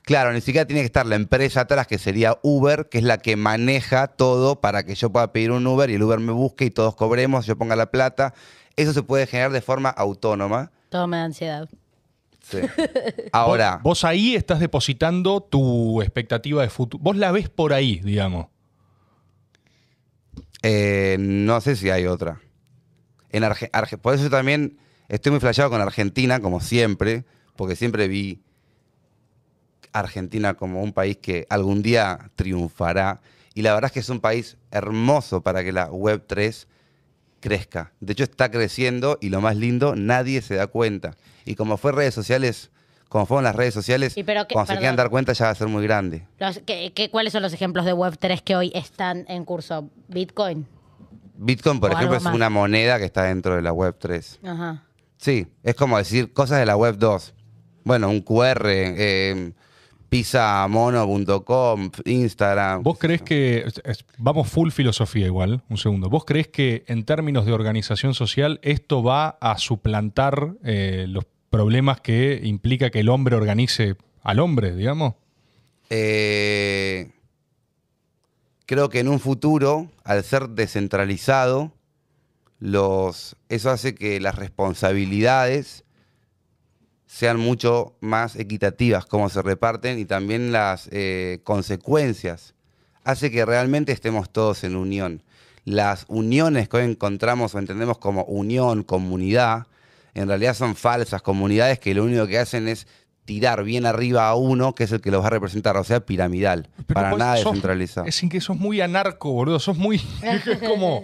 Claro, ni siquiera tiene que estar la empresa atrás, que sería Uber, que es la que maneja todo para que yo pueda pedir un Uber y el Uber me busque y todos cobremos, yo ponga la plata. Eso se puede generar de forma autónoma. Todo me da ansiedad. Sí. Ahora, Vos, vos ahí estás depositando tu expectativa de futuro. Vos la ves por ahí, digamos. Eh, no sé si hay otra. En Arge- por eso también estoy muy flasheado con Argentina, como siempre, porque siempre vi Argentina como un país que algún día triunfará. Y la verdad es que es un país hermoso para que la Web3 crezca. De hecho, está creciendo y lo más lindo, nadie se da cuenta. Y como fue redes sociales, como fueron las redes sociales, Y pero que- cuando se perdón. quieran dar cuenta ya va a ser muy grande. Los- ¿qué- qué- cuáles son los ejemplos de Web3 que hoy están en curso? Bitcoin. Bitcoin, por O ejemplo, es más. una moneda que está dentro de la Web3. Ajá. Sí, es como decir cosas de la web 2. Bueno, un QR, eh, pisamono.com, Instagram. ¿Vos crees que, vamos full filosofía igual, un segundo, ¿vos crees que en términos de organización social esto va a suplantar eh, los problemas que implica que el hombre organice al hombre, digamos? Eh, creo que en un futuro, al ser descentralizado, los, eso hace que las responsabilidades sean mucho más equitativas, cómo se reparten y también las eh, consecuencias. Hace que realmente estemos todos en unión. Las uniones que hoy encontramos o entendemos como unión, comunidad, en realidad son falsas comunidades que lo único que hacen es tirar bien arriba a uno, que es el que los va a representar, o sea, piramidal, Pero para vos nada sos- descentralizado. Es sin que sos muy anarco, boludo, sos muy... es como...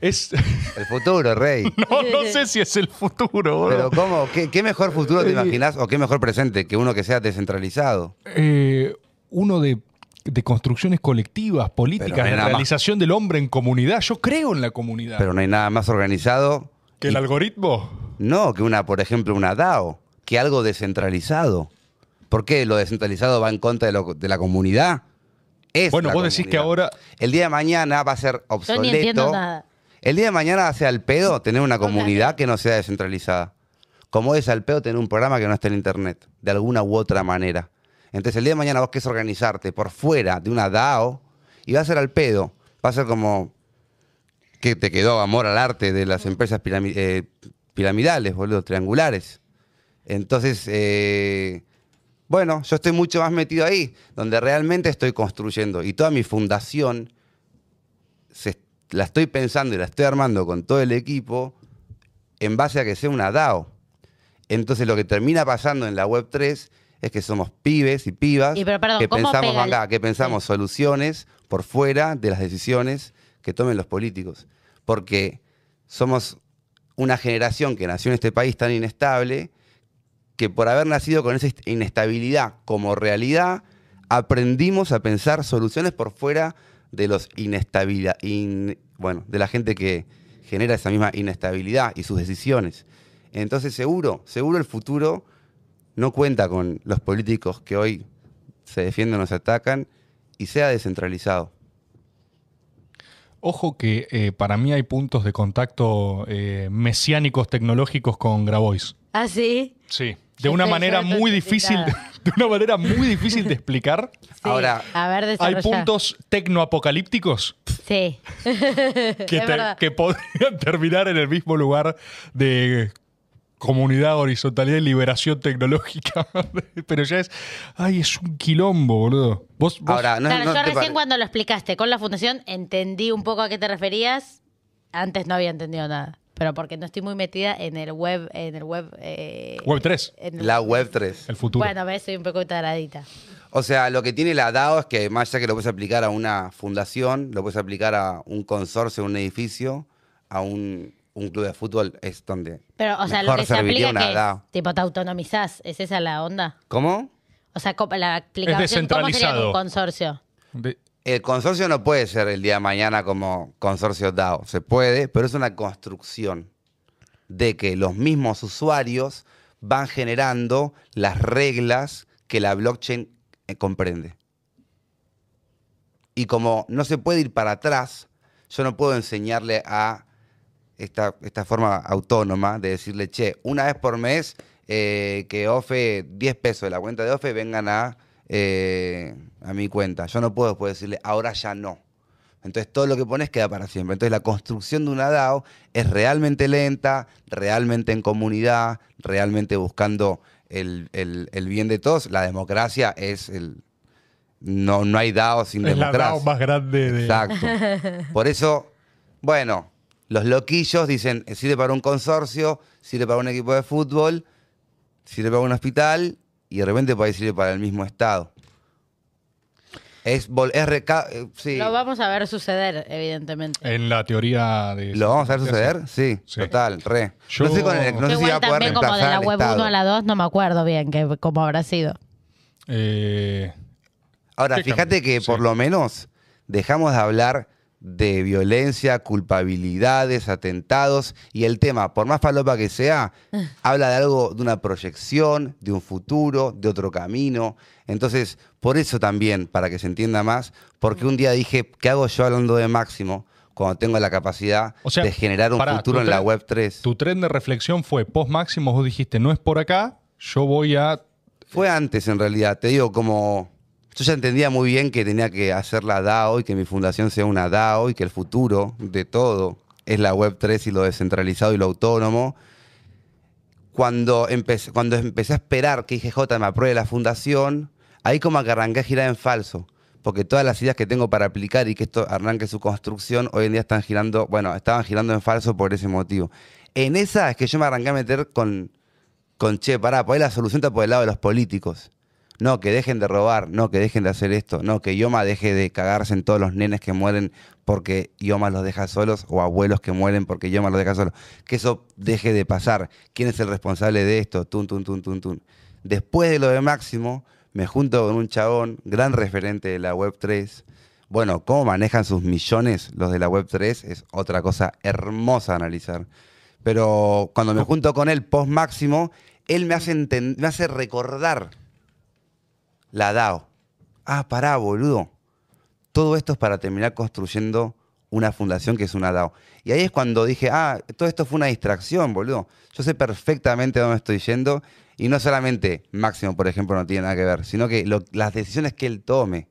Es, El futuro, rey. no, no sé si es el futuro, boludo. Pero ¿cómo? ¿Qué, qué mejor futuro te imaginas o qué mejor presente que uno que sea descentralizado? Eh, uno de, de construcciones colectivas, políticas, no más. del hombre en comunidad. Yo creo en la comunidad. Pero no hay nada más organizado. ¿Que el y- algoritmo? No, que una, por ejemplo, una DAO, que algo descentralizado. ¿Por qué lo descentralizado va en contra de, lo- de la comunidad? Es Bueno, la vos decís que ahora... El día de mañana va a ser Yo obsoleto. ni entiendo nada. El día de mañana va a ser al pedo tener una comunidad que no sea descentralizada. Como es al pedo tener un programa que no esté en internet, de alguna u otra manera. Entonces el día de mañana vos querés organizarte por fuera de una DAO y va a ser al pedo. Va a ser como que te quedó amor al arte de las empresas eh, piramidales, boludo, triangulares. Entonces, eh, bueno, yo estoy mucho más metido ahí, donde realmente estoy construyendo. Y toda mi fundación se- la estoy pensando y la estoy armando con todo el equipo en base a que sea una DAO. Entonces lo que termina pasando en la web 3 es que somos pibes y pibas Y pero, perdón, que ¿cómo pensamos, el- acá, que pensamos soluciones por fuera de las decisiones que tomen los políticos. Porque somos una generación que nació en este país tan inestable que por haber nacido con esa inestabilidad como realidad, aprendimos a pensar soluciones por fuera de los inestabilidad, in- bueno, de la gente que genera esa misma inestabilidad y sus decisiones. Entonces, seguro, seguro el futuro no cuenta con los políticos que hoy se defienden o se atacan y sea descentralizado. Ojo que eh, para mí hay puntos de contacto eh, mesiánicos tecnológicos con Grabois. ¿Ah, sí? Sí. De Yo una manera muy difícil, de una manera muy difícil de explicar. Sí. Ahora, a ver, Hay puntos tecnoapocalípticos Sí. que, te- que podrían terminar en el mismo lugar de comunidad, horizontalidad y liberación tecnológica. Pero ya es. Ay, es un quilombo, boludo. Vos, vos- ahora, no, claro, no yo recién pare- cuando lo explicaste con la fundación entendí un poco a qué te referías. Antes no había entendido nada. Pero porque no estoy muy metida en el web, en el web. eh, Web 3, en el- la Web 3. el futuro. Bueno, ves, soy un poco taradita. O sea, lo que tiene la DAO es que más allá que lo puedes aplicar a una fundación, lo puedes aplicar a un consorcio, a un edificio, a un, un club de fútbol, es donde Pero, o sea, lo que se aplica una que es, tipo, te autonomizás. ¿Es esa la onda? ¿Cómo? O sea, la aplicación, ¿cómo sería descentralizado. un consorcio? De- El consorcio no puede ser el día de mañana como consorcio DAO. Se puede, pero es una construcción de que los mismos usuarios van generando las reglas que la blockchain eh, comprende. Y como no se puede ir para atrás, yo no puedo enseñarle a esta, esta forma autónoma de decirle, che, una vez por mes eh, que OFE, 10 pesos de la cuenta de OFE vengan a, eh, a mi cuenta. Yo no puedo después decirle, ahora ya no. Entonces todo lo que pones queda para siempre. Entonces la construcción de una DAO es realmente lenta, realmente en comunidad, realmente buscando el, el- el bien de todos. La democracia es el... No, no hay DAO sin es la democracia. DAO más grande de. Exacto. Por eso, bueno, los loquillos dicen, eh, sirve para un consorcio, sirve para un equipo de fútbol, sirve para un hospital y de repente puede sirve para el mismo Estado. Es, es reca- eh, sí. Lo vamos a ver suceder, evidentemente. En la teoría de. ¿Lo vamos a ver suceder? Sí, Sí. total, re. Yo- No sé, con el- no Yo sé si va igual a poder también como de la web Estado. 1 a la 2 no me acuerdo bien que, cómo habrá sido. Eh, Ahora, ¿Qué fíjate que Sí. por lo menos dejamos de hablar de violencia, culpabilidades, atentados y el tema, por más falopa que sea, habla de algo, de una proyección, de un futuro, de otro camino. Entonces, por eso también, para que se entienda más, porque un día dije, ¿qué hago yo hablando de Máximo cuando tengo la capacidad O sea, de generar un futuro tu en la Web 3? tu tren de reflexión fue post máximo. Vos dijiste, no es por acá, yo voy a. Fue antes, en realidad. Te digo, como. Yo ya entendía muy bien que tenía que hacer la DAO y que mi fundación sea una DAO y que el futuro de todo es la Web 3 y lo descentralizado y lo autónomo. Cuando empecé, cuando empecé a esperar que IGJ me apruebe la fundación, ahí como que arranqué a girar en falso. Porque todas las ideas que tengo para aplicar y que esto arranque su construcción, hoy en día están girando, bueno, estaban girando en falso por ese motivo. En esa es que yo me arranqué a meter con, con che, pará, ahí la solución está por el lado de los políticos. No, que dejen de robar, no, que dejen de hacer esto, no, que Yoma deje de cagarse en todos los nenes que mueren porque Yoma los deja solos o abuelos que mueren porque Yoma los deja solos. Que eso deje de pasar. ¿Quién es el responsable de esto? Tun, tun, tun, tun, tun. Después de lo de Máximo, me junto con un chabón, gran referente de la Web 3. Bueno, cómo manejan sus millones los de la Web 3 es otra cosa hermosa a analizar. Pero cuando me junto con él post Máximo, él me hace, me hace recordar la DAO. Ah, pará, boludo. Todo esto es para terminar construyendo una fundación que es una DAO. Y ahí es cuando dije, ah, todo esto fue una distracción, boludo. Yo sé perfectamente dónde estoy yendo y no solamente Máximo, por ejemplo, no tiene nada que ver, sino que las decisiones que él tome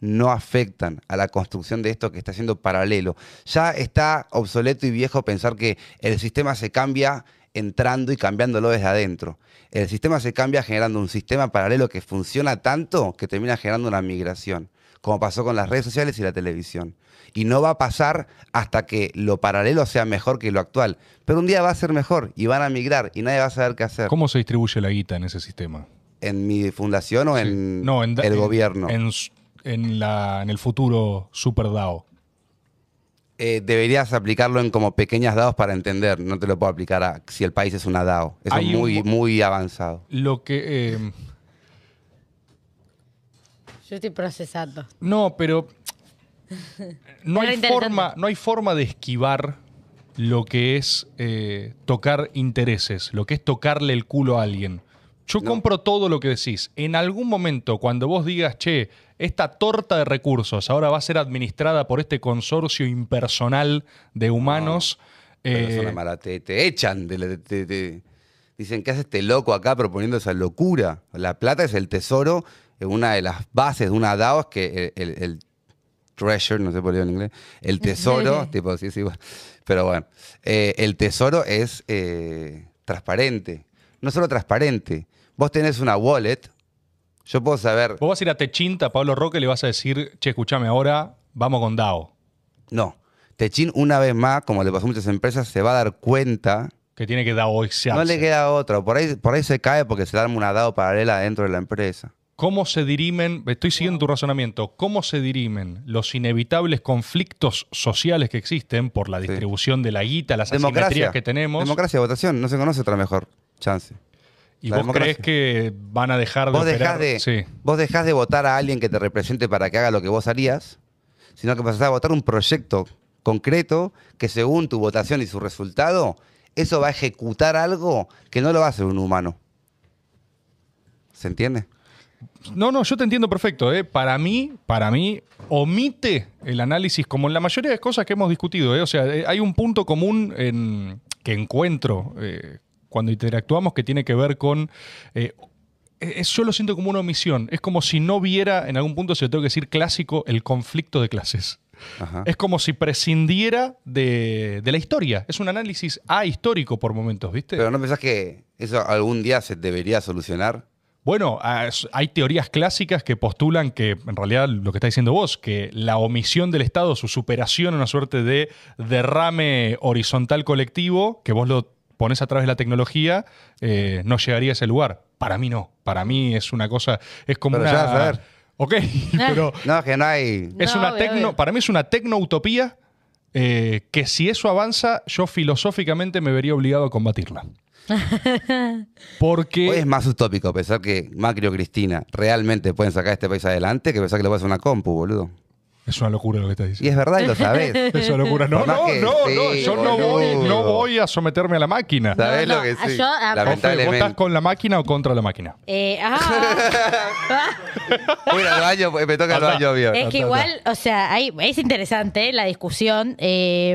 no afectan a la construcción de esto que está siendo paralelo. Ya está obsoleto y viejo pensar que el sistema se cambia entrando y cambiándolo desde adentro. El sistema se cambia generando un sistema paralelo que funciona tanto que termina generando una migración, como pasó con las redes sociales y la televisión. Y no va a pasar hasta que lo paralelo sea mejor que lo actual. Pero un día va a ser mejor y van a migrar y nadie va a saber qué hacer. ¿Cómo se distribuye la guita en ese sistema? ¿En mi fundación o Sí. en, No, en da- el en- gobierno? En, s- en la, en el futuro Super DAO. Eh, deberías aplicarlo en como pequeñas DAOs para entender. No te lo puedo aplicar a si el país es una DAO. Eso es Hay un muy, muy avanzado. Lo que. eh, Yo estoy procesando. No, pero no Era hay, interesante. forma, no hay forma de esquivar lo que es eh, tocar intereses, lo que es tocarle el culo a alguien. Yo No. compro todo lo que decís. En algún momento, cuando vos digas, che, esta torta de recursos ahora va a ser administrada por este consorcio impersonal de humanos. Eh, es una mala- te, te echan. de te- te- dicen, ¿qué hace este loco acá proponiendo esa locura? La plata es el tesoro, una de las bases de una DAO es que el, el- el treasure, no sé por qué en inglés, el tesoro, tipo, sí, sí, bueno. pero bueno, eh, el tesoro es eh, transparente. No solo transparente, vos tenés una wallet, yo puedo saber, vos vas a ir a Techinta, a Pablo Roque, y le vas a decir, che, escuchame ahora, vamos con DAO. no, Techin una vez más, como le pasó a muchas empresas, se va a dar cuenta Que tiene que DAOizarse. No le queda otra. Por ahí, por ahí se cae porque se le arma una DAO paralela dentro de la empresa. ¿Cómo se dirimen, estoy siguiendo tu razonamiento, cómo se dirimen los inevitables conflictos sociales que existen por la distribución de la guita, las asimetrías que tenemos? Democracia, votación. No se conoce otra mejor chance. ¿Y la vos democracia. crees que van a dejar de Vos dejás de, Sí. vos dejás de votar a alguien que te represente para que haga lo que vos harías, sino que pasás a votar un proyecto concreto que según tu votación y su resultado, eso va a ejecutar algo que no lo va a hacer un humano. ¿Se entiende? No, no, yo te entiendo perfecto. ¿eh? Para mí, para mí, omite el análisis, como en la mayoría de cosas que hemos discutido. ¿eh? O sea, eh, hay un punto común en- que encuentro eh, cuando interactuamos que tiene que ver con. eh, es- yo lo siento como una omisión. Es como si no viera, en algún punto se lo tengo que decir clásico, el conflicto de clases. Ajá. Es como si prescindiera de, de la historia. Es un análisis ahistórico por momentos, ¿viste? Pero ¿no pensás que eso algún día se debería solucionar? Bueno, hay teorías clásicas que postulan que, en realidad, lo que está diciendo vos, que la omisión del Estado, su superación, una suerte de derrame horizontal colectivo, que vos lo pones a través de la tecnología, eh, no llegaría a ese lugar. Para mí no. Para mí es una cosa. Es como Pero una. ya a ver. Ok, pero No, que no hay. es No, una obvio, tecno. obvio. Para mí es una tecnoutopía eh, que si eso avanza, yo filosóficamente me vería obligado a combatirla. Porque. Hoy es más utópico pensar que Macri o Cristina realmente pueden sacar este país adelante que pensar que lo puede hacer una compu, boludo. Es una locura lo que estás Y diciendo. es verdad y lo sabés. Es una locura. No, no, que- no, no. sí, Yo no voy, no voy a someterme a la máquina. ¿Sabés No, lo que no, sí? yo, ah, Ofe, ¿Votás Lamentablemente. con la máquina o contra la máquina? Eh, ah. Voy al baño, me toca el baño bien. Es que igual, o sea, hay, es interesante la discusión. eh,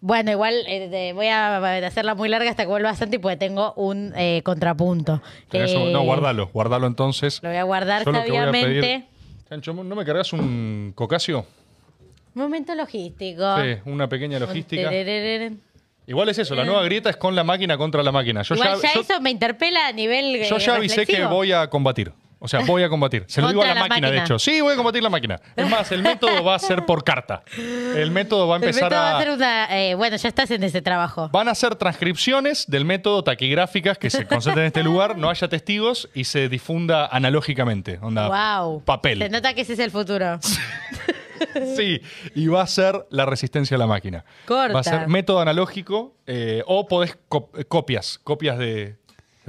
bueno, igual eh, de- voy a hacerla muy larga hasta que vuelva Santi porque tengo un eh, contrapunto. No, guardalo, guardalo entonces. Lo voy a guardar a sabiamente. Chancho, ¿no me cargas un cocasio? Momento logístico. Sí, una pequeña logística. Igual es eso, la nueva grieta es con la máquina contra la máquina. Yo Igual ya, yo- eso me interpela a nivel. eh, Yo ya avisé que voy a combatir. O sea, voy a combatir. Se lo digo a la, máquina, de hecho. Sí, voy a combatir la máquina. Es más, el método va a ser por carta. El método va a El empezar método a... va a ser una. eh, bueno, ya estás en ese trabajo. Van a ser transcripciones del método taquigráficas que se concentren en este lugar, no haya testigos y se difunda analógicamente. Onda, Wow. Papel. Se nota que ese es el futuro. Sí, y va a ser la resistencia a la máquina. Corta. Va a ser método analógico eh, o podés co- copias, copias de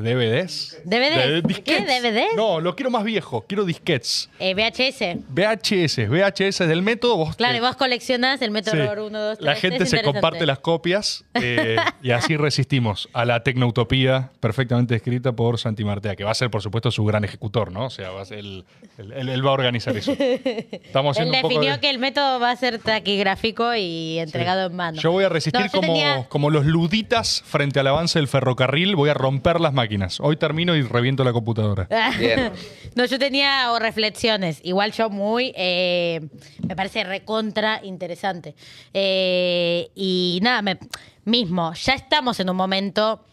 DVDs. ¿DVDs? ¿Qué? ¿DVDs? No, lo quiero más viejo, quiero disquets. Eh, VHS. VHS, VHS del método. Vos Claro, y vos coleccionás el método Sí. 1, 2, 3. La gente se comparte las copias eh, y así resistimos a la tecnoutopía perfectamente escrita por Santi Martea, que va a ser, por supuesto, su gran ejecutor, ¿no? O sea, va a ser el- el- él, él va a organizar eso. Estamos Él haciendo un poco definió de- que el método va a ser taquigráfico y entregado en mano. Yo voy a resistir No, como, tenía- como los luditas frente al avance del ferrocarril. Voy a romper las máquinas. Hoy termino y reviento la computadora. Bien. No, yo tenía o reflexiones. Igual yo muy. eh, me parece recontra interesante. Eh, y nada, me- mismo, ya estamos en un momento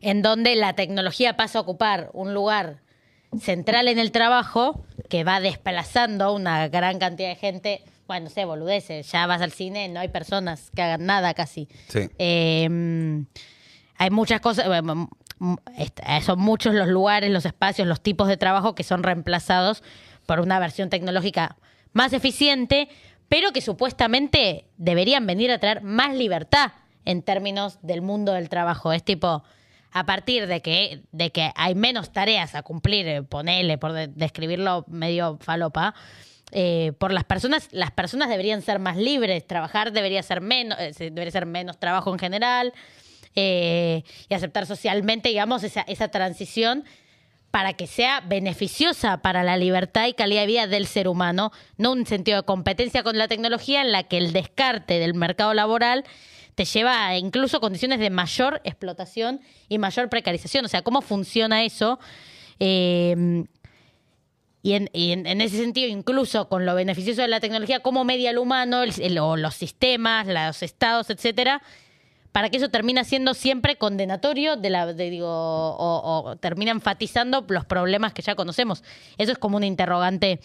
en donde la tecnología pasa a ocupar un lugar central en el trabajo que va desplazando a una gran cantidad de gente. Bueno, no sé, boludeces. Ya vas al cine, no hay personas que hagan nada casi. Sí. Eh, hay muchas cosas, bueno, son muchos los lugares, los espacios, los tipos de trabajo que son reemplazados por una versión tecnológica más eficiente, pero que supuestamente deberían venir a traer más libertad en términos del mundo del trabajo. Es tipo, a partir de que, de que hay menos tareas a cumplir, eh, ponele, por de- describirlo medio falopa, eh, por las personas, las personas deberían ser más libres, trabajar debería ser menos, eh, debería ser menos trabajo en general, eh, y aceptar socialmente, digamos, esa, esa transición para que sea beneficiosa para la libertad y calidad de vida del ser humano, no un sentido de competencia con la tecnología en la que el descarte del mercado laboral te lleva a incluso condiciones de mayor explotación y mayor precarización. O sea, ¿cómo funciona eso? Eh, y, en, en- ese sentido, incluso con lo beneficioso de la tecnología, ¿cómo media el humano, los sistemas, los estados, etcétera? Para que eso termina siendo siempre condenatorio de la digo o, termina enfatizando los problemas que ya conocemos. Eso es como un interrogante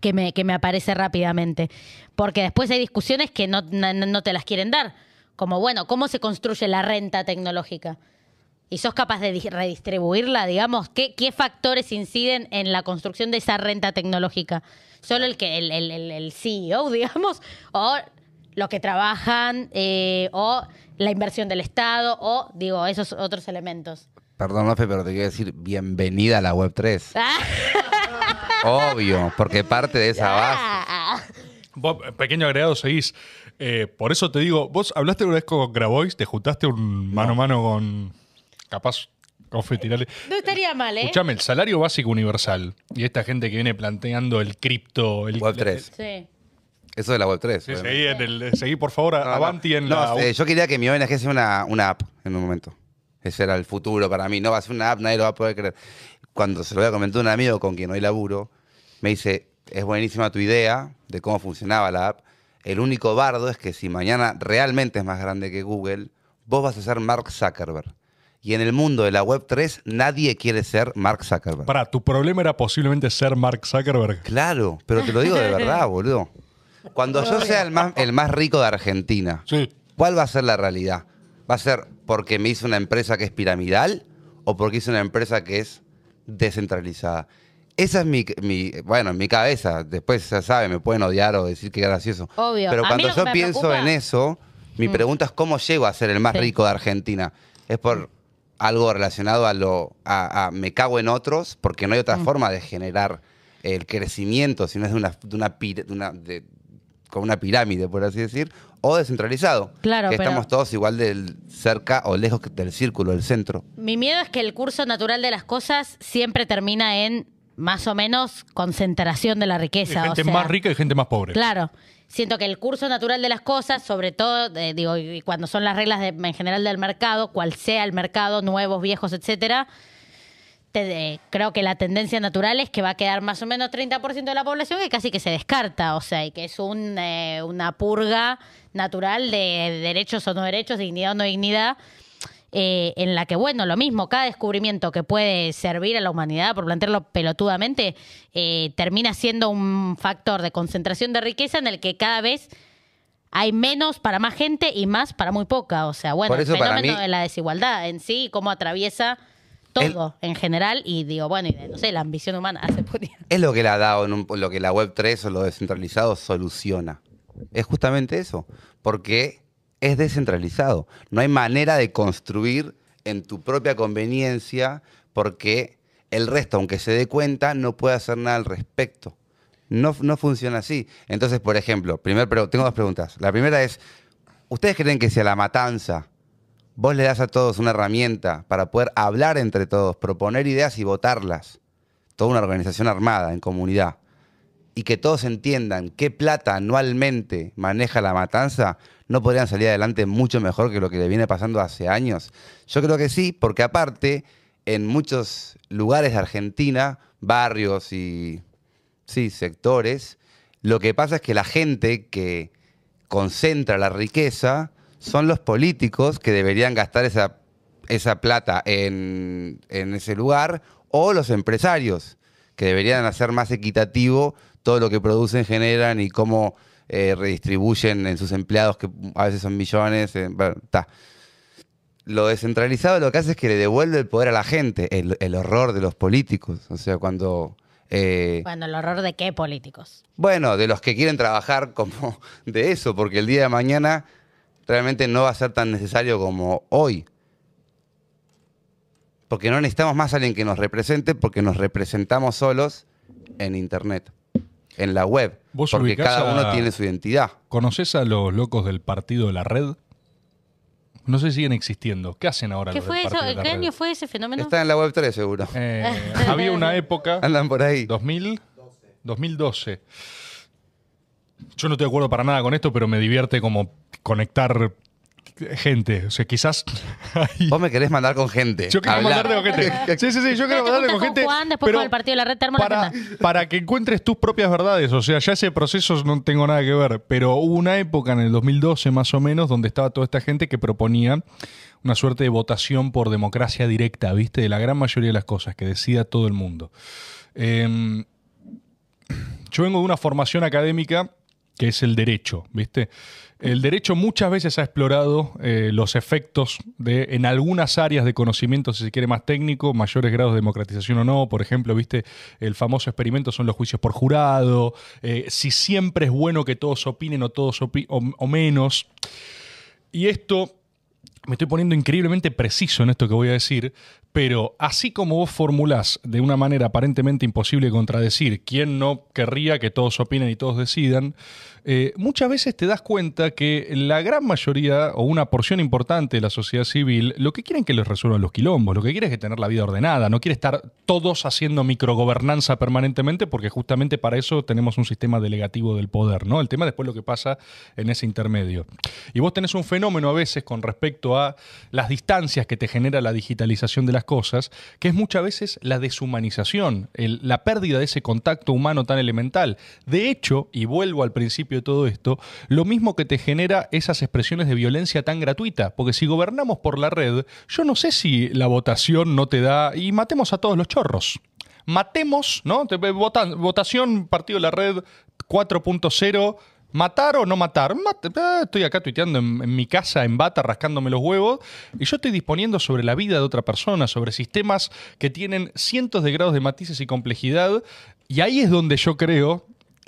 que me, que me aparece rápidamente. Porque después hay discusiones que no, no, te las quieren dar. Como bueno cómo se construye la renta tecnológica y sos capaz de di- redistribuirla digamos qué, qué factores inciden en la construcción de esa renta tecnológica solo el que el, el- el CEO digamos o los que trabajan eh, o la inversión del Estado o, digo, esos otros elementos. Perdón, Ofe, pero te quiero decir bienvenida a la Web 3. Ah, Obvio, porque parte de esa base. Vos, eh, pequeño agregado, seguís. Eh, por eso te digo, vos hablaste una vez con Grabois, te juntaste un mano a mano con. Capaz, Ofe, tirale. No estaría mal, ¿eh? Escuchame, el salario básico universal y esta gente que viene planteando el cripto. El, Web 3. Sí. Eso de la Web 3. Sí, seguí, en el, seguí, por favor, No, no. Avanti en No, la. eh, yo quería que mi ONG sea una, una app en un momento. Ese era el futuro para mí. No va a ser una app, nadie lo va a poder creer. Cuando se lo voy a comentar a un amigo con quien hoy laburo, me dice, es buenísima tu idea de cómo funcionaba la app. El único bardo es que si mañana realmente es más grande que Google, vos vas a ser Mark Zuckerberg. Y en el mundo de la Web 3, nadie quiere ser Mark Zuckerberg. Pará, tu problema era posiblemente ser Mark Zuckerberg. Claro, pero te lo digo de verdad, boludo. Cuando yo sea el más, el más rico de Argentina, Sí. ¿cuál va a ser la realidad? ¿Va a ser porque me hice una empresa que es piramidal o porque hice una empresa que es descentralizada? Esa es mi, mi- bueno, en mi cabeza. Después, ya sabe, me pueden odiar o decir que es gracioso. Obvio. Pero A mí cuando lo que yo me pienso preocupa- en eso, mi pregunta es cómo llego a ser el más Sí. rico de Argentina. ¿Es por algo relacionado a lo a, a me cago en otros? Porque no hay otra forma de generar el crecimiento, si no es de una, de una, pir- de una- de- con una pirámide, por así decir, o descentralizado. Claro, que pero- estamos todos igual del cerca o lejos del círculo, del centro. Mi miedo es que el curso natural de las cosas siempre termina en más o menos concentración de la Hay riqueza. gente o sea, más rica y gente más pobre. Claro. Siento que el curso natural de las cosas, sobre todo, eh, digo, y cuando son las reglas de- en general del mercado, cual sea el mercado, nuevos, viejos, etcétera, te- creo que la tendencia natural es que va a quedar más o menos 30% de la población que casi que se descarta, o sea, y que es un, eh, una purga natural de derechos o no derechos, dignidad o no dignidad, eh, en la que, bueno, lo mismo, cada descubrimiento que puede servir a la humanidad, por plantearlo pelotudamente, eh, termina siendo un factor de concentración de riqueza en el que cada vez hay menos para más gente y más para muy poca. O sea, bueno, el fenómeno mí- de la desigualdad en sí, cómo atraviesa todo en general y digo, bueno, y de, no sé, la ambición humana se podría. Es lo que la DAO, en un- lo que la Web 3 o lo descentralizado soluciona. Es justamente eso, porque es descentralizado. No hay manera de construir en tu propia conveniencia porque el resto, aunque se dé cuenta, no puede hacer nada al respecto. No, no funciona así. Entonces, por ejemplo, primer, pero tengo dos preguntas. La primera es, ¿ustedes creen que si a la matanza vos le das a todos una herramienta para poder hablar entre todos, proponer ideas y votarlas? toda una organización armada en comunidad y que todos entiendan qué plata anualmente maneja la matanza, no podrían salir adelante mucho mejor que lo que le viene pasando hace años. Yo creo que sí, porque aparte, en muchos lugares de Argentina, barrios y sí, sectores, lo que pasa es que la gente que concentra la riqueza son los políticos que deberían gastar esa, esa plata en, en ese lugar o los empresarios que deberían hacer más equitativo todo lo que producen, generan y cómo eh, redistribuyen en sus empleados, que a veces son millones. eh, bueno, ta. Lo descentralizado lo que hace es que le devuelve el poder a la gente, el, el horror de los políticos. O sea, cuando... eh, Bueno, el horror de qué políticos. bueno, de los que quieren trabajar como de eso, porque el día de mañana realmente no va a ser tan necesario como hoy. Porque no necesitamos más a alguien que nos represente, porque nos representamos solos en Internet, en la web. ¿Vos porque cada uno a- tiene su identidad. ¿Conoces a los locos del partido de la red? No sé si siguen existiendo. ¿Qué hacen ahora ¿Qué los fue del eso? de la ¿Qué red? año fue ese fenómeno? Está en la web 3 seguro. Eh, había una época, Andan por ahí. 2000, 2012. Yo no estoy de acuerdo para nada con esto, pero me divierte como conectar gente. O sea, quizás... Vos me querés mandar con gente. Yo quiero Hablar. mandarte con gente. Sí, sí, sí, yo quiero Te mandarte con con gente. Juan, después pero con el partido de la red, te armo la para, agenda. para que encuentres tus propias verdades. O sea, ya ese proceso no tengo nada que ver. Pero hubo una época en el 2012 más o menos donde estaba toda esta gente que proponía una suerte de votación por democracia directa, ¿viste? De la gran mayoría de las cosas, que decida todo el mundo. Em, yo vengo de una formación académica que es el derecho, ¿viste? El derecho muchas veces ha explorado eh, los efectos de, en algunas áreas de conocimiento, si se quiere más técnico, mayores grados de democratización o no. Por ejemplo, ¿viste? El famoso experimento son los juicios por jurado, eh, si siempre es bueno que todos opinen o todos o menos. Y esto me estoy poniendo increíblemente preciso en esto que voy a decir, pero así como vos formulás de una manera aparentemente imposible de contradecir quién no querría que todos opinen y todos decidan, eh, muchas veces te das cuenta que la gran mayoría o una porción importante de la sociedad civil lo que quieren que les resuelvan los quilombos, lo que quiere es que tener la vida ordenada, no quiere estar todos haciendo microgobernanza permanentemente porque justamente para eso tenemos un sistema delegativo del poder, ¿no? El tema después lo que pasa en ese intermedio. Y vos tenés un fenómeno a veces con respecto a las distancias que te genera la digitalización de las cosas, que es muchas veces la deshumanización, la pérdida de ese contacto humano tan elemental. De hecho, y vuelvo al principio de todo esto, lo mismo que te genera esas expresiones de violencia tan gratuita, porque si gobernamos por la red, yo no sé si la votación no te da y matemos a todos los chorros. Matemos, ¿no? Votan- votación, partido de la red 4.0. ¿Matar o no matar? Eh, estoy acá tuiteando en mi casa, en bata, rascándome los huevos, y yo estoy disponiendo sobre la vida de otra persona, sobre sistemas que tienen cientos de grados de matices y complejidad, y ahí es donde yo creo,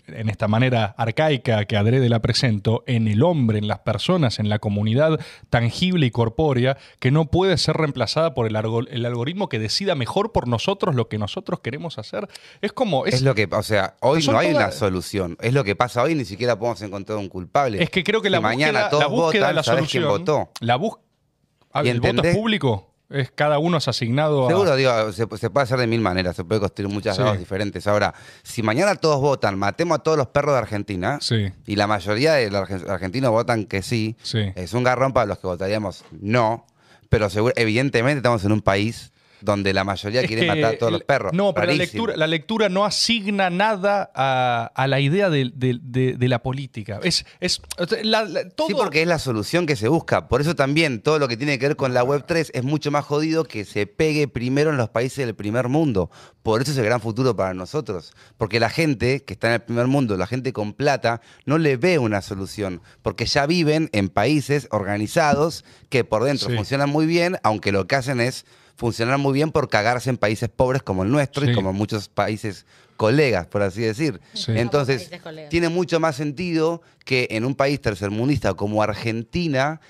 en esta manera arcaica que adrede la presento, en el hombre, en las personas, en la comunidad tangible y corpórea, que no puede ser reemplazada por el, algo- el algoritmo que decida mejor por nosotros lo que nosotros queremos hacer. Es como... Es, Es, lo que, o sea, hoy no hay todas- una solución. Es lo que pasa hoy, ni siquiera podemos encontrar un culpable. Es que creo que Si la mañana búsqueda, todos la búsqueda votan, de la ¿sabés solución. quién votó? La bus- Ah, ¿Y ¿El voto es público? Es cada uno es asignado a. Seguro, digo, se, se puede hacer de mil maneras, se puede construir muchas Sí. lados diferentes. Ahora, si mañana todos votan, matemos a todos los perros de Argentina, Sí. y la mayoría de los argen- argentinos votan que sí, Sí. es un garrón para los que votaríamos no, pero seguro, evidentemente estamos en un país donde la mayoría Es quiere que matar a todos el- los perros. No, pero la lectura, la lectura no asigna nada a, a la idea de, de- de- de la política. Es, es la- la- todo. Sí, porque es la solución que se busca. Por eso también todo lo que tiene que ver con la Web 3 es mucho más jodido que se pegue primero en los países del primer mundo. Por eso es el gran futuro para nosotros. Porque la gente que está en el primer mundo, la gente con plata, no le ve una solución. Porque ya viven en países organizados que por dentro Sí. funcionan muy bien, aunque lo que hacen es funcionar muy bien por cagarse en países pobres como el nuestro Sí. y como muchos países colegas, por así decir. Sí. Entonces, tiene mucho más sentido que en un país tercermundista como Argentina,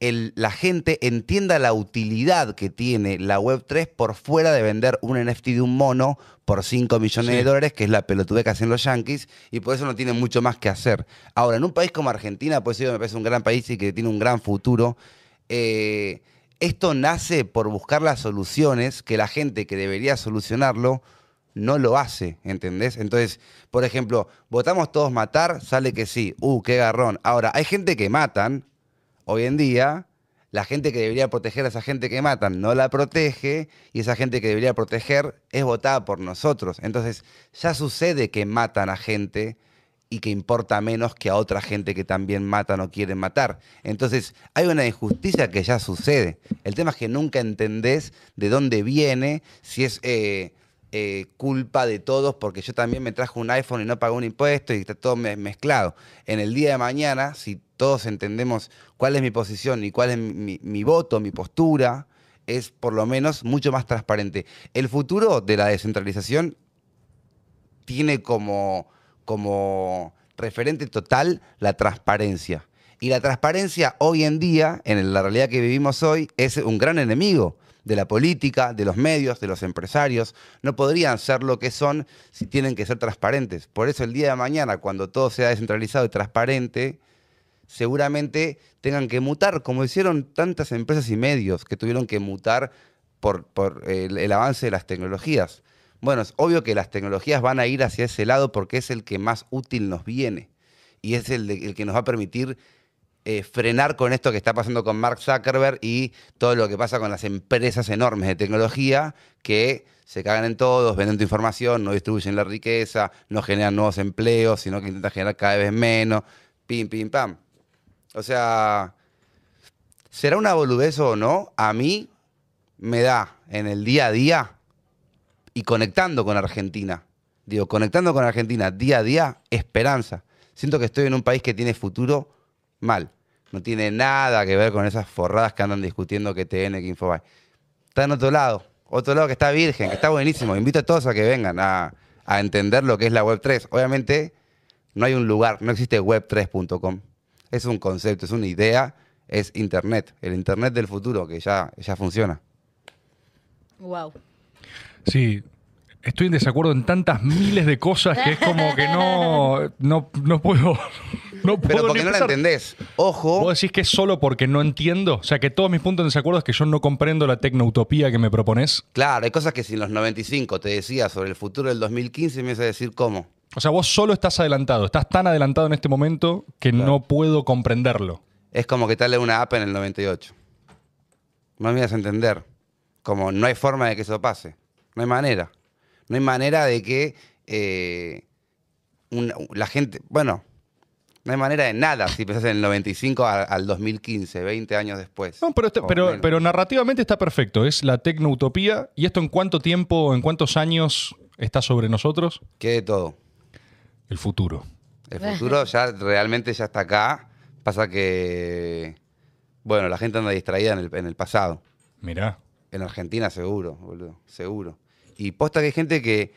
el- la gente entienda la utilidad que tiene la Web3 por fuera de vender un NFT de un mono por 5 millones Sí. de dólares, que es la pelotudez que hacen los yankees, y por eso no tienen mucho más que hacer. Ahora, en un país como Argentina, pues sí, me parece un gran país y que tiene un gran futuro, eh, esto nace por buscar las soluciones que la gente que debería solucionarlo no lo hace, ¿entendés? Entonces, por ejemplo, votamos todos matar, sale que sí, uh, qué garrón. Ahora, hay gente que matan, hoy en día, la gente que debería proteger a esa gente que matan no la protege, y esa gente que debería proteger es votada por nosotros. Entonces, ya sucede que matan a gente y que importa menos que a otra gente que también matan o quieren matar. Entonces, hay una injusticia que ya sucede. El tema es que nunca entendés de dónde viene, si es eh, eh, culpa de todos, porque yo también me trajo un iPhone y no pagué un impuesto y está todo me- mezclado. En el día de mañana, si todos entendemos cuál es mi posición y cuál es mi voto, mi postura, es por lo menos mucho más transparente. El futuro de la descentralización tiene como, como referente total la transparencia. Y la transparencia hoy en día, en la realidad que vivimos hoy, es un gran enemigo de la política, de los medios, de los empresarios. No podrían ser lo que son si tienen que ser transparentes. Por eso el día de mañana, cuando todo sea descentralizado y transparente, seguramente tengan que mutar, como hicieron tantas empresas y medios que tuvieron que mutar por, por el, el avance de las tecnologías. Bueno, es obvio que las tecnologías van a ir hacia ese lado porque es el que más útil nos viene y es el, que nos va a permitir eh, frenar con esto que está pasando con Mark Zuckerberg y todo lo que pasa con las empresas enormes de tecnología que se cagan en todos, venden tu información, no distribuyen la riqueza, no generan nuevos empleos, sino que intentan generar cada vez menos, pim, pim, pam. O sea, ¿será una boludez o no? A mí me da en el día a día y conectando con Argentina. Digo, conectando con Argentina día a día, esperanza. Siento que estoy en un país que tiene futuro mal. No tiene nada que ver con esas forradas que andan discutiendo que TN, que Infobae. Está en otro lado. Otro lado que está virgen, que está buenísimo. Invito a todos a que vengan a, a entender lo que es la Web 3. Obviamente, no hay un lugar, no existe web3.com. Es un concepto, es una idea, es Internet. El Internet del futuro que ya, ya funciona. Wow. Sí, estoy en desacuerdo en tantas miles de cosas que es como que no, no, no puedo. No Pero puedo porque ni no la entendés. Ojo. ¿Vos decís que es solo porque no entiendo? O sea, que todos mis puntos de desacuerdo es que yo no comprendo la tecnoutopía que me propones. Claro, hay cosas que si en los 95 te decía sobre el futuro del 2015, me ibas a decir cómo. O sea, vos solo estás adelantado. Estás tan adelantado en este momento que no puedo comprenderlo. Es como que lea una app en el 98. No me ibas a entender. Como no hay forma de que eso pase. No hay manera. No hay manera de que eh, una- la gente. Bueno, no hay manera de nada si pensás en el 95 a- al 2015, 20 años después. No, pero, este- pero, pero narrativamente está perfecto. Es la tecnoutopía. ¿Y esto en cuánto tiempo, en cuántos años está sobre nosotros? ¿Qué de todo? El futuro. El futuro ya realmente ya está acá. Pasa que. Bueno, la gente anda distraída en el, en el pasado. Mirá. En Argentina seguro, boludo, seguro. Y posta que hay gente que...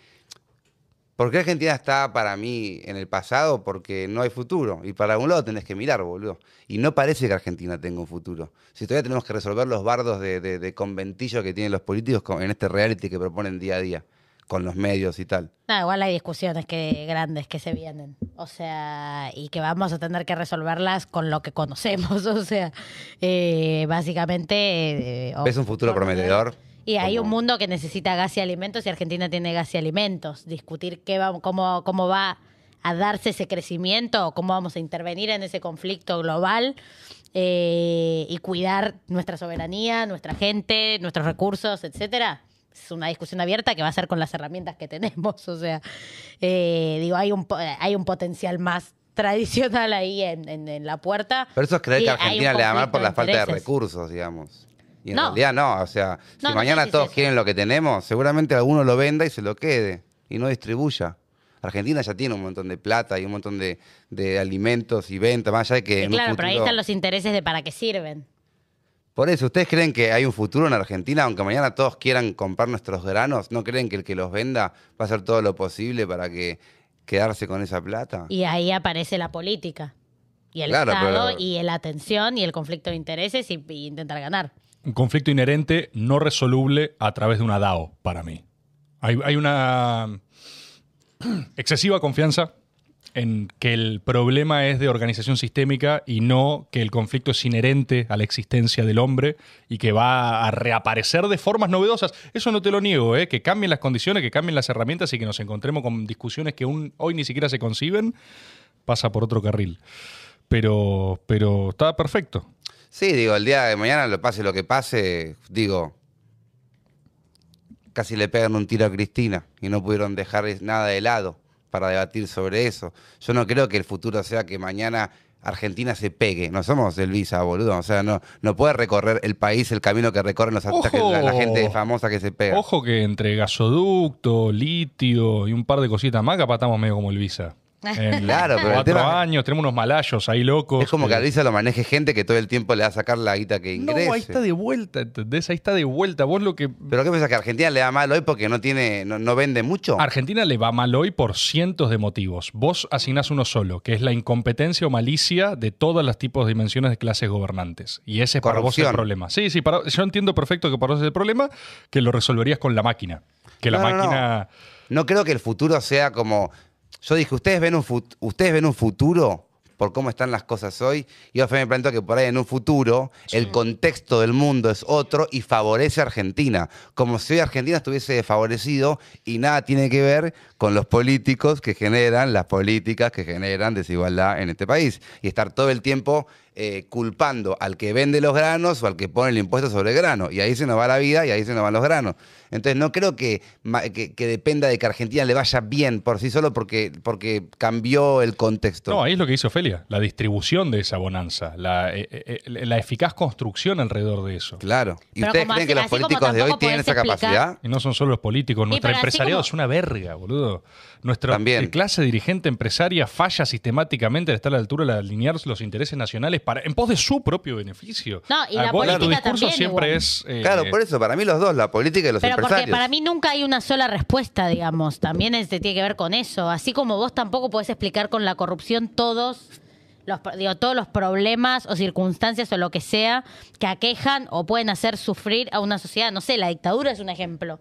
¿Por qué Argentina está para mí en el pasado? Porque no hay futuro. Y para algún lado tenés que mirar, boludo. Y no parece que Argentina tenga un futuro. Si todavía tenemos que resolver los bardos de, de- de conventillo que tienen los políticos en este reality que proponen día a día, con los medios y tal. No, igual hay discusiones que, grandes que se vienen. O sea, y que vamos a tener que resolverlas con lo que conocemos. O sea, eh, básicamente. eh, ¿Ves un futuro prometedor? Y hay un mundo que necesita gas y alimentos y Argentina tiene gas y alimentos. Discutir qué va, cómo, cómo va a darse ese crecimiento, cómo vamos a intervenir en ese conflicto global eh, y cuidar nuestra soberanía, nuestra gente, nuestros recursos, etcétera. Es una discusión abierta que va a ser con las herramientas que tenemos. O sea, eh, digo, hay un, hay un potencial más tradicional ahí en, en- en la puerta. Pero eso es creer que Argentina le da mal por la falta de recursos, digamos. Y en No. realidad no, o sea, si No, mañana todos eso. quieren lo que tenemos, seguramente alguno lo venda y se lo quede y no distribuya. Argentina ya tiene un montón de plata y un montón de, de alimentos y ventas, más allá de que Sí, en claro, pero ahí están los intereses de para qué sirven. Por eso, ¿ustedes creen que hay un futuro en Argentina, aunque mañana todos quieran comprar nuestros granos? ¿No creen que el que los venda va a hacer todo lo posible para que quedarse con esa plata? Y ahí aparece la política. Y el Claro, Estado, pero- y la atención, y el conflicto de intereses, y, y intentar ganar. Un conflicto inherente no resoluble a través de una DAO, para mí. Hay, una excesiva confianza en que el problema es de organización sistémica y no que el conflicto es inherente a la existencia del hombre y que va a reaparecer de formas novedosas. Eso no te lo niego, ¿eh? que cambien las condiciones, que cambien las herramientas y que nos encontremos con discusiones que hoy ni siquiera se conciben, pasa por otro carril. Pero, pero está perfecto. Sí, digo, el día de mañana, lo pase lo que pase, digo, casi le pegan un tiro a Cristina y no pudieron dejar nada de lado para debatir sobre eso. Yo no creo que el futuro sea que mañana Argentina se pegue. No somos el Visa, boludo. O sea, no, no puede recorrer el país el camino que recorren los artistas, que- la, gente famosa que se pega. Ojo que entre gasoducto, litio y un par de cositas más, capaz estamos medio como el Visa. En Claro, pero el cuatro tema- años, tenemos unos malayos ahí locos. Es como que a Luisa lo maneje gente que todo el tiempo le va a sacar la guita que No, ingrese. ahí está de vuelta, ¿entendés? Ahí está de vuelta. Vos lo que... ¿Pero qué piensas? ¿Que a Argentina le da mal hoy porque no tiene, no, no vende mucho? Argentina le va mal hoy por cientos de motivos. Vos asignás uno solo, que es la incompetencia o malicia de todos los tipos de dimensiones de clases gobernantes. Y ese es para vos el Corrupción. problema. Sí, sí, para- yo entiendo perfecto que para vos es el problema, que lo resolverías con la máquina. Que la No, no, no. máquina... No creo que el futuro sea como. Yo dije, ¿ustedes ven un, fut- ¿ustedes ven un futuro por cómo están las cosas hoy? Y yo me planteo que por ahí en un futuro el contexto del mundo es otro y favorece a Argentina. Como si hoy Argentina estuviese desfavorecido y nada tiene que ver con los políticos que generan las políticas que generan desigualdad en este país. Y estar todo el tiempo eh, culpando al que vende los granos o al que pone el impuesto sobre el grano. Y ahí se nos va la vida y ahí se nos van los granos. Entonces no creo que, ma- que, que dependa de que Argentina le vaya bien por sí solo porque, porque cambió el contexto. No, ahí es lo que dice Ofelia, la distribución de esa bonanza, la, eh, eh, la eficaz construcción alrededor de eso. Claro. ¿Y Pero ustedes creen así- que los políticos de hoy tienen esa explicar- capacidad? Y no son solo los políticos, nuestro empresariado como- es una verga, boludo. Nuestra También. eh, clase dirigente empresaria falla sistemáticamente de estar a la altura de alinear los intereses nacionales para, en pos de su propio beneficio. No, y Ah, la Tu política discurso también siempre igual. es... eh, Claro, por eso, para mí los dos, la política y los Pero porque para mí nunca hay una sola respuesta, digamos. También es- tiene que ver con eso. Así como vos tampoco podés explicar con la corrupción todos los, digo, todos los problemas o circunstancias o lo que sea que aquejan o pueden hacer sufrir a una sociedad. No sé, la dictadura es un ejemplo.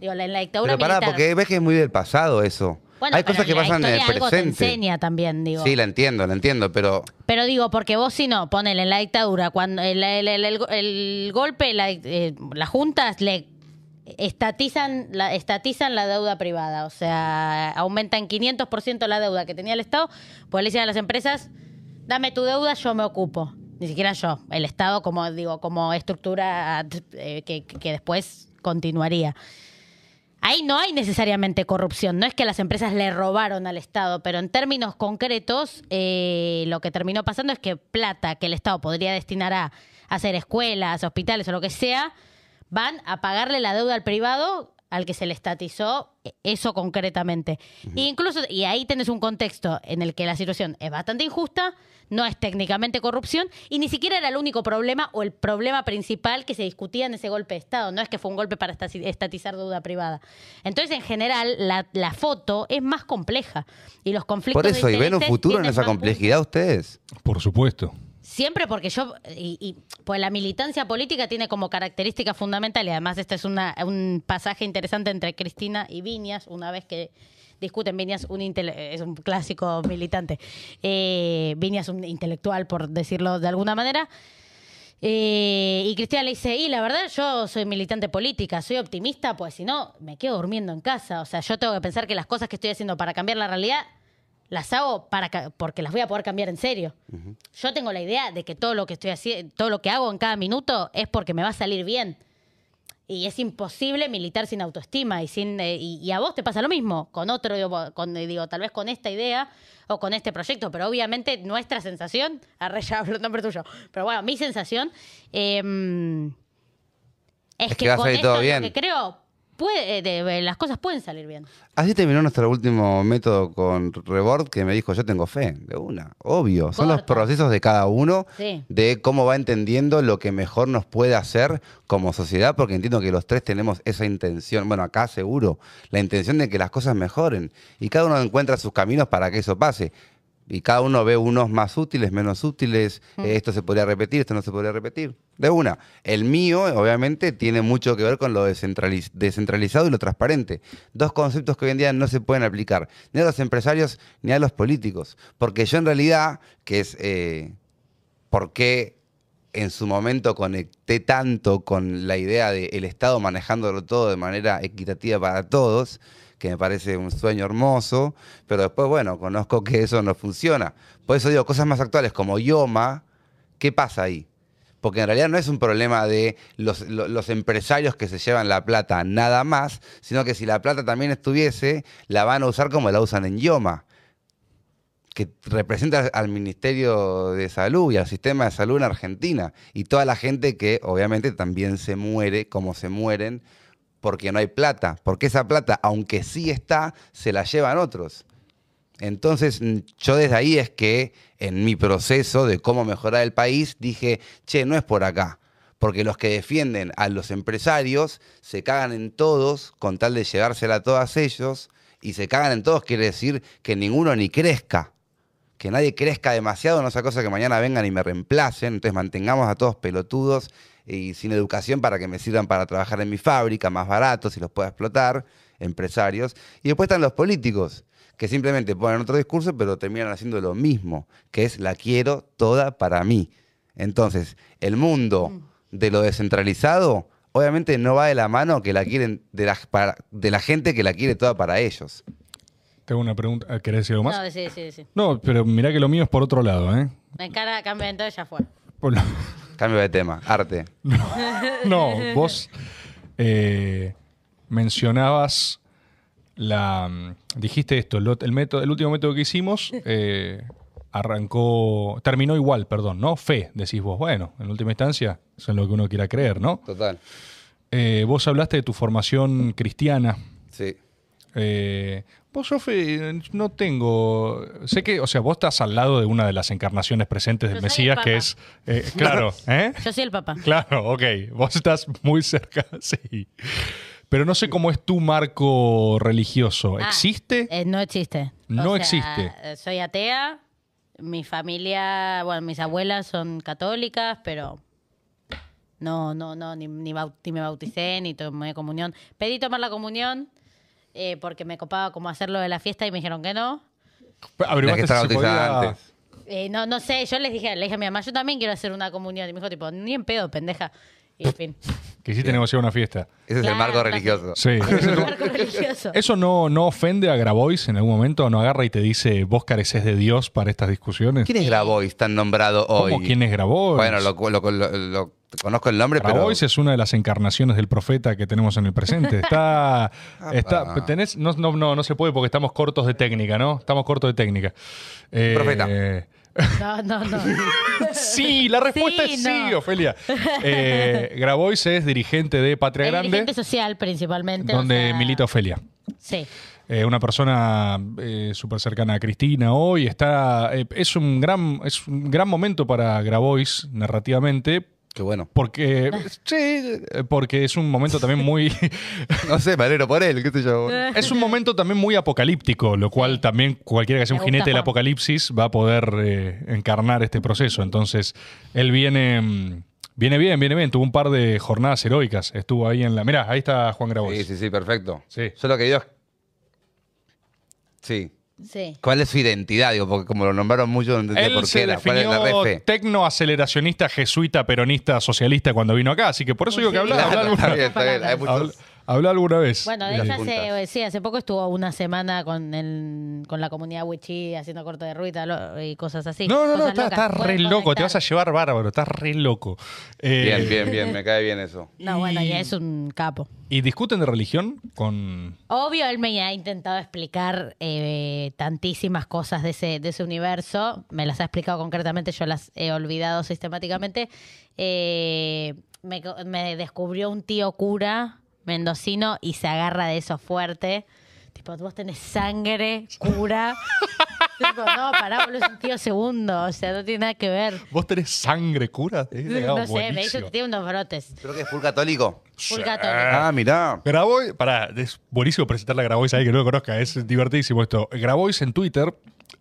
Digo, la, en la dictadura Pero pará, militar. porque ves que es muy del pasado eso. Bueno, Hay cosas que pasan en el algo te presente. enseña también, digo. Sí, la entiendo, la entiendo, pero Pero digo, porque vos si no, ponele en la dictadura, cuando el, el- el- el- el golpe, la, eh, las juntas le estatizan la, estatizan la deuda privada, o sea, aumenta en 500% la deuda que tenía el Estado, pues le dicen a las empresas, dame tu deuda, yo me ocupo. Ni siquiera yo, el Estado como digo, como estructura eh, que, que después continuaría. Ahí no hay necesariamente corrupción, no es que las empresas le robaron al Estado, pero en términos concretos eh, lo que terminó pasando es que plata que el Estado podría destinar a hacer escuelas, hospitales o lo que sea, van a pagarle la deuda al privado al que se le estatizó eso concretamente. E incluso, y ahí tenés un contexto en el que la situación es bastante injusta, no es técnicamente corrupción, y ni siquiera era el único problema o el problema principal que se discutía en ese golpe de Estado. No es que fue un golpe para estatizar deuda privada. Entonces, en general, la, la foto es más compleja. Y los conflictos por de eso, ¿y ven un futuro en esa complejidad ustedes? Por supuesto. Siempre porque yo, y, y, pues la militancia política tiene como característica fundamental, y además este es una- un pasaje interesante entre Cristina y Viñas, una vez que discuten, Viñas un es un clásico militante, eh, Viñas un intelectual, por decirlo de alguna manera, eh, y Cristina le dice, y la verdad yo soy militante política, soy optimista, pues si no, me quedo durmiendo en casa. O sea, yo tengo que pensar que las cosas que estoy haciendo para cambiar la realidad, las hago para porque las voy a poder cambiar en serio. Yo tengo la idea de que todo lo que estoy haciendo, todo lo que hago en cada minuto es porque me va a salir bien. Y es imposible militar sin autoestima y sin eh, y, y a vos te pasa lo mismo con otro digo, con digo tal vez con esta idea o con este proyecto, pero obviamente nuestra sensación, arre ya hablo nombre tuyo, pero bueno, mi sensación em, es, Es que, que con esto todo lo bien. que creo puede, eh, de- las cosas pueden salir bien. Así terminó nuestro último método con Rebord, que me dijo, yo tengo fe, de una, obvio. Son los procesos de cada uno, Sí. de cómo va entendiendo lo que mejor nos puede hacer como sociedad, porque entiendo que los tres tenemos esa intención, bueno, acá seguro, la intención de que las cosas mejoren. Y cada uno encuentra sus caminos para que eso pase. Y cada uno ve unos más útiles, menos útiles, eh, esto se podría repetir, esto no se podría repetir. De una. El mío, obviamente, tiene mucho que ver con lo descentraliz- descentralizado y lo transparente. Dos conceptos que hoy en día no se pueden aplicar, ni a los empresarios ni a los políticos. Porque yo en realidad, que es eh, por qué en su momento conecté tanto con la idea del Estado manejándolo todo de manera equitativa para todos, que me parece un sueño hermoso, pero después, bueno, conozco que eso no funciona. Por eso digo, cosas más actuales como Yoma, ¿qué pasa ahí? Porque en realidad no es un problema de los, lo- los empresarios que se llevan la plata nada más, sino que si la plata también estuviese, la van a usar como la usan en Yoma que representa al Ministerio de Salud y al sistema de salud en Argentina y toda la gente que obviamente también se muere como se mueren porque no hay plata, porque esa plata, aunque sí está, se la llevan otros. Entonces, yo desde ahí es que en mi proceso de cómo mejorar el país dije, che, no es por acá. Porque los que defienden a los empresarios se cagan en todos con tal de llevársela a todos ellos. Y se cagan en todos quiere decir que ninguno ni crezca. Que nadie crezca demasiado, no sea cosa que mañana vengan y me reemplacen. Entonces mantengamos a todos pelotudos y sin educación para que me sirvan para trabajar en mi fábrica, más baratos y los pueda explotar, empresarios. Y después están los políticos, que simplemente ponen otro discurso, pero terminan haciendo lo mismo, que es la quiero toda para mí. Entonces, el mundo de lo descentralizado, obviamente no va de la mano que la quieren de la, para- de la gente que la quiere toda para ellos. Tengo una pregunta. ¿Querés decir algo más? No, sí, sí, sí. No, pero mirá que lo mío es por otro lado, ¿eh? Me encara cambio de todo y ya fue. Por lo- Cambio de tema, arte. No, vos eh, mencionabas la. Dijiste esto, el, método, el último método que hicimos eh, arrancó. Terminó igual, perdón, ¿no? Fe, decís vos. Bueno, en última instancia, eso es lo que uno quiera creer, ¿no? Total. Eh, vos hablaste de tu formación cristiana. Sí. Eh, vos, Sofe, no tengo. Sé que, o sea, vos estás al lado de una de las encarnaciones presentes del Yo Mesías, que es. eh, claro, ¿eh? Yo soy el papá. Claro, ok. Vos estás muy cerca, sí. Pero no sé cómo es tu marco religioso. Ah, ¿Existe? eh, no existe. No existe. eh, Soy atea. Mi familia, bueno, mis abuelas son católicas, pero no, no, no, ni, ni, ni me bauticé, ni tomé comunión. Pedí tomar la comunión eh, porque me copaba como hacerlo de la fiesta y me dijeron que no. Averiguaste que estar si se bautizada podía- antes. Eh, no, no sé, yo les dije, le dije a mi mamá, yo también quiero hacer una comunión. Y me dijo, tipo, ni en pedo, pendeja. Y en fin. Quisiste negociar una fiesta. Ese es Claro, el marco claro. religioso. Sí. Es un marco religioso. ¿Eso no, no ofende a Grabois en algún momento? ¿No agarra y te dice, vos careces de Dios para estas discusiones? ¿Quién es Grabois tan nombrado hoy? ¿Cómo quién es Grabois? Bueno, lo, lo- lo- lo- conozco el nombre, pero... Grabois es una de las encarnaciones del profeta que tenemos en el presente. Está. está tenés, no, no, no, no se puede porque estamos cortos de técnica, ¿no? Estamos cortos de técnica. Eh, Profeta. No, no, no. Sí, la respuesta Sí, es sí, no. Ofelia. Eh, Grabois es dirigente de Patria Es Grande, dirigente social principalmente. o donde sea, milita Ofelia. Sí. Eh, una persona eh, súper cercana a Cristina hoy. Está, eh, es, un gran, es un gran momento para Grabois narrativamente. Qué bueno. Porque, sí, porque es un momento también muy. No sé, me alegro por él, qué sé yo. es un momento también muy apocalíptico, lo cual también cualquiera que sea Me un jinete del apocalipsis va a poder eh, encarnar este proceso. Entonces, él viene. mm, Viene bien, viene bien. Tuvo un par de jornadas heroicas. Estuvo ahí en la. Mirá, ahí está Juan Grabois. Sí, sí, sí, perfecto. Sí. Yo lo que digo es... Sí. Sí. ¿Cuál es su identidad? Digo, porque como lo nombraron mucho, no entendía Él por qué se era. ¿Cuál es la definió refe? tecnoaceleracionista, jesuita, peronista, socialista cuando vino acá. Así que por eso digo que habla, habla Claro, alguna, está bien, está bien. Hay muchos- habla- habla alguna vez. Bueno, de puntas. hace, sí, hace poco estuvo una semana con el, con la comunidad Wichi haciendo corte de ruita lo- y cosas así. no, no, no, Cosas está, re loco. Te vas a llevar bárbaro. Estás re loco. Eh, Bien, bien, bien, me cae bien eso. No, bueno, ya es un capo. ¿Y discuten de religión con. Obvio, él me ha intentado explicar eh, tantísimas cosas de ese, de ese universo. Me las ha explicado concretamente, yo las he olvidado sistemáticamente. Eh, me descubrió un tío cura mendocino y se agarra de eso fuerte. Tipo, vos tenés sangre, cura. tipo, no, pará, boludo, es un tío segundo. O sea, no tiene nada que ver. ¿Vos tenés sangre cura? No sé, me dice buenísimo. que tiene unos brotes. Creo que es full católico. Full católico. Ah, mirá. Grabois, pará, es buenísimo presentarle a Grabois ahí que no lo conozca, es divertidísimo esto. Grabois en Twitter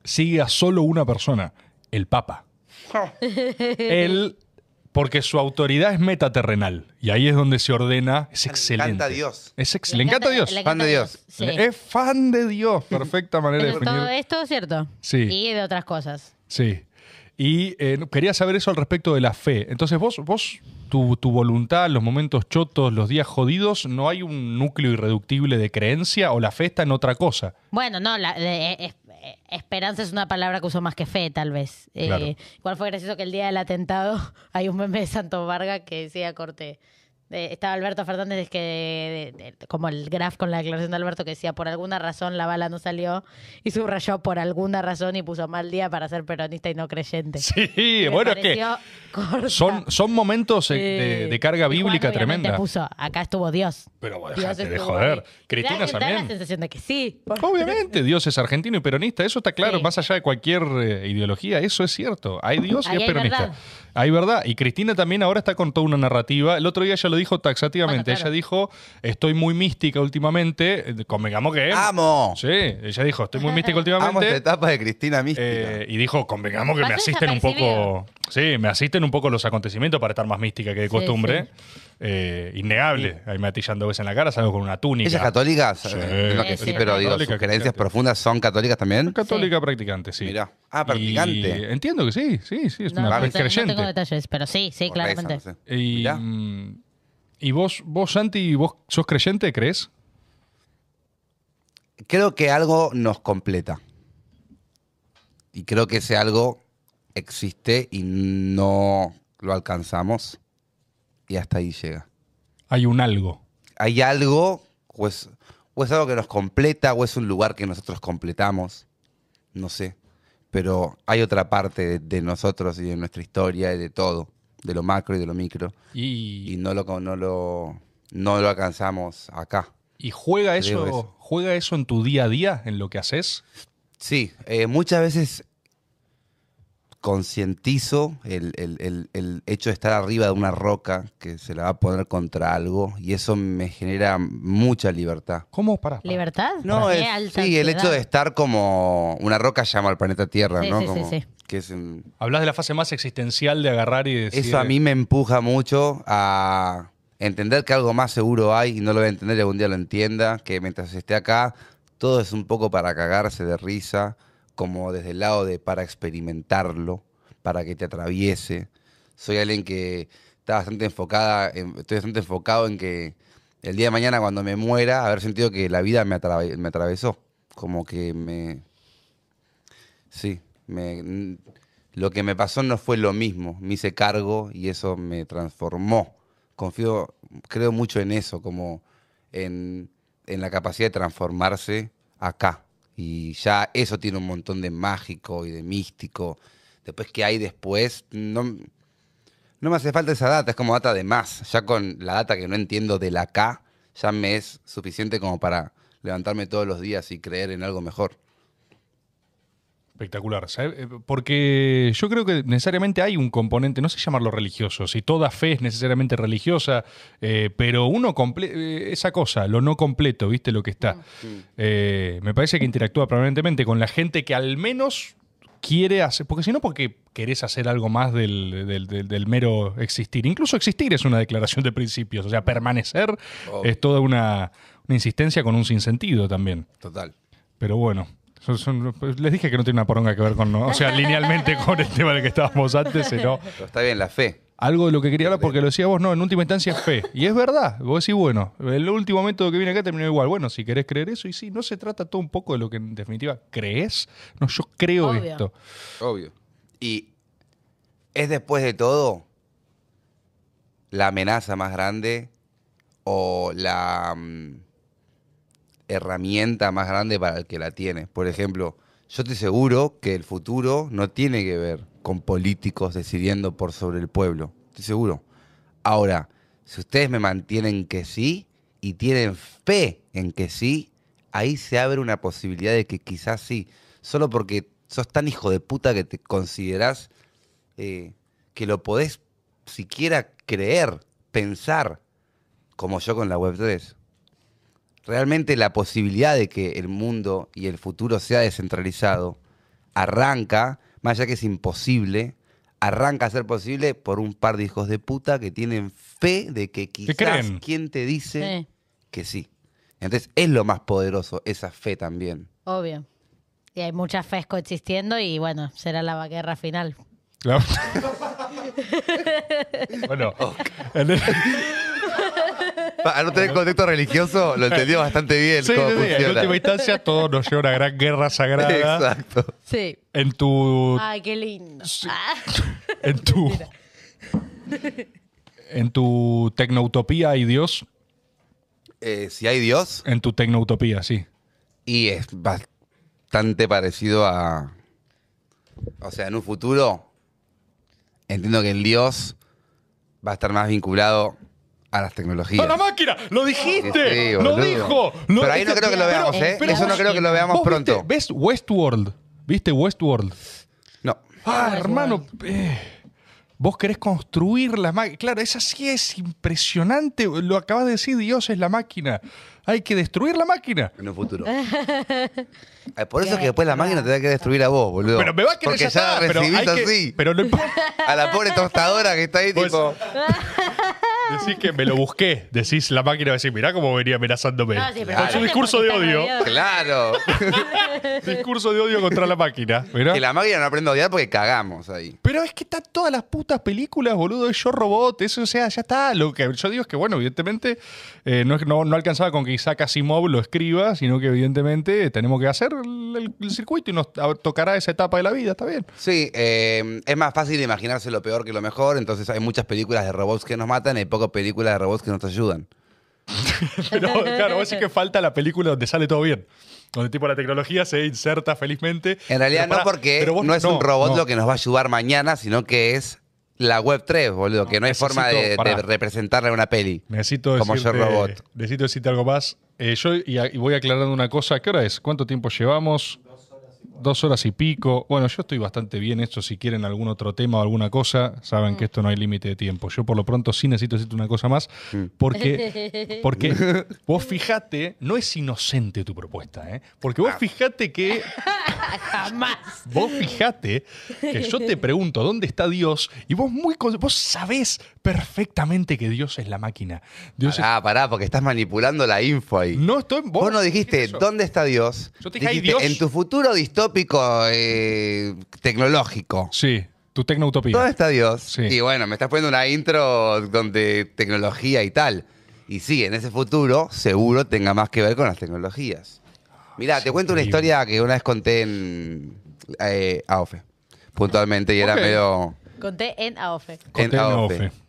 sigue a solo una persona, el Papa. Él, porque su autoridad es metaterrenal y ahí es donde se ordena, es Le excelente. encanta Dios. Es ex- le encanta Dios. le Fan de Dios. Sí. Es fan de Dios, perfecta manera de Eso, todo definir. esto es cierto. Sí. Y de otras cosas. Sí. Y eh, quería saber eso al respecto de la fe. Entonces, vos, vos tu, tu voluntad, los momentos chotos, los días jodidos, ¿no hay un núcleo irreductible de creencia o la fe está en otra cosa? Bueno, no, la, de- es- eh, esperanza es una palabra que uso más que fe, tal vez. Eh, Claro. igual fue gracioso que el día del atentado hay un meme de Santo Varga que decía corte. Eh, estaba Alberto Fernández que de- de- como el graph con la declaración de Alberto que decía por alguna razón la bala no salió y subrayó por alguna razón y puso mal día para ser peronista y no creyente. Sí, bueno, es que corta. son, son momentos eh, de, Eh, de carga Juan bíblica tremenda. puso, acá estuvo Dios. Pero Dios déjate de joder. Cristina Da la también. sensación de que sí. Obviamente, Dios es argentino y peronista, eso está claro, Sí. más allá de cualquier eh, ideología, eso es cierto. Hay Dios y Ahí es peronista. verdad. Hay verdad. Y Cristina también ahora está con toda una narrativa. El otro día ella lo dijo taxativamente. Bueno, claro. Ella dijo, estoy muy mística últimamente. Eh, Convengamos que... ¡Amo! Sí, ella dijo, estoy muy mística Amo esta últimamente. etapa de Cristina Mística. Eh, y dijo, convengamos que me asisten un poco. Sí, me asisten un poco los acontecimientos para estar más mística que de Sí, costumbre. Eh, innegable. Ahí me atillan dos veces en la cara, salgo con una túnica. ¿Ella es católica? Sí. Que Sí, sí, sí. pero digo, Católica, sus creencias profundas son católicas también. Católica practicante, sí. Mirá. Ah, Y practicante. entiendo que sí, sí, sí, es No, una no, creyente. tengo detalles, pero sí, sí, Por esa, claramente. no sé. y, Mirá. mm, ¿Y vos, vos, Santi, vos sos creyente, crees? Creo que algo nos completa. Y creo que ese algo existe y no lo alcanzamos. Y hasta ahí llega. Hay un algo. Hay algo, o es, o es algo que nos completa, o es un lugar que nosotros completamos. No sé. Pero hay otra parte de, de nosotros y de nuestra historia y de todo. De lo macro y de lo micro. Y, Y no lo, no lo, no lo alcanzamos acá. y juega, eso. juega eso en tu día a día, en lo que haces. Sí, eh, muchas veces concientizo el, el- el- el hecho de estar arriba de una roca que se la va a poner contra algo y eso me genera mucha libertad. ¿Cómo? Pará. ¿Libertad? No, Para es- alta sí, el hecho de estar como una roca llama al planeta Tierra, Sí, ¿no? sí, sí, Como sí. que es un- Hablas de la fase más existencial de agarrar y decir. Eso a mí me empuja mucho a entender que algo más seguro hay y no lo voy a entender y algún día lo entienda, que mientras esté acá todo es un poco para cagarse de risa, como desde el lado de para experimentarlo, para que te atraviese. Soy alguien que está bastante enfocada, en- estoy bastante enfocado en que el día de mañana cuando me muera, haber sentido que la vida me, me atravesó, como que me... Sí, me, lo que me pasó no fue lo mismo, me hice cargo y eso me transformó. Confío, creo mucho en eso, como en, en la capacidad de transformarse acá. Y ya eso tiene un montón de mágico y de místico. Después, ¿qué hay después? No, no me hace falta esa data, es como data de más. Ya con la data que no entiendo del acá, ya me es suficiente como para levantarme todos los días y creer en algo mejor. Espectacular. Eh, Porque yo creo que necesariamente hay un componente, no sé llamarlo religioso, si toda fe es necesariamente religiosa, eh, pero uno eh, esa cosa, lo no completo, ¿viste? Lo que está. Eh, me parece que interactúa permanentemente con la gente que al menos quiere hacer, porque si no, porque querés hacer algo más del, del- del- del mero existir. Incluso existir es una declaración de principios, o sea, permanecer Obvio. es toda una, una insistencia con un sinsentido también. Total. Pero bueno, son- son- pues, les dije que no tiene una poronga que ver con, ¿no? o sea, linealmente con el tema del que estábamos antes, sino Pero está bien, la fe. algo de lo que quería hablar, porque lo decía vos, no, en última instancia es fe. Y es verdad, vos decís, bueno, el último método que viene acá terminó igual. Bueno, si querés creer eso, y sí, no se trata todo un poco de lo que en definitiva crees. No, yo creo Obvio. esto. Obvio. Y es después de todo la amenaza más grande o la mm, herramienta más grande para el que la tiene. Por ejemplo, yo estoy seguro que el futuro no tiene que ver con políticos decidiendo por sobre el pueblo. Estoy seguro. Ahora, si ustedes me mantienen que sí y tienen fe en que sí, ahí se abre una posibilidad de que quizás sí, solo porque sos tan hijo de puta que te considerás eh, que lo podés siquiera creer, pensar, como yo con la Web3. Realmente la posibilidad de que el mundo y el futuro sea descentralizado arranca, más allá que es imposible, arranca a ser posible por un par de hijos de puta que tienen fe de que quizás quien te dice Sí, que sí. Entonces es lo más poderoso, esa fe también. obvio. Y hay muchas fes coexistiendo y bueno, será la guerra final. Claro. bueno, Para no tener contexto religioso, lo entendió bastante bien. sí, cómo sí, en última instancia todo nos lleva a una gran guerra sagrada. Exacto. Sí. En tu Ay, qué lindo. Ah. en tu en tu tecnoutopía hay Dios. Eh, si hay Dios, En tu tecnoutopía, sí. y es bastante parecido a. O sea, en un futuro, entiendo que el Dios va a estar más vinculado a las tecnologías. ¡A la máquina! ¡Lo dijiste! Sí, ¡Lo dijo! Lo- Pero ahí no creo que lo veamos, ¿eh? Eso no creo que lo veamos ¿Vos pronto. viste- ¿Ves Westworld? ¿Viste Westworld? No. Ah, hermano. eh, vos querés construir la máquina. Claro, esa sí es impresionante. Lo acabas de decir, Dios es la máquina. Hay que destruir la máquina. En un futuro. Eh, Por eso es que después la máquina te da que destruir a vos, boludo. Pero me va a querer Porque ya ya está, la pero hay recibís que- así. Pero no importa. A la pobre tostadora que está ahí, Pues- tipo. Decís que me lo busqué. Decís la máquina va a decir, mirá cómo venía amenazándome. No, sí, pero Con su aparte discurso de porque está odio. Claro. discurso de odio contra la máquina. Mirá. que la máquina no aprende a odiar porque cagamos ahí. Pero es que están todas las putas películas, boludo, es yo robot, eso, o sea, ya está. Lo que yo digo es que, bueno, evidentemente eh, no, es- no, no alcanzaba con que Isaac Asimov lo escriba, sino que evidentemente tenemos que hacer el, el- el circuito y nos a- tocará esa etapa de la vida, está bien. Sí, eh, es más fácil imaginarse lo peor que lo mejor, entonces hay muchas películas de robots que nos matan pocas películas de robots que nos ayudan. Pero claro, vos sí que falta la película donde sale todo bien. Donde tipo la tecnología se inserta felizmente. En realidad no porque vos- no es un robot no. lo que nos va a ayudar mañana, sino que es la Web 3, boludo, que no hay forma de, de representarla en una peli. Necesito Como decirte, yo robot. necesito decirte algo más. Eh, yo y, y voy aclarando una cosa. ¿Qué hora es? ¿Cuánto tiempo llevamos? Dos horas y pico. Bueno, yo estoy bastante bien. Esto, si quieren algún otro tema o alguna cosa, saben que esto no hay límite de tiempo. Yo, por lo pronto, sí necesito decirte una cosa más. Porque, porque vos fijate, no es inocente tu propuesta, ¿eh? Porque vos fijate que Jamás. Vos fijate que yo te pregunto dónde está Dios y vos muy con- vos sabés perfectamente que Dios es la máquina. Dios Pará, pará, porque estás manipulando la info ahí. no estoy Vos no dijiste. ¿dónde está Dios? Yo te dije, "Ay, Dijiste, Dios". en tu futuro distópico eh, tecnológico. Sí, tu tecnoutopía. ¿Dónde está Dios? Sí. Y bueno, me estás poniendo una intro donde tecnología y tal. Y sí, en ese futuro seguro tenga más que ver con las tecnologías. Mirá, te cuento una historia que una vez conté en eh, AOFE, puntualmente, y era medio... Conté en AOFE. Conté en AOFE. AOFE.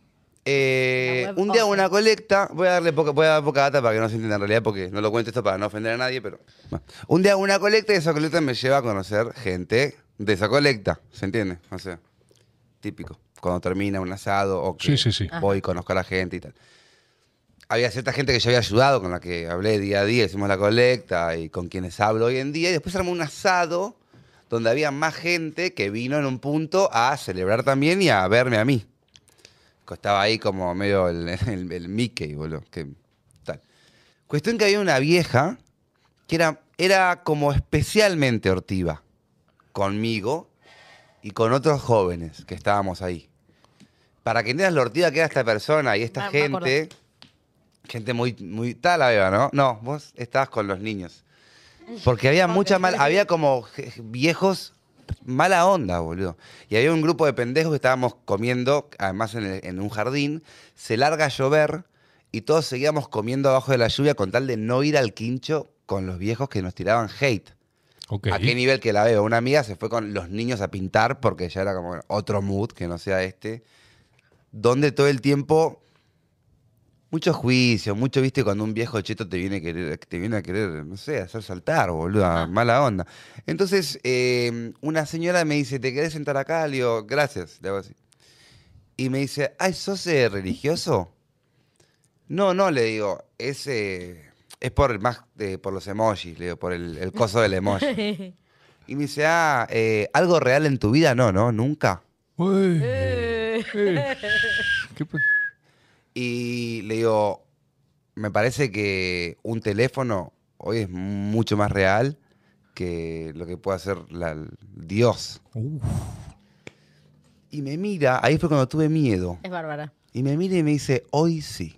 Eh, un día OFE. una colecta, voy a darle poca, voy a dar poca data para que no se entienda en realidad, porque no lo cuento esto para no ofender a nadie, pero. bueno. Un día una colecta y esa colecta me lleva a conocer gente de esa colecta, ¿se entiende? O sea, típico. Cuando termina un asado o que Sí, sí, sí. voy y conozco a la gente y tal. Había cierta gente que yo había ayudado, con la que hablé día a día, hicimos la colecta y con quienes hablo hoy en día. Y después armó un asado donde había más gente que vino en un punto a celebrar también y a verme a mí. Estaba ahí como medio el, el- el Mickey, boludo. Que, tal. Cuestión que había una vieja que era, era como especialmente hortiva conmigo y con otros jóvenes que estábamos ahí. Para que entiendas lo hortiva que era esta persona y esta Ah, gente, gente muy, muy tal la beba, ¿no? No, vos estabas con los niños. Porque había mucha mal, había como viejos mala onda, boludo. Y había un grupo de pendejos que estábamos comiendo, además en, el- en un jardín, se larga a llover y todos seguíamos comiendo abajo de la lluvia con tal de no ir al quincho con los viejos que nos tiraban hate. ¿A qué nivel que la veo? Una amiga se fue con los niños a pintar porque ya era como bueno, otro mood que no sea este. Donde todo el tiempo. Mucho juicio, mucho, viste, cuando un viejo cheto te viene a querer, te viene a querer, no sé, hacer saltar, boludo, mala onda. Entonces, eh, una señora me dice, ¿te querés sentar acá? Le digo, gracias, le hago así. Y me dice, ay, ¿sos eh, religioso? No, no, le digo, es, eh, es por más eh, por los emojis, le digo, por el, el coso del emoji. Y me dice, ah, eh, ¿algo real en tu vida? No, no, nunca. Uy, Eh, eh. ¿Qué pa- Y le digo, me parece que un teléfono hoy es mucho más real que lo que puede hacer la- Dios. Uf. Y me mira, ahí fue cuando tuve miedo. Es bárbara. Y me mira y me dice, hoy sí.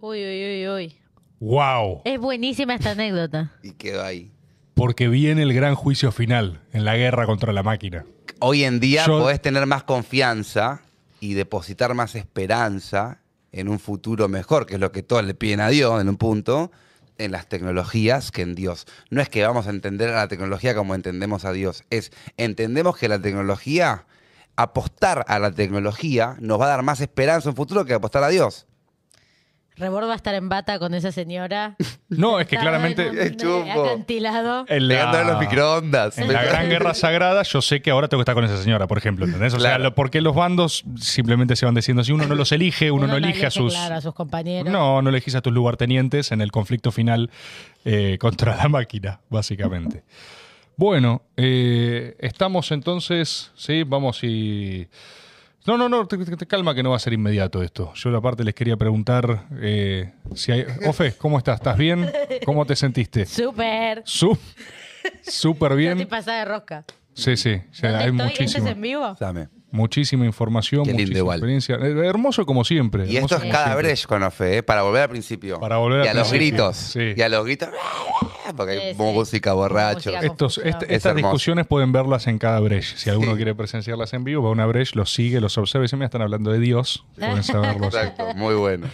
Uy, uy, uy, uy. Wow. Es buenísima esta anécdota. Y quedó ahí. Porque viene el gran juicio final en la guerra contra la máquina. Hoy en día Yo- podés tener más confianza y depositar más esperanza en un futuro mejor, que es lo que todos le piden a Dios en un punto, en las tecnologías que en Dios. No es que vamos a entender a la tecnología como entendemos a Dios, es entendemos que la tecnología apostar a la tecnología nos va a dar más esperanza en un futuro que apostar a Dios. Rebord va a estar en bata con esa señora. No, es que claramente Es chumbo. acantilado. en la, los microondas. en la Gran Guerra Sagrada yo sé que ahora tengo que estar con esa señora, por ejemplo, ¿entendés? O sea, lo- porque los bandos simplemente se van diciendo, si uno no los elige, uno, no elige a sus... claro, a sus compañeros. No, no elegís a tus lugartenientes en el conflicto final eh, contra la máquina, básicamente. Bueno, eh, estamos entonces, sí, vamos y... No, no, no, te, te- te calma que no va a ser inmediato esto. Yo aparte les quería preguntar eh, si hay... Ofe, ¿cómo estás? ¿Estás bien? ¿Cómo te sentiste? Súper. Su- Súper Yo estoy bien. pasada de rosca. Sí, sí, ya ¿Dónde hay estoy? ¿Este es muchísimo. en vivo? Dame. Muchísima información, Qué muchísima experiencia. Eh, Hermoso como siempre. Y hermoso esto es como cada siempre. breche con Ofe, ¿eh? para volver al principio. Para volver y al a los principio, gritos. sí. Y a los gritos. Porque hay Sí, sí. música borracho. Música. Estos, este- Es estas hermoso. discusiones pueden verlas en cada breche. Si alguno Sí. quiere presenciarlas en vivo, va a una breche, los sigue, los observa y dice, mira, están hablando de Dios. Pueden saberlos. Exacto, muy bueno.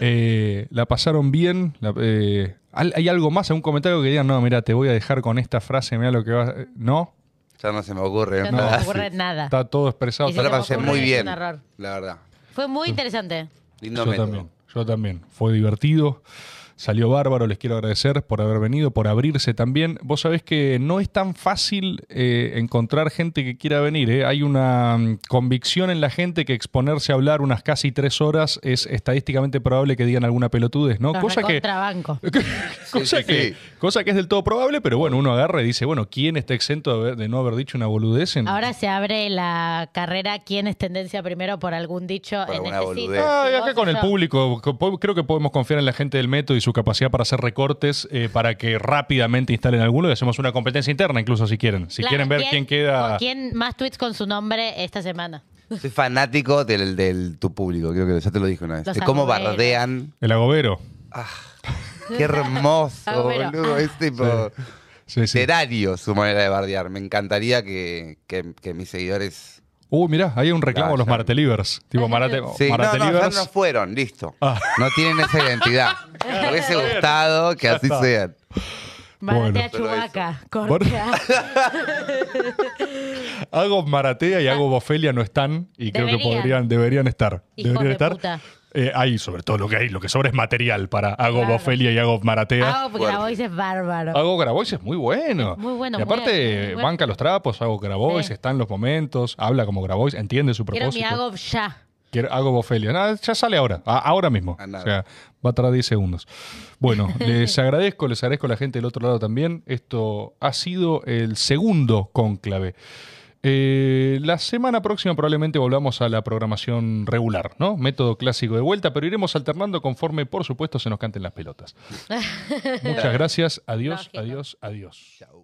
Eh, ¿La pasaron bien? La- eh, ¿hay hay algo más? ¿Algún comentario que digan, no, mira, te voy a dejar con esta frase, mira lo que va... ¿No? Ya no se me ocurre. Ya no nada. me ocurre nada. Está todo expresado. Yo se la pasé muy bien. La verdad. Fue muy interesante. Lindo Yo método. también, yo también. Fue divertido. Salió bárbaro, les quiero agradecer por haber venido, por abrirse también. Vos sabés que no es tan fácil eh, encontrar gente que quiera venir. ¿eh? Hay una mm, convicción en la gente que exponerse a hablar unas casi tres horas es estadísticamente probable que digan alguna pelotudez, ¿no? Los Cosa que, recontrabanco. cosa, sí, que, sí. cosa que es del todo probable, pero bueno, uno agarra y dice, bueno, ¿quién está exento de, no haber dicho una boludez? En... Ahora se abre la carrera quién es tendencia primero por algún dicho Por en este sitio. Ah, acá con el público, creo que podemos confiar en la gente del método y su capacidad para hacer recortes eh, para que rápidamente instalen alguno y hacemos una competencia interna, incluso si quieren. Si Claro, quieren ver quién, queda. ¿Quién más tweets con su nombre esta semana? Soy fanático del, del tu público, creo que ya te lo dije una vez. Los de cómo agoberos. bardean. El agobero. Qué hermoso, Agobero. boludo. Es tipo Sí, sí. su manera de bardear. Me encantaría que, que- que mis seguidores. Uh, mirá, hay un reclamo a los Vayan. Maratelivers. Tipo, Marate, Sí, no, no, ya Maratelivers. no fueron, listo. Ah. No tienen esa identidad. Me hubiese gustado que así sean. Bueno. Maratea eso. Chubaca, Bueno. corta. Hago Maratea y Hago Bofelia no están y creo que Deberían. podrían, deberían estar. Hijos deberían de estar. puta. Eh, hay sobre todo lo que hay, lo que sobra es material para Hago Claro. Bofelia y Hago Maratea. Hago voz es bárbaro. Hago Grabois es muy bueno. Muy bueno, Y muy aparte, bueno, muy bueno. banca los trapos, hago Grabois, Sí. está en los momentos, habla como Grabois, entiende su Quiero mi propósito. hago ya. Quiero- hago Bofelia. Nada, ya sale ahora, a- ahora mismo. A. O sea, va a tardar 10 segundos. Bueno, les agradezco, les agradezco a la gente del otro lado también. Esto ha sido el segundo cónclave. Eh, la semana próxima probablemente volvamos a la programación regular, ¿no? Método clásico de vuelta, pero iremos alternando conforme, por supuesto, se nos canten las pelotas. Muchas gracias. Adiós, Lógico. adiós, adiós. Chau.